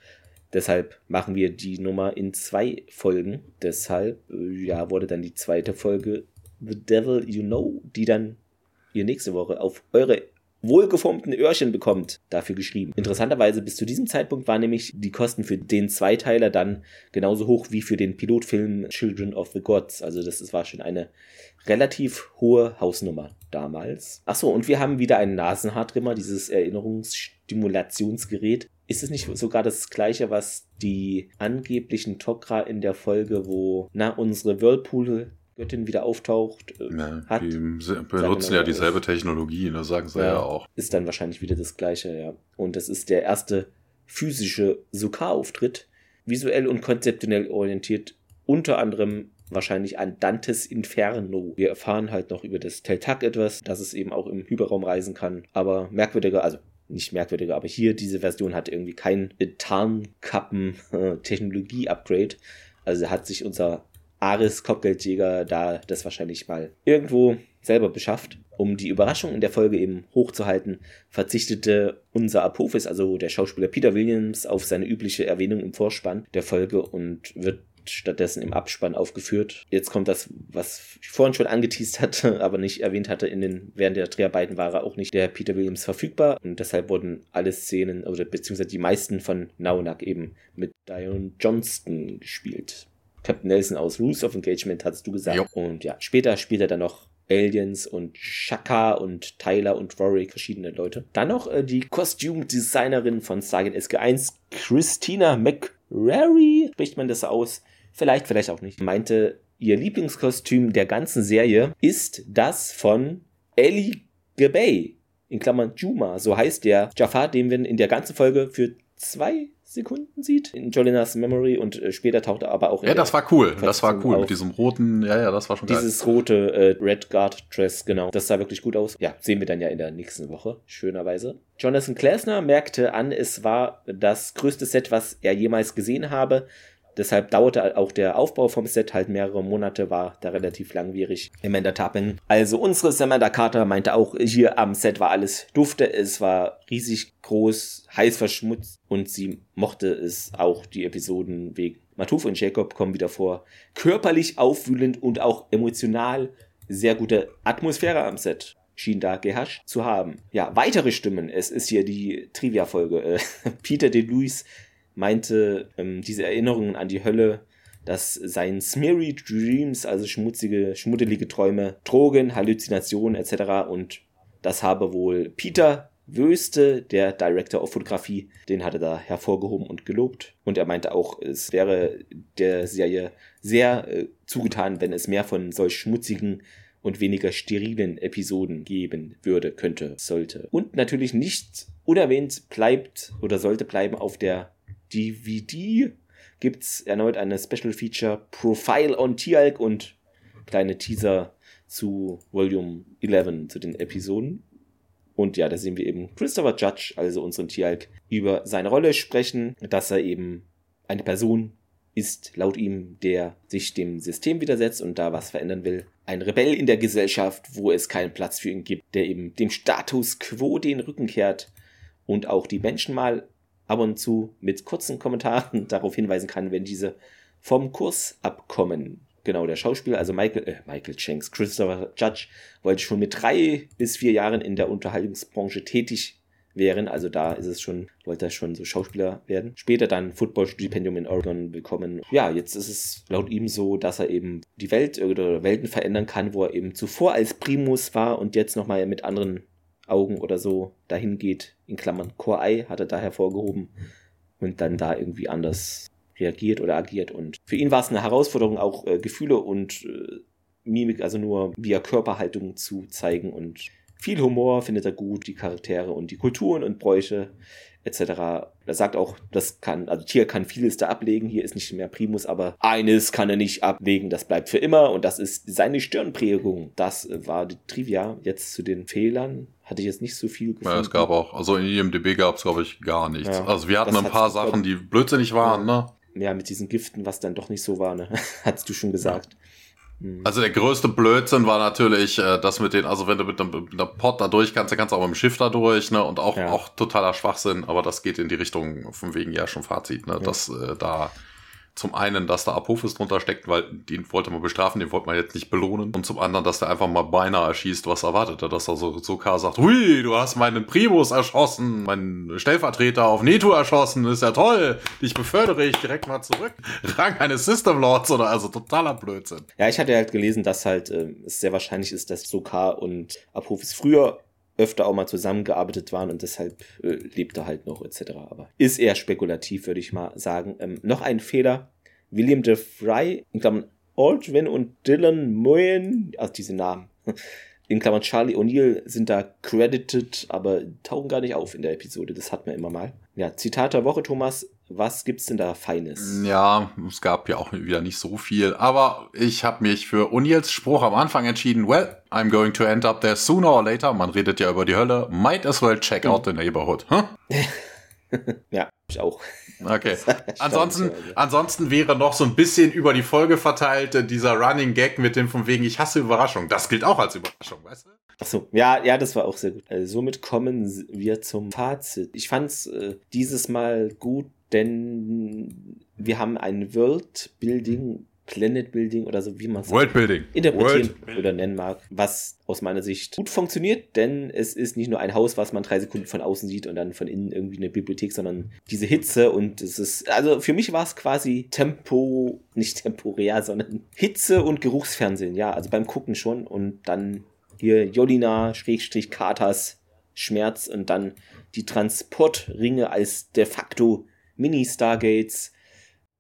deshalb machen wir die Nummer in zwei Folgen. Deshalb, äh, ja, wurde dann die zweite Folge The Devil You Know, die dann ihr nächste Woche auf eure wohlgeformten Öhrchen bekommt, dafür geschrieben. Interessanterweise bis zu diesem Zeitpunkt waren nämlich die Kosten für den Zweiteiler dann genauso hoch wie für den Pilotfilm Children of the Gods. Also das ist- war schon eine relativ hohe Hausnummer damals. Achso, und wir haben wieder einen Nasenhaartrimmer, dieses Erinnerungsstimulationsgerät. Ist es nicht sogar das gleiche, was die angeblichen Tok'ra in der Folge, wo na unsere Whirlpool-Göttin wieder auftaucht, äh,
Ja,
hat?
die benutzen ja dieselbe Technologie, ne, sagen sie ja,
Ja.
auch.
ist dann wahrscheinlich wieder das gleiche, ja. Und das ist der erste physische Sukar-Auftritt, visuell und konzeptionell orientiert, unter anderem wahrscheinlich an Dantes Inferno. Wir erfahren halt noch über das Teltak etwas, dass es eben auch im Hyperraum reisen kann, aber merkwürdiger, also nicht merkwürdiger, aber hier diese Version hat irgendwie kein Tarnkappen-Technologie-Upgrade. Also hat sich unser Ares Kopfgeldjäger da das wahrscheinlich mal irgendwo selber beschafft. Um die Überraschung in der Folge eben hochzuhalten, verzichtete unser Apophis, also der Schauspieler Peter Williams, auf seine übliche Erwähnung im Vorspann der Folge und wird stattdessen im Abspann aufgeführt. Jetzt kommt das, was ich vorhin schon angeteased hatte, aber nicht erwähnt hatte, in den, während der Dreharbeiten war er auch nicht der Peter Williams verfügbar und deshalb wurden alle Szenen oder beziehungsweise die meisten von Naunak eben mit Dion Johnston gespielt. Captain Nelson aus Rules of Engagement, hattest du gesagt.
Jo.
Und ja, später spielt er dann noch Aliens und Shaka und Tyler und Warwick, verschiedene Leute. Dann noch äh, die Kostümdesignerin von Stargate SG1, Christina McRary, spricht man das aus? Vielleicht, vielleicht auch nicht. Meinte, ihr Lieblingskostüm der ganzen Serie ist das von Ellie Gabay, in Klammern Juma, so heißt der Jafar, den man in der ganzen Folge für zwei Sekunden sieht, in Jolinas Memory und äh, später taucht er aber auch in
Ja, das war cool. Das war cool.
auf-
Mit diesem roten, ja, ja, das war schon geil.
dieses rote äh, Red Guard Dress, genau. Das sah wirklich gut aus. Ja, sehen wir dann ja in der nächsten Woche, schönerweise. Jonathan Klasner merkte an, es war das größte Set, was er jemals gesehen habe. Deshalb dauerte auch der Aufbau vom Set halt mehrere Monate, war da relativ langwierig. Amanda Tappen. Also unsere Samantha Carter meinte auch, hier am Set war alles dufte, es war riesig groß, heiß verschmutzt und sie mochte es auch, die Episoden wegen Matuf und Jacob kommen wieder vor. Körperlich aufwühlend und auch emotional sehr gute Atmosphäre am Set schien da geherrscht zu haben. Ja, weitere Stimmen. Es ist hier die Trivia-Folge. Äh, Peter DeLuis meinte, ähm, diese Erinnerungen an die Hölle, dass sein Smeary Dreams, also schmutzige, schmuddelige Träume, Drogen, Halluzinationen etc. und das habe wohl Peter Wöste, der Director of Fotografie, den hatte da hervorgehoben und gelobt. Und er meinte auch, es wäre der Serie sehr äh, zugetan, wenn es mehr von solch schmutzigen und weniger sterilen Episoden geben würde, könnte, sollte. Und natürlich nicht unerwähnt bleibt oder sollte bleiben auf der DVD gibt's erneut eine Special Feature Profile on Tialk und kleine Teaser zu Volume 11 zu den Episoden. Und ja, da sehen wir eben Christopher Judge, also unseren Tialk, über seine Rolle sprechen, dass er eben eine Person ist, laut ihm, der sich dem System widersetzt und da was verändern will. Ein Rebell in der Gesellschaft, wo es keinen Platz für ihn gibt, der eben dem Status quo den Rücken kehrt und auch die Menschen mal ab und zu mit kurzen Kommentaren darauf hinweisen kann, wenn diese vom Kurs abkommen. Genau, der Schauspieler, also Michael, äh, Michael Shanks, Christopher Judge, wollte schon mit drei bis vier Jahren in der Unterhaltungsbranche tätig wären. Also da ist es schon, wollte er schon so Schauspieler werden. Später dann Football-Stipendium in Oregon bekommen. Ja, jetzt ist es laut ihm so, dass er eben die Welt oder Welten verändern kann, wo er eben zuvor als Primus war und jetzt nochmal mit anderen Augen oder so dahin geht. In Klammern Core Eye hat er da hervorgehoben und dann da irgendwie anders reagiert oder agiert. Und für ihn war es eine Herausforderung, auch äh, Gefühle und äh, Mimik, also nur via Körperhaltung zu zeigen und Viel Humor findet er gut, die Charaktere und die Kulturen und Bräuche etc. Er sagt auch, das kann, also Tier kann vieles da ablegen, hier ist nicht mehr Primus, aber eines kann er nicht ablegen, das bleibt für immer und das ist seine Stirnprägung. Das war die Trivia. Jetzt zu den Fehlern hatte ich jetzt nicht so viel
gefunden. Ja, es gab auch, also in IMDB gab es, glaube ich, gar nichts. Ja, also wir hatten ein paar Sachen, die blödsinnig waren,
ja.
ne?
Ja, mit diesen Giften, was dann doch nicht so war, ne? Hattest du schon gesagt.
Mhm. Also der größte Blödsinn war natürlich äh, das mit den, also wenn du mit einem, mit einer Pod da durch kannst, dann kannst du auch mit dem Schiff da durch, ne? Und auch, ja. auch totaler Schwachsinn, aber das geht in die Richtung von wegen ja schon Fazit, ne? Ja. Dass äh, da zum einen, dass da Apophis drunter steckt, weil den wollte man bestrafen, den wollte man jetzt nicht belohnen. Und zum anderen, dass der einfach mal beinahe erschießt, was erwartet er, dass er so, so K sagt, hui, du hast meinen Primus erschossen, meinen Stellvertreter auf Neto erschossen, ist ja toll, dich befördere ich direkt mal zurück. Rang eines System Lords oder also totaler Blödsinn.
Ja, ich hatte halt gelesen, dass halt äh, es sehr wahrscheinlich ist, dass Sokar und Apophis früher öfter auch mal zusammengearbeitet waren und deshalb äh, lebt er halt noch etc. Aber ist eher spekulativ, würde ich mal sagen. Ähm, noch ein Fehler. William de Fry, in Klammern Aldwin und Dylan Moyen, also diese Namen, in Klammern Charlie O'Neill sind da credited, aber tauchen gar nicht auf in der Episode. Das hat man immer mal. Ja, Zitat der Woche, Thomas. Was gibt's denn da Feines?
Ja, es gab ja auch wieder nicht so viel, aber ich habe mich für O'Neills Spruch am Anfang entschieden. Well, I'm going to end up there sooner or later. Man redet ja über die Hölle. Might as well check out the neighborhood. Huh?
ja, ich auch.
Okay. ansonsten, ansonsten wäre noch so ein bisschen über die Folge verteilt äh, dieser Running Gag mit dem von wegen ich hasse Überraschung. Das gilt auch als Überraschung, weißt du?
Ach so, ja, ja, das war auch sehr gut. Also somit kommen wir zum Fazit. Ich fand's äh, dieses Mal gut, denn wir haben ein World-Building, Planet-Building oder so, wie man es
World-Building
interpretieren World oder nennen mag, was aus meiner Sicht gut funktioniert, denn es ist nicht nur ein Haus, was man drei Sekunden von außen sieht und dann von innen irgendwie eine Bibliothek, sondern diese Hitze und es ist, also für mich war es quasi Tempo, nicht temporär, sondern Hitze und Geruchsfernsehen, ja, also beim Gucken schon und dann hier Jolina, Schrägstrich, Katas, Schmerz und dann die Transportringe als de facto Mini-Stargates.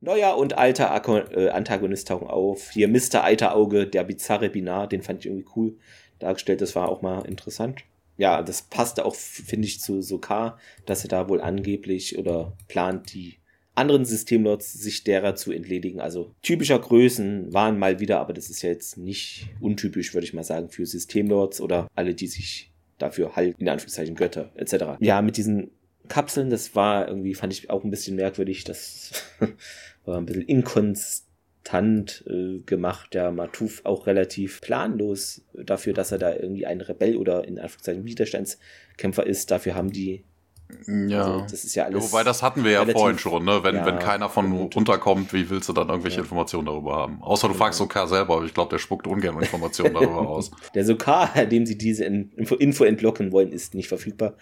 Neuer und alter äh, Antagonist tauchen auf. Hier Mr. Eiterauge, der bizarre Binar, den fand ich irgendwie cool dargestellt. Das war auch mal interessant. Ja, das passte auch, finde ich, zu Sokar, dass er da wohl angeblich oder plant, die anderen Systemlords sich derer zu entledigen. Also typischer Größen waren mal wieder, aber das ist ja jetzt nicht untypisch, würde ich mal sagen, für Systemlords oder alle, die sich dafür halten, in Anführungszeichen Götter etc. Ja, mit diesen Kapseln, das war irgendwie, fand ich auch ein bisschen merkwürdig. Das war ein bisschen inkonstant äh, gemacht. Ja, Matuf auch relativ planlos dafür, dass er da irgendwie ein Rebell oder in Anführungszeichen Widerstandskämpfer ist. Dafür haben die
ja. Also das ist ja alles. Wobei das hatten wir ja vorhin schon, ne? Wenn, ja, wenn keiner von runterkommt, wie willst du dann irgendwelche ja. Informationen darüber haben? Außer du fragst Sokar selber, aber ich glaube, der spuckt ungern Informationen darüber aus.
Der Sokar, dem sie diese Info, Info entlocken wollen, ist nicht verfügbar.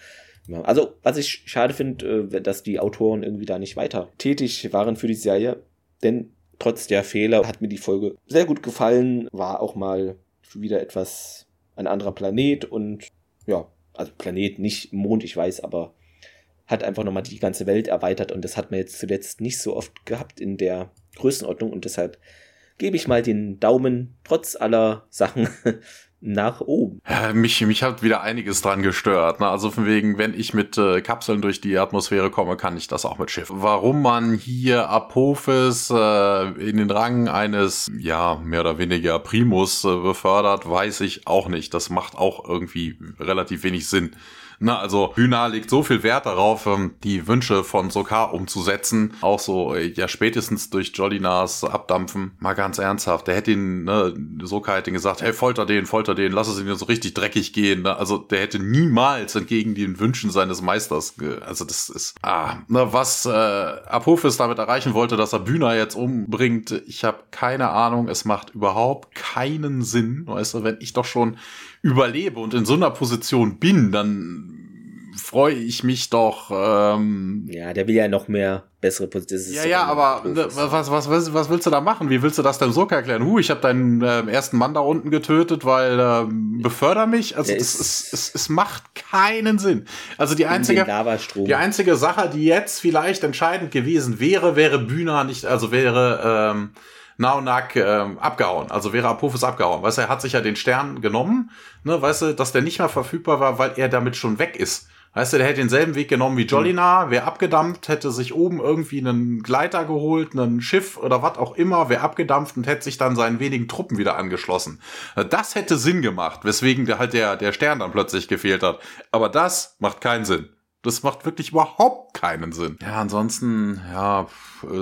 Also, was ich schade finde, äh, dass die Autoren irgendwie da nicht weiter tätig waren für die Serie. Denn trotz der Fehler hat mir die Folge sehr gut gefallen. War auch mal wieder etwas ein anderer Planet und ja, also Planet, nicht Mond, ich weiß, aber hat einfach nochmal die ganze Welt erweitert und das hat man jetzt zuletzt nicht so oft gehabt in der Größenordnung und deshalb gebe ich mal den Daumen trotz aller Sachen nach oben.
Ja, mich, mich hat wieder einiges dran gestört. Ne? Also von wegen, wenn ich mit äh, Kapseln durch die Atmosphäre komme, kann ich das auch mit Schiff. Warum man hier Apophis äh, in den Rang eines, ja, mehr oder weniger Primus äh, befördert, weiß ich auch nicht. Das macht auch irgendwie relativ wenig Sinn. Na, also Hühner legt so viel Wert darauf, ähm, die Wünsche von Sokar umzusetzen. Auch so, äh, ja, spätestens durch Jolinas Abdampfen. Mal ganz ernsthaft. Der hätte ihn, ne, Sokar hätte ihn gesagt, hey, folter den, folter den, lass es ihn so richtig dreckig gehen. Ne? Also der hätte niemals entgegen den Wünschen seines Meisters, also das ist, ah, na, was äh, Apophis damit erreichen wollte, dass er Bühner jetzt umbringt, ich habe keine Ahnung. Es macht überhaupt keinen Sinn. Weißt du, wenn ich doch schon überlebe und in so einer Position bin, dann freue ich mich doch. Ähm,
ja, der will ja noch mehr bessere
Position. Ja, ja, aber was, was, was, was willst du da machen? Wie willst du das denn so erklären? Huh, ich habe deinen äh, ersten Mann da unten getötet, weil äh, beförder mich. Also es, es, es, es macht keinen Sinn. Also die einzige, die einzige Sache, die jetzt vielleicht entscheidend gewesen wäre, wäre Bühner nicht, also wäre ähm, Naonak ähm, abgehauen. Also wäre Apophis abgehauen. Weißt du, er hat sich ja den Stern genommen, ne, weißt du, dass der nicht mehr verfügbar war, weil er damit schon weg ist. Weißt du, der hätte denselben Weg genommen wie Jolina, wäre abgedampft, hätte sich oben irgendwie einen Gleiter geholt, ein Schiff oder was auch immer, wäre abgedampft und hätte sich dann seinen wenigen Truppen wieder angeschlossen. Das hätte Sinn gemacht, weswegen der halt der, der Stern dann plötzlich gefehlt hat. Aber das macht keinen Sinn. Das macht wirklich überhaupt keinen Sinn. Ja, ansonsten, ja,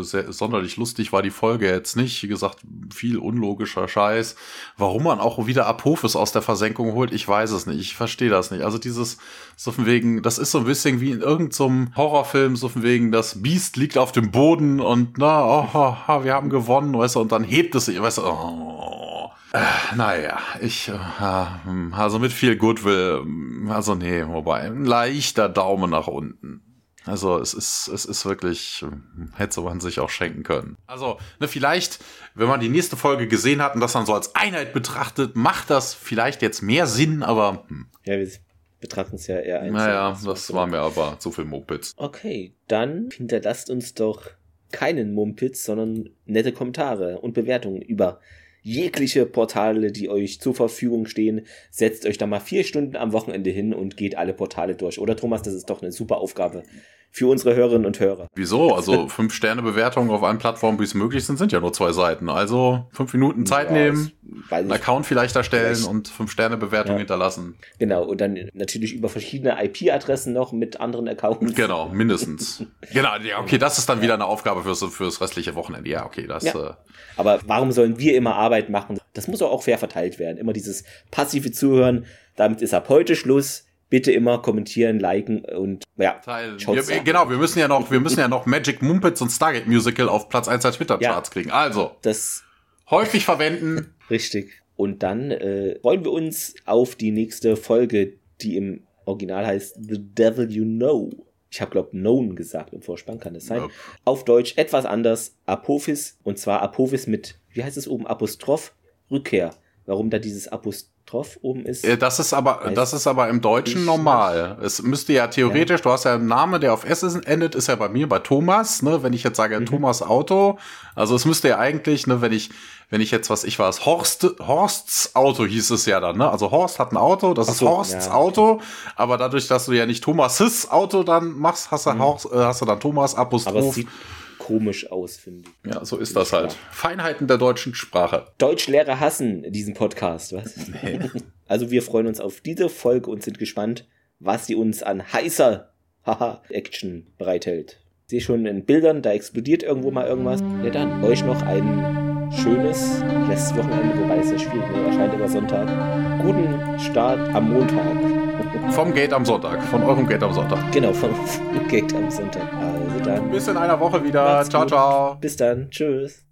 sehr, sonderlich lustig war die Folge jetzt nicht. Wie gesagt, viel unlogischer Scheiß. Warum man auch wieder Apophis aus der Versenkung holt, ich weiß es nicht. Ich verstehe das nicht. Also dieses, so von wegen, das ist so ein bisschen wie in irgendeinem Horrorfilm, so von wegen, das Biest liegt auf dem Boden und na, oh, oh, wir haben gewonnen, weißt du, und dann hebt es sich, weißt du, oh, äh, naja, ich, äh, also mit viel Goodwill, also nee, wobei, ein leichter Daumen nach unten. Also es ist, es ist wirklich, hätte man sich auch schenken können. Also, ne, vielleicht, wenn man die nächste Folge gesehen hat und das dann so als Einheit betrachtet, macht das vielleicht jetzt mehr Sinn, aber. Hm.
Ja, wir betrachten es ja eher
einzeln. Naja, das war mir aber zu viel Mumpitz.
Okay, dann hinterlasst uns doch keinen Mumpitz, sondern nette Kommentare und Bewertungen über jegliche Portale, die euch zur Verfügung stehen. Setzt euch da mal vier Stunden am Wochenende hin und geht alle Portale durch. Oder Thomas, das ist doch eine super Aufgabe für unsere Hörerinnen und Hörer.
Wieso? Also fünf Sterne Bewertungen auf allen Plattformen, wie es möglich sind, sind ja nur zwei Seiten. Also fünf Minuten Zeit ja, nehmen, einen Account vielleicht erstellen vielleicht. und fünf Sterne Bewertung ja. hinterlassen.
Genau, und dann natürlich über verschiedene IP-Adressen noch mit anderen Accounts.
Genau, mindestens. genau, ja, okay, das ist dann wieder eine Aufgabe fürs, fürs restliche Wochenende. Ja, okay, das. Ja. Äh,
Aber warum sollen wir immer Arbeit machen? Das muss auch fair verteilt werden. Immer dieses passive Zuhören. Damit ist ab heute Schluss bitte immer kommentieren, liken und ja.
Teilen. Wir, genau, wir müssen ja noch, wir müssen ja noch Magic Mumpets und Stargate Musical auf Platz 1 der Twitter-Charts ja, kriegen. Also.
Das
häufig verwenden.
Richtig. Und dann äh, freuen wir uns auf die nächste Folge, die im Original heißt The Devil You Know. Ich habe, glaube Known gesagt im Vorspann, kann das sein? Nope. Auf Deutsch etwas anders, Apophis, und zwar Apophis mit, wie heißt es oben, Apostroph, Rückkehr. Warum da dieses Apostroph Apostroph oben ist.
Äh, das ist aber, das ist aber im Deutschen normal. Es müsste ja theoretisch, ja. du hast ja einen Namen, der auf S endet, ist ja bei mir bei Thomas, ne, wenn ich jetzt sage mhm. Thomas Auto. Also es müsste ja eigentlich, ne, wenn ich, wenn ich jetzt was ich war, Horst, Horsts Auto hieß es ja dann, ne? Also Horst hat ein Auto, das so, ist Horsts ja. Auto, aber dadurch, dass du ja nicht Thomas' Auto dann machst, hast du, mhm. Horst, äh, hast du dann Thomas Apostroph
komisch aus, finde
ich. Ja, so ist das halt. Feinheiten der deutschen Sprache.
Deutschlehrer hassen diesen Podcast, was? Nee. Also wir freuen uns auf diese Folge und sind gespannt, was sie uns an heißer Haha Action bereithält. Ich sehe schon in Bildern, da explodiert irgendwo mal irgendwas. Ja, dann euch noch ein schönes letztes Wochenende, wobei es ja schwierig ist, erscheint immer Sonntag. Guten Start am Montag.
Vom Gate am Sonntag, von eurem Gate am Sonntag.
Genau, vom Gate am Sonntag. Also dann.
Bis in einer Woche wieder. Ciao, gut. ciao.
Bis dann. Tschüss.